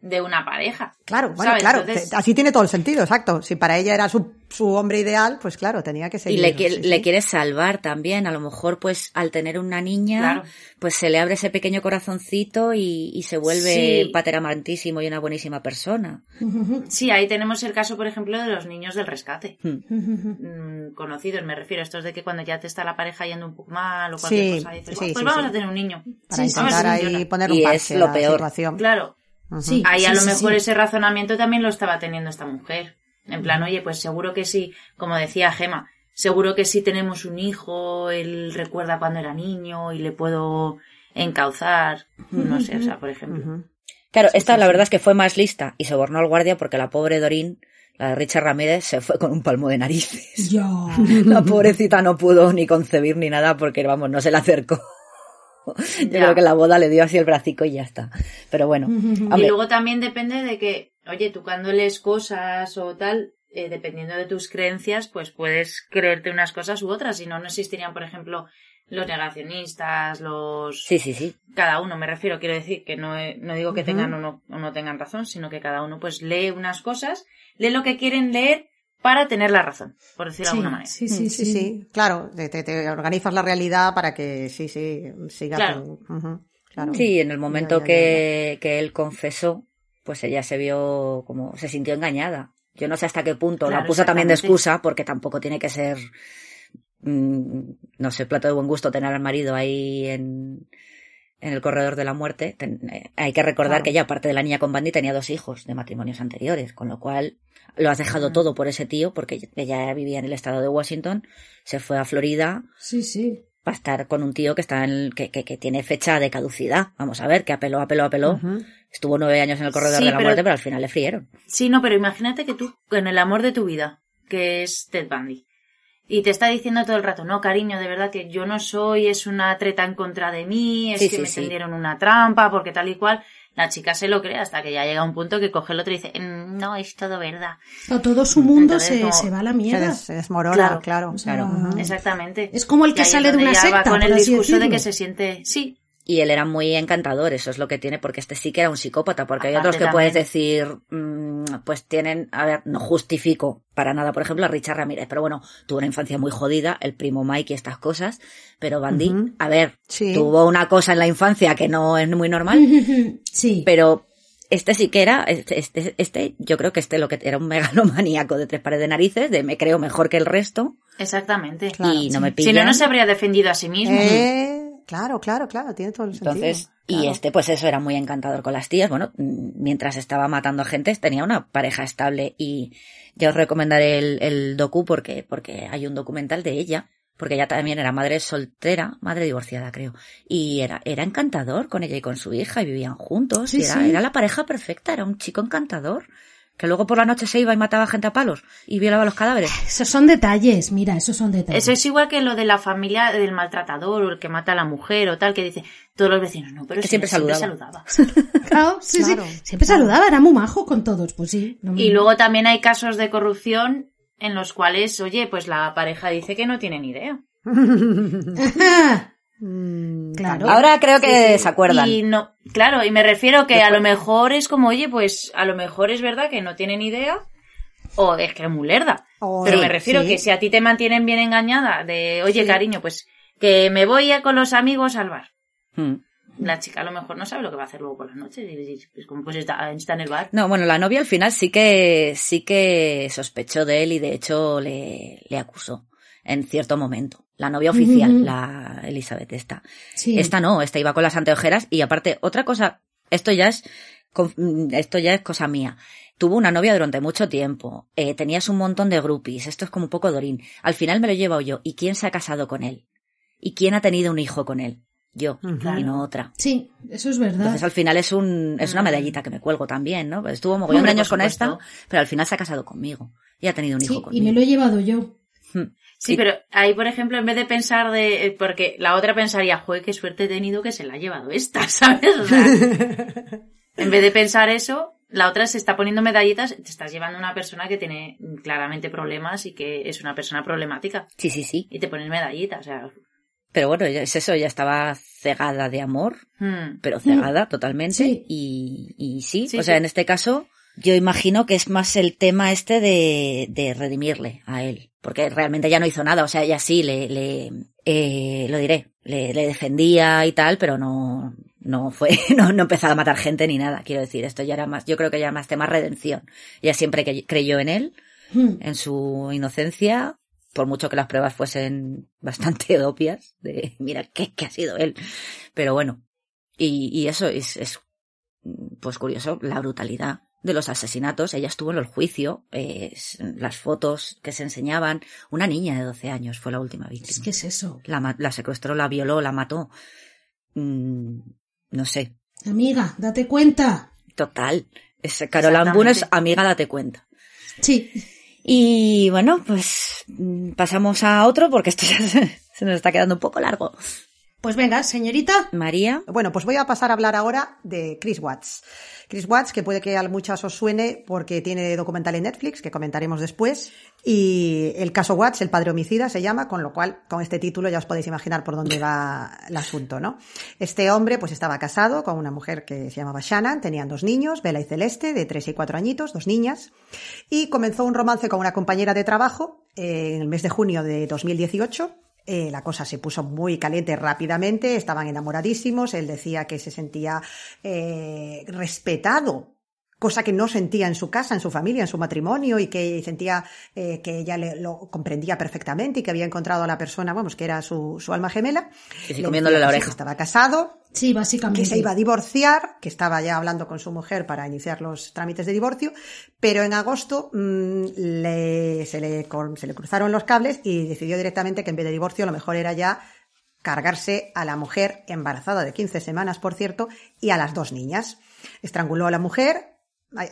de una pareja. Claro, bueno, ¿sabes? claro, Entonces- así tiene todo el sentido, exacto. Si para ella era su, su hombre ideal, pues claro, tenía que Y seguir. le, quiere, sí, le sí. quiere salvar también. A lo mejor, pues, al tener una niña, Claro. pues se le abre ese pequeño corazoncito y, y se vuelve Sí. un pater amantísimo y una buenísima persona. [laughs] Sí, ahí tenemos el caso, por ejemplo, de los niños del rescate. Hmm. Mm, conocidos, me refiero. Estos de que cuando ya te está la pareja yendo un poco mal o cualquier Sí, cosa, dices, sí, pues sí, vamos sí. a tener un niño. Para intentar sí, ahí funciona. poner un Y parche es a lo la peor. situación. Claro. Sí, Ahí a sí, lo sí, mejor sí. ese razonamiento también lo estaba teniendo esta mujer. En plan, oye, pues seguro que sí, como decía Gema, seguro que si tenemos un hijo, él recuerda cuando era niño y le puedo encauzar. No sé, o sea, por ejemplo. Claro, esta la verdad es que fue más lista y sobornó al guardia porque la pobre Dorín, la de Richard Ramírez, se fue con un palmo de narices. Ya. [laughs] La pobrecita no pudo ni concebir ni nada porque, vamos, no se le acercó. [laughs] Yo Ya. creo que la boda le dio así el bracico y ya está. Pero bueno, [laughs] Y luego también depende de que, oye, tú cuando lees cosas o tal, eh, dependiendo de tus creencias, pues puedes creerte unas cosas u otras. Si no, no existirían, por ejemplo, los negacionistas, los... sí, sí, sí. Cada uno, me refiero, quiero decir que no, he- no digo que tengan o no, o no tengan razón, sino que cada uno pues lee unas cosas, lee lo que quieren leer para tener la razón, por decirlo de alguna manera. sí, Sí, sí, sí, sí, claro, te, organizas la realidad para que sí, sí, siga Claro. tu- ujú, claro. Sí, en el momento Ya, ya, ya, que, que él confesó, pues ella se vio como, se sintió engañada. Yo no sé hasta qué punto la puso también de excusa, porque tampoco tiene que ser, mm, no sé, plato de buen gusto tener al marido ahí en, en el corredor de la muerte. Ten- eh, hay que recordar Claro. que ella, aparte de la niña con Bandy, tenía dos hijos de matrimonios anteriores, con lo cual lo has dejado todo por ese tío, porque ella vivía en el estado de Washington, se fue a Florida, Sí, sí. para estar con un tío que está en, que, que, que tiene fecha de caducidad. Vamos a ver, que apeló, apeló, apeló. Estuvo nueve años en el corredor Sí, de la pero- muerte, pero al final le frieron. Sí, no, pero imagínate que tú, con el amor de tu vida, que es Ted Bundy, y te está diciendo todo el rato, no, cariño, de verdad que yo no soy, es una treta en contra de mí, es Sí, que sí, me sí. tendieron una trampa, porque tal y cual, la chica se lo cree hasta que ya llega un punto que coge el otro y dice, "Mm, no, es todo verdad. O todo su mundo Entonces, se, como- se va a la Se, mierda. des- se desmorona, Claro. claro. O sea, Claro. Ujú. Exactamente. Es como el que sale de una va secta, con el discurso de que se siente, sí, Y él era muy encantador, eso es lo que tiene, porque este sí que era un psicópata, porque hay otros que también. puedes decir, mm, pues tienen, a ver, no justifico para nada, por ejemplo, a Richard Ramírez, pero bueno, tuvo una infancia muy jodida, el primo Mike y estas cosas, pero Bandy, a ver, Sí. tuvo una cosa en la infancia que no es muy normal, [laughs] Sí. pero este sí que era, este, este, este, yo creo que este lo que era un megalomaníaco de tres pares de narices, de me creo mejor que el resto, exactamente. Claro, y no sí. me Si pillan. no, no se habría defendido a sí mismo. Eh, claro, claro, claro, tiene todo el sentido. Entonces, y este, pues eso, era muy encantador con las tías. Bueno, mm, mientras estaba matando a gente, tenía una pareja estable y yo os recomendaré el, el docu porque, porque hay un documental de ella, porque ella también era madre soltera, madre divorciada, creo. Y era, era encantador con ella y con su hija y vivían juntos. Sí, y era, sí. era la pareja perfecta, era un chico encantador. Que luego por la noche se iba y mataba gente a palos y violaba los cadáveres. Esos son detalles, mira, esos son detalles. Eso es igual que lo de la familia del maltratador o el que mata a la mujer o tal, que dice todos los vecinos, no, pero Que si siempre él saludaba. [laughs] Claro, sí, Claro, sí. Siempre saludaba, era muy majo con todos, pues sí. no me- Y luego también hay casos de corrupción en los cuales, oye, pues la pareja dice que no tiene ni idea. [laughs] [laughs] Mm, Claro. Ahora creo que se acuerdan. Y no, claro, y me refiero que a lo mejor es como, oye, pues a lo mejor es verdad que no tiene ni idea o es que es muy lerda. O- Pero sí, me refiero sí. que si a ti te mantienen bien engañada de, oye, Sí. cariño, pues que me voy a con los amigos al bar. Mm. La chica a lo mejor no sabe lo que va a hacer luego por las noches. Y, y, pues como pues está, está en el bar. No, bueno, la novia al final sí que, sí que sospechó de él y de hecho le, le acusó en cierto momento. La novia oficial, la Elizabeth esta. Sí. Esta no, esta iba con las anteojeras y aparte, otra cosa, esto ya es, esto ya es cosa mía. Tuvo una novia durante mucho tiempo, eh, tenías un montón de groupies, esto es como un poco Dorín. Al final me lo he llevado yo. ¿Y quién se ha casado con él? ¿Y quién ha tenido un hijo con él? Yo, y no otra. Sí, eso es verdad. Entonces al final es un, es una Mm. medallita que me cuelgo también, ¿no? Pues Estuvo mogollón de años con esta, pero al final se ha casado conmigo. y ha tenido un hijo Sí, y conmigo. me lo he llevado yo. Hmm. Sí, pero ahí, por ejemplo, en vez de pensar de... eh, Porque la otra pensaría, joder, qué suerte he tenido que se la ha llevado esta, [laughs] ¿sabes? O sea, en vez de pensar eso, la otra se está poniendo medallitas, te estás llevando a una persona que tiene claramente problemas y que es una persona problemática. Sí, sí, sí. Y te pones medallitas, o sea... Pero bueno, ya es eso, ella estaba cegada de amor, hmm. pero cegada totalmente. Sí. Y, y sí, Sí, o sea, en este caso, yo imagino que es más el tema este de, de redimirle a él. Porque realmente ella no hizo nada, o sea, ella sí le, le eh, lo diré, le, le defendía y tal, pero no, no fue, [laughs] no, no empezaba a matar gente ni nada. Quiero decir, esto ya era más, yo creo que ya era más tema redención. Ella siempre creyó en él, Hmm. en su inocencia, por mucho que las pruebas fuesen [laughs] bastante obvias, de mira, ¿qué, qué ha sido él? Pero bueno, y, y eso es, es, pues curioso, la brutalidad de los asesinatos. Ella estuvo en el juicio, eh, las fotos que se enseñaban. Una niña de 12 años fue la última víctima. Es que es eso. la, secuestró, la violó, la mató. Mm, no sé, Amiga, date cuenta. total. Es Caroline Boone es amiga, date cuenta. Sí. Y bueno, pues mm, pasamos a otro porque esto ya se, [laughs] se nos está quedando un poco largo. Pues venga, señorita. María, Bueno, pues voy a pasar a hablar ahora de Chris Watts. Chris Watts, que puede que a muchas os suene porque tiene documental en Netflix, que comentaremos después. Y el caso Watts, el padre homicida, se llama, con lo cual, con este título ya os podéis imaginar por dónde va el asunto, ¿no? Este hombre, pues estaba casado con una mujer que se llamaba Shannon, tenían dos niños, Bella y Celeste, de tres y cuatro añitos, dos niñas, y comenzó un romance con una compañera de trabajo eh, en el mes de junio de 2018. Eh, la cosa se puso muy caliente rápidamente, estaban enamoradísimos, él decía que se sentía eh, respetado, cosa que no sentía en su casa, en su familia, en su matrimonio, y que sentía eh, que ella le, lo comprendía perfectamente y que había encontrado a la persona, vamos, que era su, su alma gemela. Que sí, Le comiéndole la oreja. que estaba casado, Sí, básicamente. que se iba a divorciar, que estaba ya hablando con su mujer para iniciar los trámites de divorcio, pero en agosto mm, le- se, le, se le cruzaron los cables y decidió directamente que en vez de divorcio lo mejor era ya cargarse a la mujer embarazada de 15 semanas, por cierto, y a las dos niñas. Estranguló a la mujer,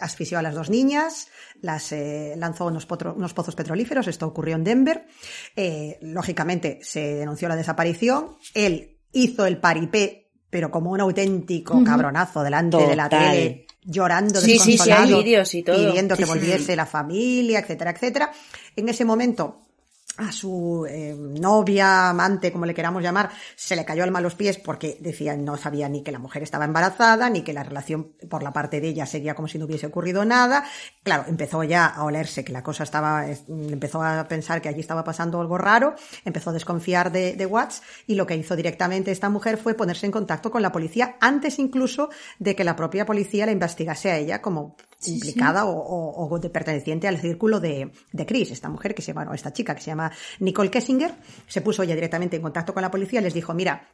asfixió a las dos niñas, las eh, lanzó unos, potro- unos pozos petrolíferos, esto ocurrió en Denver. Eh, lógicamente se denunció la desaparición, él hizo el paripé, pero como un auténtico cabronazo delante de la tele, llorando Sí, sí, sí, desconsolado, hay vídeos y todo. pidiendo que Sí, sí. volviese la familia, etcétera, etcétera. En ese momento a su eh, novia, amante, como le queramos llamar, se le cayó alma a los pies porque decía no sabía ni que la mujer estaba embarazada, ni que la relación por la parte de ella seguía como si no hubiese ocurrido nada. Claro, empezó ya a olerse que la cosa estaba, es- empezó a pensar que allí estaba pasando algo raro, empezó a desconfiar de, de Watts y lo que hizo directamente esta mujer fue ponerse en contacto con la policía antes incluso de que la propia policía la investigase a ella como implicada O, o- o de perteneciente al círculo de, de Chris, esta mujer que se llama, o esta chica que se llama Nicole Kessinger, se puso ella directamente en contacto con la policía, les dijo, mira,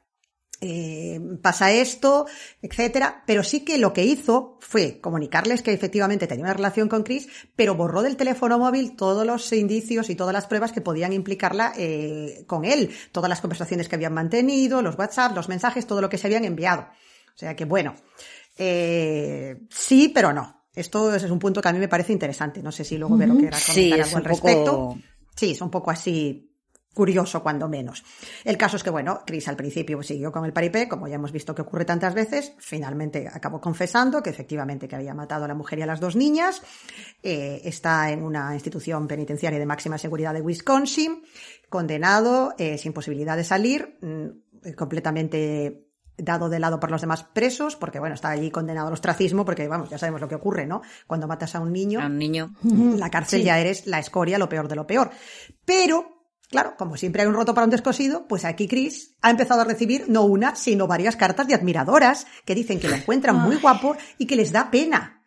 eh, pasa esto, etcétera, pero sí que lo que hizo fue comunicarles que efectivamente tenía una relación con Chris, pero borró del teléfono móvil todos los indicios y todas las pruebas que podían implicarla eh, con él, todas las conversaciones que habían mantenido, los WhatsApp, los mensajes, todo lo que se habían enviado. O sea que bueno, eh, sí, pero no. Esto es un punto que a mí me parece interesante. No sé si luego Vero quiera comentar Sí, algo al respecto. poco... Sí, es un poco así curioso cuando menos. El caso es que, bueno, Chris al principio siguió con el paripé, como ya hemos visto que ocurre tantas veces, finalmente acabó confesando que efectivamente que había matado a la mujer y a las dos niñas, eh, está en una institución penitenciaria de máxima seguridad de Wisconsin, condenado, eh, sin posibilidad de salir, mm, completamente dado de lado por los demás presos, porque bueno, está allí condenado al ostracismo, porque vamos, ya sabemos lo que ocurre, ¿no? Cuando matas a un niño, A un niño. en la cárcel Sí. ya eres la escoria, lo peor de lo peor. Pero, claro, como siempre hay un roto para un descosido, pues aquí Chris ha empezado a recibir no una, sino varias cartas de admiradoras que dicen que lo encuentran muy guapo y que les da pena.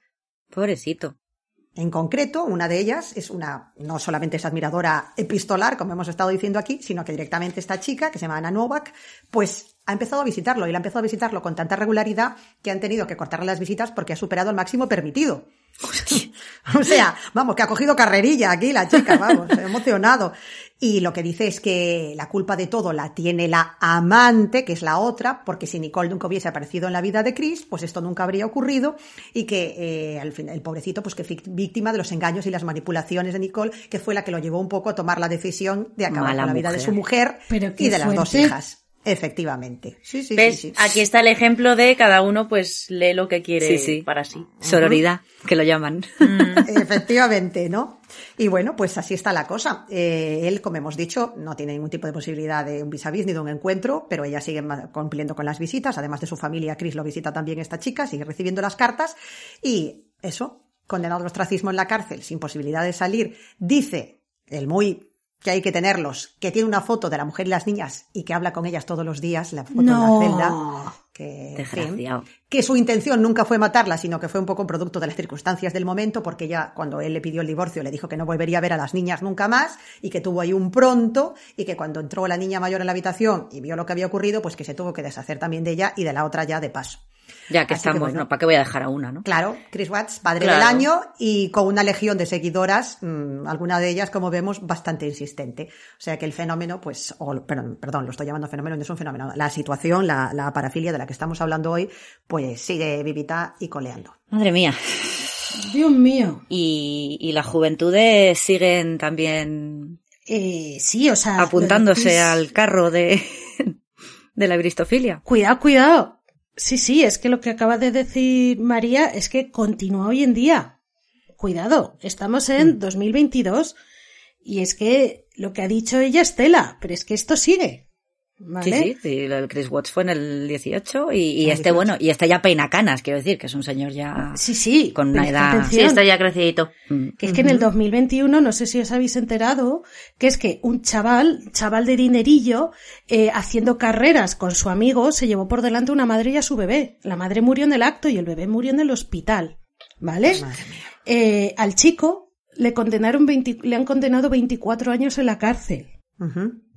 Pobrecito. En concreto, una de ellas es una, no solamente es admiradora epistolar, como hemos estado diciendo aquí, sino que directamente esta chica, que se llama Ana Novak, pues ha empezado a visitarlo y la ha empezado a visitarlo con tanta regularidad que han tenido que cortarle las visitas porque ha superado el máximo permitido. [laughs] o sea, vamos, que ha cogido carrerilla aquí la chica, vamos, [laughs] emocionado. Y lo que dice es que la culpa de todo la tiene la amante, que es la otra, porque si Nicole nunca hubiese aparecido en la vida de Chris, pues esto nunca habría ocurrido y que eh, al fin, el pobrecito, pues que víctima de los engaños y las manipulaciones de Nicole, que fue la que lo llevó un poco a tomar la decisión de acabar con la vida de su mujer y de las dos hijas. Efectivamente. Sí, sí, ¿Ves? sí, Aquí está el ejemplo de cada uno pues lee lo que quiere para sí. Sororidad, que lo llaman. Mm. [laughs] Efectivamente, ¿no? Y bueno, pues así está la cosa. Eh, él, como hemos dicho, no tiene ningún tipo de posibilidad de un vis a vis ni de un encuentro, pero ella sigue cumpliendo con las visitas. Además de su familia, Chris lo visita también esta chica, sigue recibiendo las cartas. Y eso, condenado al ostracismo en la cárcel, sin posibilidad de salir, dice el muy que hay que tenerlos, que tiene una foto de la mujer y las niñas y que habla con ellas todos los días, la foto no. en la celda. Que, que su intención nunca fue matarla, sino que fue un poco producto de las circunstancias del momento, porque ella, cuando él le pidió el divorcio, le dijo que no volvería a ver a las niñas nunca más y que tuvo ahí un pronto y que cuando entró la niña mayor en la habitación y vio lo que había ocurrido, pues que se tuvo que deshacer también de ella y de la otra ya de paso. Ya que estamos, ¿no? ¿Para qué voy a dejar a una, no? Claro, Chris Watts, padre del año y con una legión de seguidoras, mmm, alguna de ellas, como vemos, bastante insistente. O sea que el fenómeno, pues, o, perdón, perdón, lo estoy llamando fenómeno, no es un fenómeno. La situación, la, la parafilia de la que estamos hablando hoy, pues sigue vivita y coleando. Madre mía. Dios mío. Y, y las juventudes siguen también. Eh, sí, o sea. Apuntándose al carro de, de la bristofilia. Cuidado, cuidado Sí, sí, es que lo que acaba de decir María es que continúa hoy en día. Cuidado, estamos en 2022 y es que lo que ha dicho ella es tela, pero es que esto sigue. Sí, sí, lo del Chris Watts fue en el 18 y, y este, bueno, y este ya peina canas, quiero decir, que es un señor ya sí, sí, con una edad... Sí, está ya crecidito. Mm. Que es que en el 2021, no sé si os habéis enterado, que es que un chaval, chaval de dinerillo, eh, haciendo carreras con su amigo, se llevó por delante una madre y a su bebé. La madre murió en el acto y el bebé murió en el hospital. ¿Vale? Eh, al chico le condenaron 20, le han condenado 24 años en la cárcel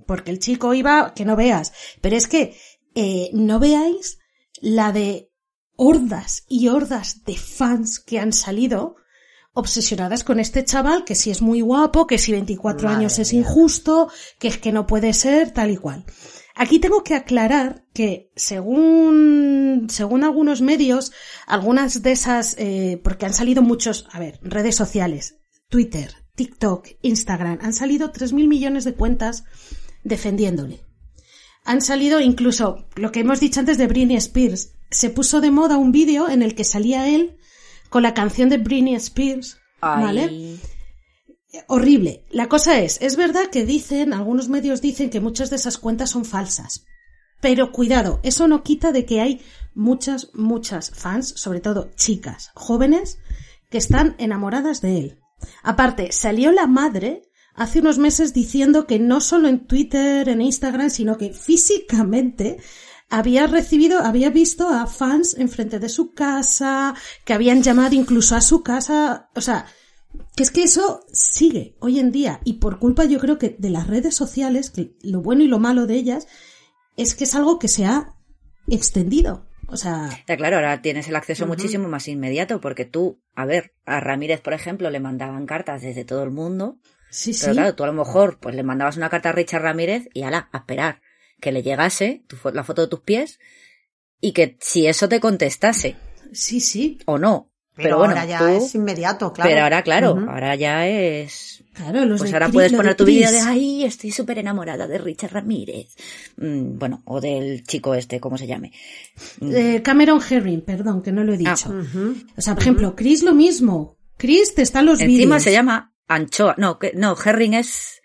porque el chico iba, que no veas, pero es que eh, no veáis la de hordas y hordas de fans que han salido obsesionadas con este chaval, que si es muy guapo, que si 24 años es injusto, que es que no puede ser, tal y cual. Aquí tengo que aclarar que según, según algunos medios, algunas de esas, eh, porque han salido muchos, a ver, redes sociales, Twitter, TikTok, Instagram, han salido 3.000 millones de cuentas defendiéndole. Han salido incluso lo que hemos dicho antes de Britney Spears. Se puso de moda un vídeo en el que salía él con la canción de Britney Spears. ¿Vale? Horrible. La cosa es, es verdad que dicen, algunos medios dicen que muchas de esas cuentas son falsas. Pero cuidado, eso no quita de que hay muchas, muchas fans, sobre todo chicas, jóvenes, que están enamoradas de él. Aparte, salió la madre hace unos meses diciendo que no solo en Twitter, en Instagram, sino que físicamente había recibido, había visto a fans enfrente de su casa, que habían llamado incluso a su casa, o sea, que es que eso sigue hoy en día y por culpa yo creo que de las redes sociales, que lo bueno y lo malo de ellas, es que es algo que se ha extendido. O sea. Ya, claro, ahora tienes el acceso muchísimo más inmediato, porque tú, a ver, a Ramírez, por ejemplo, le mandaban cartas desde todo el mundo. Sí, Pero sí. claro, tú a lo mejor pues le mandabas una carta a Richard Ramírez y ala, a esperar que le llegase tu, la foto de tus pies y que si eso te contestase. Sí, sí. O no. Pero, Pero, bueno, ahora ya tú- es inmediato, claro. Pero ahora, claro, ahora ya es... Claro, los Pues de ahora puedes poner tu vídeo de, ay, estoy súper enamorada de Richard Ramírez. Mm, bueno, o del chico este, ¿cómo se llame? Mm, Eh, Cameron Herring, perdón, que no lo he dicho. Ah. Ujú. O sea, por ejemplo, Chris lo mismo. Chris te está en los Encima vídeos. se llama anchoa. No, que, no, herring es...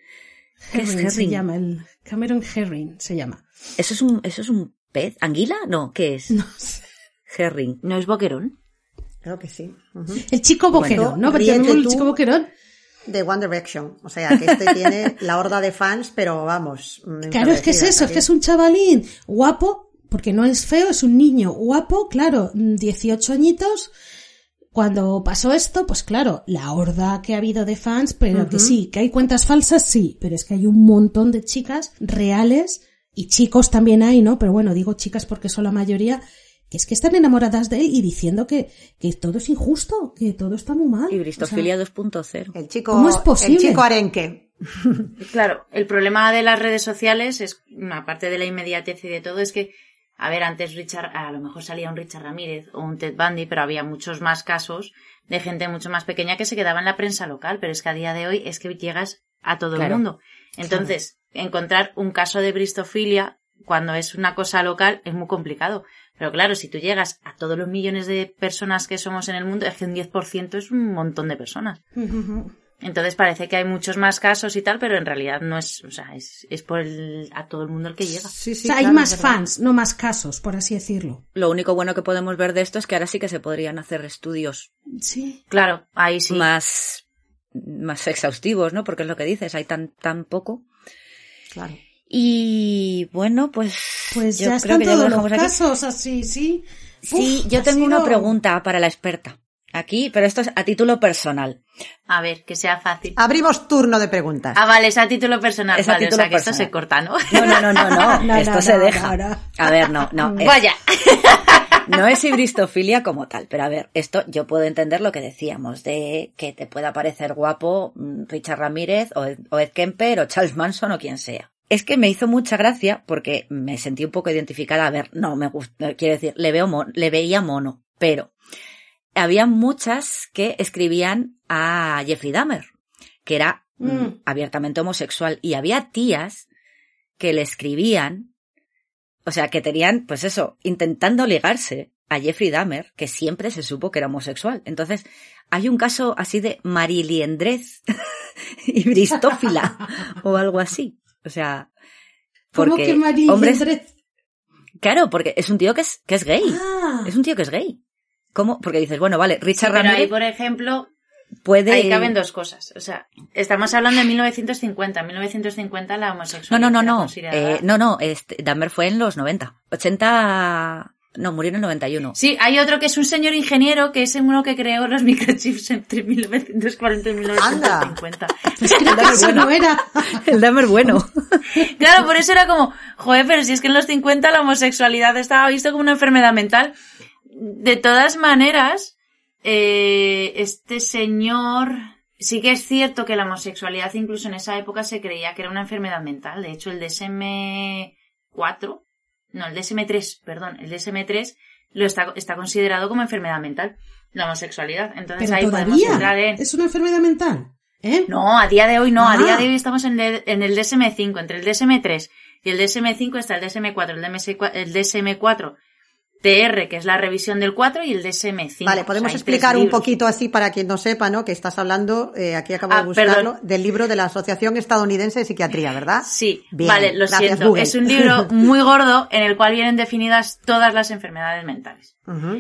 ¿Qué es Herring se herring? llama, el Cameron Herring se llama. ¿Eso es un, eso es un pez? ¿Anguila? No, ¿qué es? No sé. Herring. ¿No es boquerón? Creo que sí. Ujú. [laughs] El chico boquerón, Bueno, ¿no? El chico boquerón. De One Direction. O sea, que este tiene la horda de fans, pero vamos. mm, Claro, es que es eso, es que es un chavalín guapo, porque no es feo, es un niño guapo, claro, mm, 18 añitos. Cuando pasó esto, pues claro, la horda que ha habido de fans, pero que sí, que hay cuentas falsas, sí, pero es que hay un montón de chicas reales y chicos también hay, ¿no? Pero bueno, digo chicas porque son la mayoría, que es que están enamoradas de él y diciendo que, que todo es injusto, que todo está muy mal. Y Bristofilia 2.0. El chico, ¿Cómo es posible? el chico arenque. Claro, el problema de las redes sociales es, aparte de la inmediatez y de todo, es que, a ver, antes Richard, a lo mejor salía un Richard Ramírez o un Ted Bundy, pero había muchos más casos de gente mucho más pequeña que se quedaba en la prensa local, pero es que a día de hoy es que llegas a todo Claro. el mundo. Entonces, encontrar un caso de bristofilia cuando es una cosa local es muy complicado. Pero claro, si tú llegas a todos los millones de personas que somos en el mundo, es que un 10% es un montón de personas. [laughs] Entonces parece que hay muchos más casos y tal, pero en realidad no es, o sea, es, es por el, a todo el mundo el que llega. Sí, sí, o sea, hay más fans, no más casos, por así decirlo. Lo único bueno que podemos ver de esto es que ahora sí que se podrían hacer estudios Sí. Claro, ahí sí. más, más exhaustivos, ¿no? Porque es lo que dices, hay tan, tan poco. Claro. Y bueno, pues, Pues yo ya creo están que ya lo todos los dejamos aquí. casos así, sí. Sí, Uf, yo tengo una pregunta para la experta. Aquí, pero esto es a título personal. A ver, que sea fácil. Abrimos turno de preguntas. Ah, vale, es a título personal. Es a vale, título o sea que esto personal. se corta, ¿no? No, no, no, no, [laughs] no. No, esto no, se no, deja. no, no. A ver, no, no. [laughs] es- Vaya. [laughs] No es ibristofilia como tal, pero a ver, esto yo puedo entender lo que decíamos, de que te pueda parecer guapo mm, Richard Ramírez o Ed, o Ed Kemper o Charles Manson o quien sea. Es que me hizo mucha gracia porque me sentí un poco identificada. A ver, no me gusta, quiero decir, le veo mon- le veía mono, pero había muchas que escribían a Jeffrey Dahmer, que era mm, Mm. abiertamente homosexual, y había tías que le escribían o sea, que tenían, pues eso, intentando ligarse a Jeffrey Dahmer, que siempre se supo que era homosexual. Entonces, hay un caso así de mariliendrez [laughs] y bristófila [laughs] o algo así. O sea, ¿Cómo porque que hombres, Dred? claro, porque es un tío que es, que es gay. Ah, Es un tío que es gay. ¿Cómo? Porque dices, bueno, vale, Sí, Richard pero ahí, Ramírez por ejemplo, puede... ahí caben dos cosas. O sea, estamos hablando de 1950. En 1950 la No, homosexualidad no, no, no. considerada- Eh, no, no, este, Dahmer fue en los 90. 80... No, murió en el 91. Sí, hay otro que es un señor ingeniero que es uno que creó los microchips entre 1940 y 1950. pues creo que eso no era. El Dahmer bueno. [laughs] Claro, por eso era como, joder, pero si es que en los 50 la homosexualidad estaba visto como una enfermedad mental. De todas maneras, eh, este señor, sí que es cierto que la homosexualidad incluso en esa época se creía que era una enfermedad mental. De hecho, el DSM-4, no, el DSM-3, perdón, el DSM-3 lo está, está considerado como enfermedad mental, la homosexualidad. Entonces Pero ahí podemos entrar todavía en... es una enfermedad mental. ¿Eh? No, a día de hoy no, a Ah. día de hoy estamos en el, en el DSM5, entre el DSM3 y el DSM5 está el DSM4, el, DMS4 el DSM4 TR, que es la revisión del 4, y el DSM5. Vale, O podemos sea, explicar un poquito así para quien no sepa, ¿no? Que estás hablando, eh, aquí acabo Ah, de buscarlo, perdón. del libro de la Asociación Estadounidense de Psiquiatría, ¿verdad? Sí, Bien, vale, lo siento. Google. Es un libro [laughs] muy gordo en el cual vienen definidas todas las enfermedades mentales.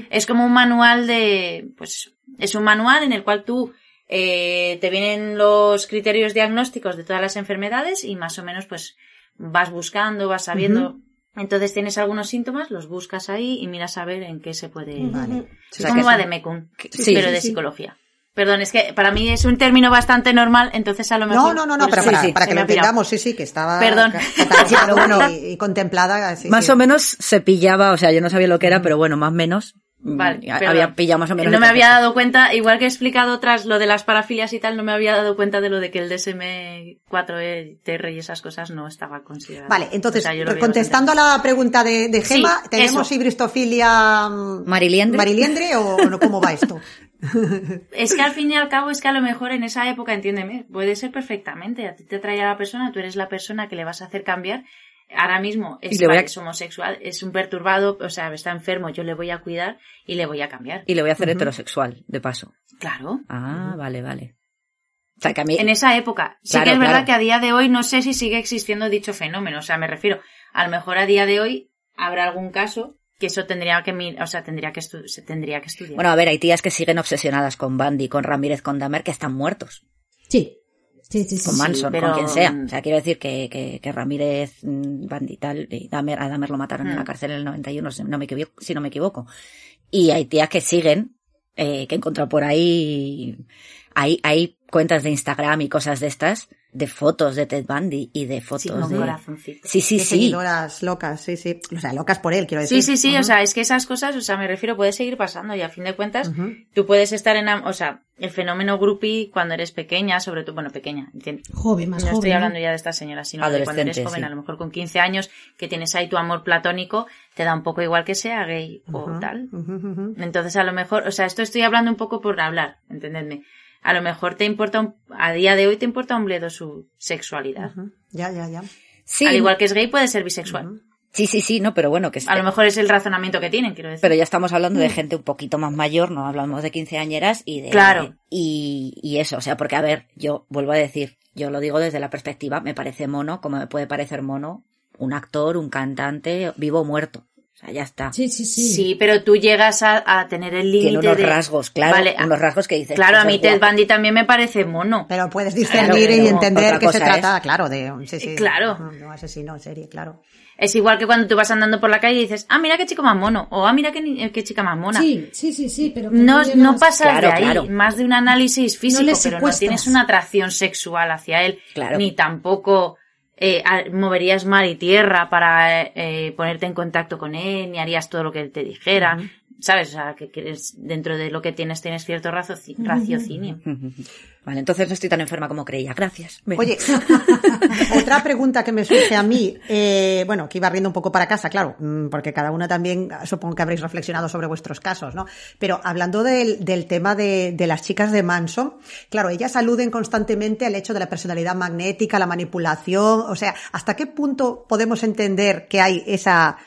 Es como un manual de, pues, es un manual en el cual tú eh, te vienen los criterios diagnósticos de todas las enfermedades y más o menos pues vas buscando, vas sabiendo. Entonces tienes algunos síntomas, los buscas ahí y miras a ver en qué se puede. Vale. O sea, ¿Cómo que va es de un- Mekun? sí, pero sí, de sí. psicología. Perdón, es que para mí es un término bastante normal, entonces a lo mejor. no, no, no, por pero eso para, para que me lo entendamos, sí, sí, que estaba Perdón. catalogado [laughs] bueno, y, y contemplada. sí, más sí. o menos se pillaba, o sea, yo no sabía lo que era, pero bueno, más o menos. Mm, Vale, había pillado más o menos. No me había dado cuenta, igual que he explicado otras, lo de las parafilias y tal, no me había dado cuenta de lo de que el DSM-4TR y esas cosas no estaba considerado. Vale, entonces, O sea, yo lo veo contestando a la pregunta de, de Sí, Gema, ¿tenemos eso. ibristofilia mm, ¿Mariliendre? mariliendre o, o no? ¿Cómo va esto? [laughs] Es que al fin y al cabo es que a lo mejor en esa época, entiéndeme, puede ser perfectamente. A ti te trae a la persona, tú eres la persona que le vas a hacer cambiar. Ahora mismo es, Y le voy a- vale, es homosexual, es un perturbado, o sea, está enfermo, yo le voy a cuidar y le voy a cambiar. Y le voy a hacer heterosexual, de paso. Claro. Ah, vale, vale. O sea, que a mí... En esa época. Sí Claro, que es verdad claro. que a día de hoy no sé si sigue existiendo dicho fenómeno. O sea, me refiero, a lo mejor a día de hoy habrá algún caso que eso tendría que, o sea, tendría que, estu- se tendría que estudiar. Bueno, a ver, hay tías que siguen obsesionadas con Bandy, con Ramírez, con Dahmer, que están muertos. Sí. Sí, sí, sí. Con. Manson, pero- con quien sea. O sea, quiero decir que, que, que Ramírez, mm, Bandy y Dahmer, a Dahmer lo mataron en la cárcel en el 91, si no me equivoco. Si no me equivoco. Y hay tías que siguen, eh, que he encontrado por ahí. Hay, hay cuentas de Instagram y cosas de estas de fotos de Ted Bundy y de fotos Sí, con de... corazoncito. Sí, sí, de sí. seguidoras locas, sí, sí. O sea, locas por él, quiero decir. Sí, sí, sí, o sea, es que esas cosas, o sea, me refiero, puede seguir pasando y a fin de cuentas, tú puedes estar en, o sea, el fenómeno groupie cuando eres pequeña, sobre todo, bueno, pequeña. Joven, más no joven. estoy ¿no? hablando ya de esta señora, sino de cuando eres Adolescente, joven, sí. a lo mejor con 15 años, que tienes ahí tu amor platónico, te da un poco igual que sea gay o tal. Entonces, a lo mejor, o sea, esto estoy hablando un poco por hablar, entendedme. A lo mejor te importa, un- a día de hoy te importa un bledo su sexualidad. Ya, ya, ya. Sí, Al igual que es gay, puede ser bisexual. Sí, sí, sí, no, pero bueno, que A lo mejor es el razonamiento que tienen, quiero decir. Pero ya estamos hablando de gente un poquito más mayor, no hablamos de quinceañeras y de... Claro. Y, y eso, o sea, porque a ver, yo vuelvo a decir, yo lo digo desde la perspectiva, me parece mono, como me puede parecer mono, un actor, un cantante, vivo o muerto. O sea, ya está. Sí, sí, sí. Sí, pero tú llegas a, a tener el límite Tiene unos de... rasgos, claro, Vale, unos rasgos que dices. Claro, a mí Ted. Bundy también me parece mono. Pero puedes Claro, discernir y entender que se trata, claro, de un sí, sí, Claro. Un asesino en serie, claro. Es igual que cuando tú vas andando por la calle y dices, ah, mira qué chico más mono, o ah, mira qué, qué chica más mona. Sí, sí, sí, sí, pero No, llegas- no pasas Claro, de ahí, claro. más de un análisis físico, pero no tienes una atracción sexual hacia él, Claro. ni tampoco eh, moverías mar y tierra para eh, ponerte en contacto con él, ni harías todo lo que él te dijera, ¿sabes? O sea, que, que eres- dentro de lo que tienes tienes cierto raciocinio. [laughs] Vale, entonces no estoy tan enferma como creía. Gracias. Oye, [laughs] otra pregunta que me surge a mí, eh, bueno, que iba riendo un poco para casa, claro, mm, porque cada una también supongo que habréis reflexionado sobre vuestros casos, ¿no? Pero hablando del, del tema de, de las chicas de Manson, claro, ellas aluden constantemente al hecho de la personalidad magnética, la manipulación, o sea, ¿hasta qué punto podemos entender que hay esa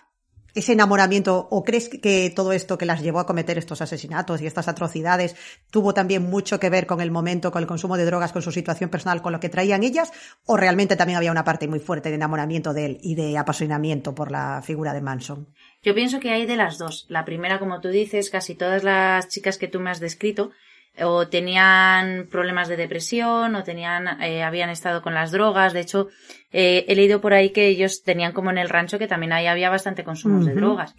ese enamoramiento o crees que todo esto que las llevó a cometer estos asesinatos y estas atrocidades tuvo también mucho que ver con el momento, con el consumo de drogas, con su situación personal, con lo que traían ellas o realmente también había una parte muy fuerte de enamoramiento de él y de apasionamiento por la figura de Manson? Yo pienso que hay de las dos. La primera, como tú dices, casi todas las chicas que tú me has descrito o tenían problemas de depresión o tenían eh, habían estado con las drogas. De hecho, eh, he leído por ahí que ellos tenían como en el rancho que también ahí había bastante consumo de drogas.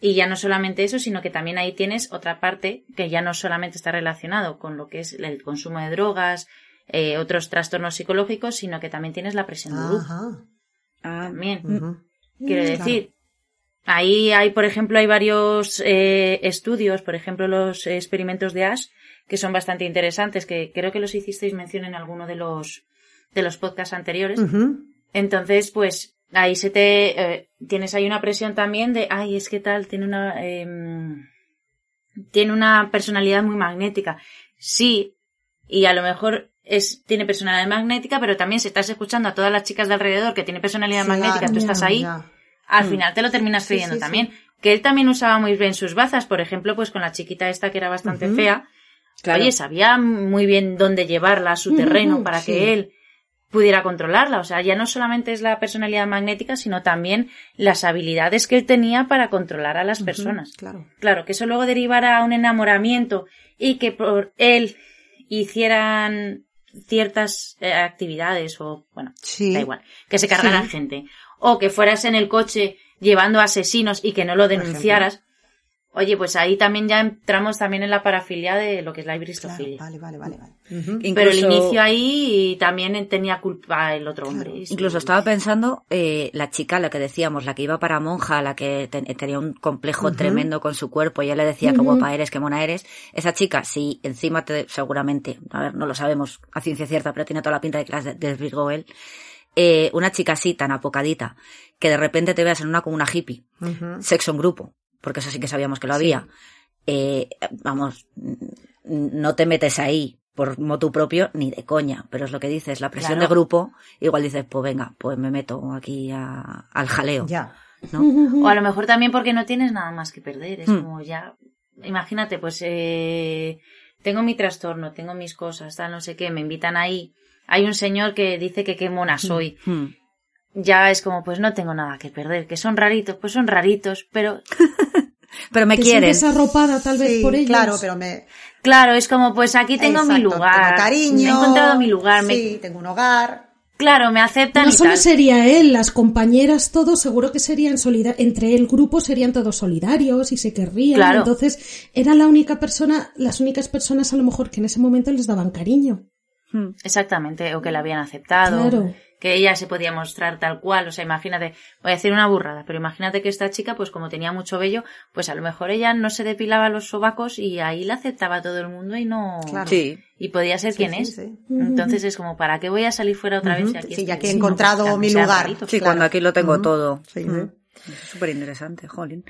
Y ya no solamente eso, sino que también ahí tienes otra parte que ya no solamente está relacionado con lo que es el consumo de drogas, eh, otros trastornos psicológicos, sino que también tienes la presión de grupo. Ah, También. Quiero decir, ahí hay, por ejemplo, hay varios eh, estudios, por ejemplo, los experimentos de Ash, que son bastante interesantes, que creo que los hicisteis mención en alguno de los, de los podcasts anteriores. Entonces, pues, ahí se te, eh, tienes ahí una presión también de, ay, es que tal, tiene una, em, tiene una personalidad muy magnética. Sí, y a lo mejor es, tiene personalidad magnética, pero también si estás escuchando a todas las chicas de alrededor que tienen personalidad Sí, magnética, tú estás ahí, ya. Al Mm. final te lo terminas creyendo sí, sí. también. Que él también usaba muy bien sus bazas, por ejemplo, pues con la chiquita esta que era bastante fea. Claro. Oye, sabía muy bien dónde llevarla a su terreno para que él pudiera controlarla. O sea, ya no solamente es la personalidad magnética, sino también las habilidades que él tenía para controlar a las personas. Claro. Claro, que eso luego derivara a un enamoramiento y que por él hicieran ciertas eh, actividades o, bueno, Sí. da igual, que se cargaran Sí. gente. O que fueras en el coche llevando asesinos y que no lo denunciaras. Oye, pues ahí también ya entramos también en la parafilia de lo que es la Claro, ibristofilia. vale, vale, vale, vale. Pero el inicio ahí también tenía culpa el otro hombre. Sí. Incluso estaba pensando, eh, la chica, la que decíamos, la que iba para monja, la que ten- tenía un complejo tremendo con su cuerpo y ella le decía qué Ujú. guapa eres, qué mona eres. Esa chica, sí, encima te, seguramente, a ver, no lo sabemos a ciencia cierta, pero tiene toda la pinta de que las de- desvirgó él. Eh, una chica así, tan apocadita, que de repente te veas en una como una hippie, sexo en grupo, porque eso sí que sabíamos que lo había. Eh, vamos, no te metes ahí por motu propio ni de coña, pero es lo que dices, la presión Claro. de grupo, igual dices, pues venga, pues me meto aquí a- al jaleo, Ya. ¿no? O a lo mejor también porque no tienes nada más que perder. Es Hmm. como ya, imagínate, pues eh, tengo mi trastorno, tengo mis cosas, tal, no sé qué, me invitan ahí. Hay un señor que dice que qué mona soy. Hmm. Ya es como, pues no tengo nada que perder. Que son raritos, pues son raritos, pero [laughs] Pero me Te quieren. sientes arropada tal vez Sí, por ellos. claro, pero me... claro, es como, pues aquí tengo mi lugar. Tengo cariño. He encontrado mi lugar. me- Sí, tengo un hogar. Claro, me aceptan No y solo tal. sería él, las compañeras, todos seguro que serían solidarios, entre el grupo serían todos solidarios y se querrían. Claro. Entonces, era la única persona, las únicas personas a lo mejor que en ese momento les daban cariño. Hmm. Exactamente, o que la habían aceptado. Claro. Que ella se podía mostrar tal cual. O sea, imagínate, voy a decir una burrada, pero imagínate que esta chica, pues como tenía mucho vello, pues a lo mejor ella no se depilaba los sobacos y ahí la aceptaba todo el mundo y no. Claro. Sí. Y podía ser Sí, quien sí, es. sí. Entonces es como, ¿para qué voy a salir fuera otra vez? Si aquí Sí, ya que he no, encontrado mi lugar. Sí, Claro. cuando aquí lo tengo todo. Sí, sí. Es súper interesante, jolín.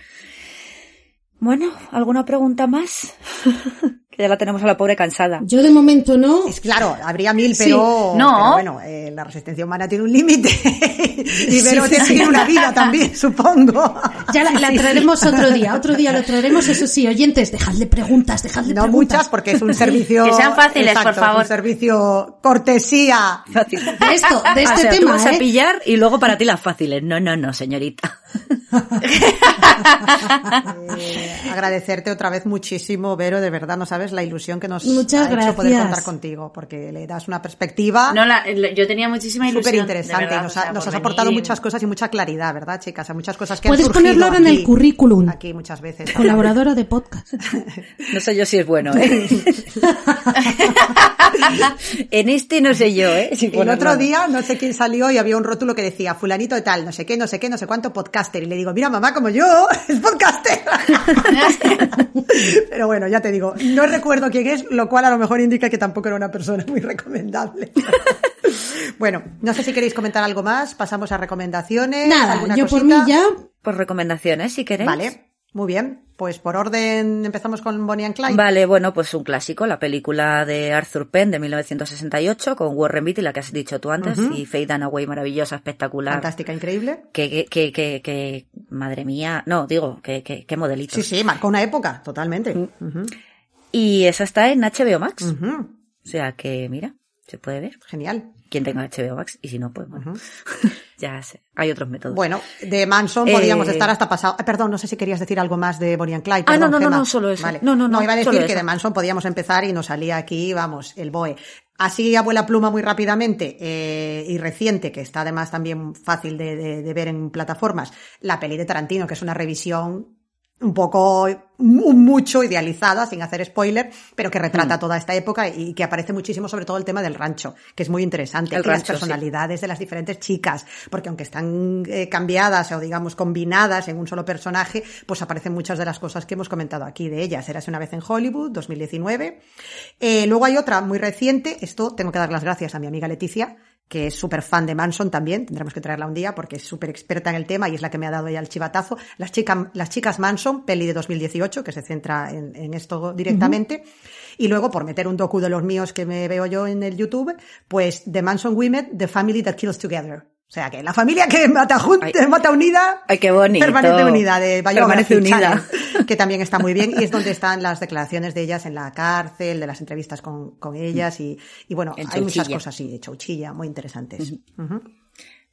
Bueno, ¿alguna pregunta más? [laughs] que ya la tenemos a la pobre cansada. Yo de momento no. Es claro, habría mil, Sí. pero, No. pero bueno, eh, la resistencia humana tiene un límite. [laughs] y Vero Sí, tiene sí. una vida también, [laughs] supongo. Ya la, la traeremos otro día, otro día lo traeremos, eso sí, oyentes, dejadle preguntas, dejadle No preguntas. muchas, porque es un servicio. Que sean fáciles, por exacto, es favor. un servicio cortesía. Fácil. De esto, de O este tú tema, vas a ¿eh? pillar y luego para ti las fáciles. No, no, no, señorita. Eh, agradecerte otra vez muchísimo, Vero, de verdad, no sabes la ilusión que nos Muchas ha hecho poder contar contigo, porque le das una perspectiva No, la- yo tenía muchísima ilusión. súper interesante nos, o ha- sea, nos por has aportado muchas cosas y mucha claridad, ¿verdad, chicas? Hay muchas cosas que Puedes han ponerlo ahora en el currículum. Aquí muchas veces. Colaboradora de podcast. No sé yo si es bueno, ¿eh? [laughs] en este no sé yo, ¿eh? Si El otro día, no sé quién salió y había un rótulo que decía fulanito de tal, no sé qué, no sé qué, no sé cuánto podcaster. Y le digo, mira mamá, como yo, [laughs] es podcaster. [laughs] Pero bueno, ya te digo, no recuerdo quién es, lo cual a lo mejor indica que tampoco era una persona muy recomendable. [laughs] Bueno, no sé si queréis comentar algo más, pasamos a recomendaciones. Nada, alguna yo por mí cosita. ya, Pues recomendaciones, si queréis. Vale, muy bien. Pues por orden empezamos con Bonnie and Clyde. Vale, bueno, pues un clásico, la película de Arthur Penn de 1968 con Warren Beatty, la que has dicho tú antes, Ujú. y Faye Dunaway, maravillosa, espectacular. Fantástica, increíble. Que, que, que, que, que- madre mía, no, digo, que, que, que modelitos. Sí, sí, marcó una época, totalmente. Mm. Y esa está en HBO Max. O sea que, mira, se puede ver. Genial. Quien tenga HBO Max, y si no, pues bueno, [laughs] ya sé, hay otros métodos. Bueno, de Manson Eh, podríamos estar hasta pasado. ah, perdón, no sé si querías decir algo más de Bonnie and Clyde. Ah, no, no, no, Gemma. no, solo eso. Vale. No, no, no, iba a decir que eso. de Manson podíamos empezar y nos salía aquí, vamos, el BOE. Así abuela pluma muy rápidamente eh, y reciente, que está además también fácil de, de- de ver en plataformas, la peli de Tarantino, que es una revisión un poco mu- mucho idealizada, sin hacer spoiler, pero que retrata toda esta época y que aparece muchísimo sobre todo el tema del rancho, que es muy interesante. El y las sí. personalidades de las diferentes chicas, porque aunque están eh, cambiadas o digamos combinadas en un solo personaje, pues aparecen muchas de las cosas que hemos comentado aquí de ellas. Érase una vez en Hollywood, 2019. Eh, luego hay otra muy reciente, esto tengo que dar las gracias a mi amiga Leticia, que es súper fan de Manson también, tendremos que traerla un día porque es súper experta en el tema y es la que me ha dado ya el chivatazo. Las, chica- las chicas Manson, peli de 2018, que se centra en, en esto directamente. Y luego, por meter un docu de los míos que me veo yo en el YouTube, pues The Manson Women, The Family That Kills Together. O sea que la familia que mata junta, Ay. mata unida, Ay, qué bonito. permanece unida de Permanece Biography unida. Channel, que también está muy bien y es donde [laughs] están las declaraciones de ellas en la cárcel, de las entrevistas con, con ellas y, y bueno, En hay muchas cosas, sí, de Chauchilla, muy interesantes.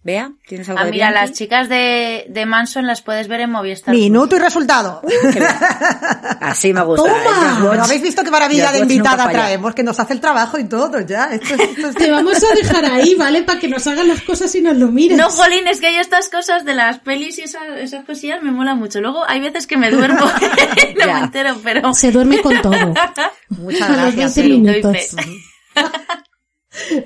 Vea, ¿tienes algo Ah, de mira, Bianchi? las chicas de, de Manson las puedes ver en Movistar. Minuto y resultado. [laughs] Así me gusta. ¡Toma! el Just ¿No Watch. habéis visto qué maravilla de invitada traemos? Que nos hace el trabajo y todo, ya. Esto, esto te vamos a dejar ahí, ¿vale? Para que nos hagan las cosas y nos lo mires. No, Jolín, es que hay estas cosas de las pelis y esas, esas cosillas me mola mucho. Luego hay veces que me duermo [laughs] [laughs] no Ya. me entero, pero... Se duerme con todo. Muchas A los gracias. 20 Elu. minutos.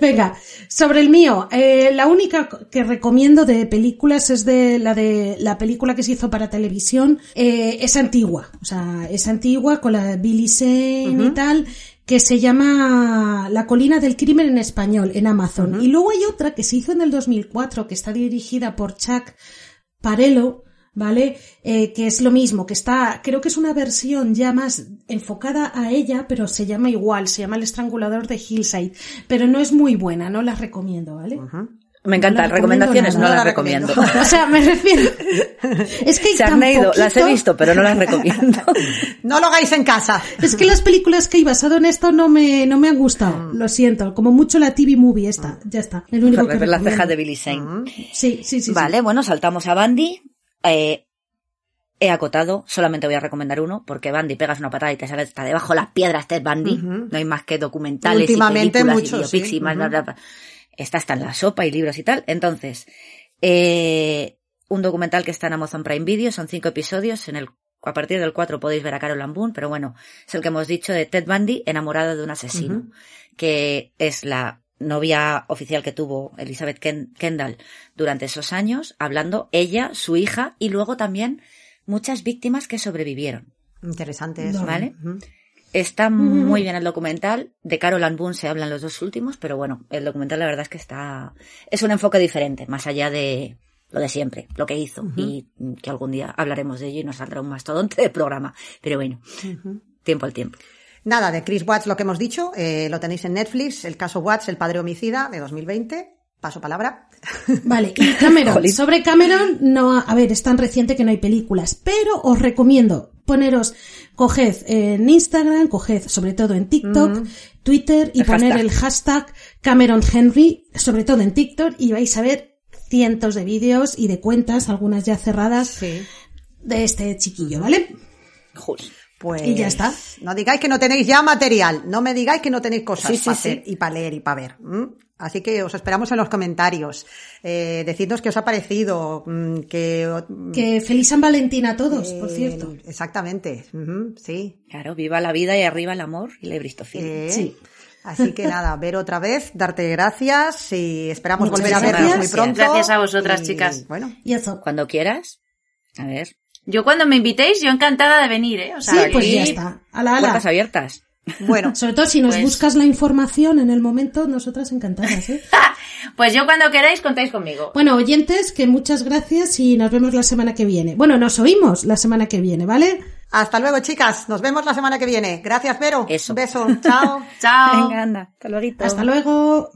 Venga, sobre el mío, eh, la única que recomiendo de películas es de la de la película que se hizo para televisión. eh, es antigua, o sea, es antigua con la Billy Zane y tal, que se llama La colina del crimen en español en Amazon. Y luego hay otra que se hizo en el 2004 que está dirigida por Chuck Parello, ¿vale? Eh, que es lo mismo, que está, creo que es una versión ya más enfocada a ella, pero se llama igual, se llama El estrangulador de Hillside, pero no es muy buena, no las recomiendo, ¿vale? Me encantan, No la recomendaciones no nada. las No la recomiendo. O sea, me refiero, es que [laughs] Se han leído, las he visto, pero no las recomiendo. [laughs] No lo hagáis en casa. Es que las películas que hay basado en esto no me, no me han gustado, lo siento, como mucho la TV movie esta, ya está, el único que las cejas de Billy Zane. Sí, sí, sí. sí. Vale, bueno, saltamos a Bandy. Eh, he acotado, solamente voy a recomendar uno, porque Bandy pegas una patada y te sale hasta debajo de las piedras, es Bandy. No hay más que documentales Últimamente y películas mucho, y biopics sí. y más, bla, bla, bla. Está hasta en la sopa y libros y tal. Entonces, eh, un documental que está en Amazon Prime Video, son cinco episodios, en el a partir del 4 podéis ver a Carol Boone, pero bueno, es el que hemos dicho de Ted Bundy, enamorada de un asesino, que es la novia oficial que tuvo Elizabeth Kendall durante esos años, hablando ella, su hija y luego también muchas víctimas que sobrevivieron. Interesante eso. ¿Vale? Está muy bien el documental. De Carol Ann Boone se hablan los dos últimos, pero bueno, el documental la verdad es que está, es un enfoque diferente, más allá de lo de siempre, lo que hizo, y que algún día hablaremos de ello y nos saldrá un mastodonte de programa. Pero bueno, tiempo al tiempo. Nada, de Chris Watts lo que hemos dicho, eh, lo tenéis en Netflix, el caso Watts, el padre homicida de 2020. Paso palabra. [laughs] Vale, y Cameron. Sobre Cameron, no, a ver, es tan reciente que no hay películas, pero os recomiendo poneros, coged en Instagram, coged sobre todo en TikTok, Twitter y poner el hashtag Cameron Henry, sobre todo en TikTok, y vais a ver cientos de vídeos y de cuentas, algunas ya cerradas, de este chiquillo, ¿vale? Pues, y ya está. No digáis que no tenéis ya material, no me digáis que no tenéis cosas para hacer y para leer y para ver. Así que os esperamos en los comentarios. Eh, decidnos qué os ha parecido. Que, que feliz San Valentín a todos, por eh, cierto. Exactamente, sí. Claro, viva la vida y arriba el amor y la bristofil. Eh, sí. Así que nada, [laughs] ver otra vez, darte gracias y esperamos volver a vernos muy pronto. Gracias a vosotras, chicas. Bueno, y eso. Cuando quieras. A ver. Yo cuando me invitéis, yo encantada de venir, ¿eh? O sea, sí, pues ya está. A la Puertas abiertas. Bueno. [laughs] Sobre todo si nos pues- buscas la información en el momento, nosotras encantadas, ¿eh? [laughs] pues yo cuando queráis contáis conmigo. Bueno, oyentes, que muchas gracias y nos vemos la semana que viene. Bueno, nos oímos la semana que viene, ¿vale? Hasta luego, chicas. Nos vemos la semana que viene. Gracias, Vero. Eso. Un beso. Chao. [laughs] Chao. Venga, anda. Hasta luego. Hasta luego.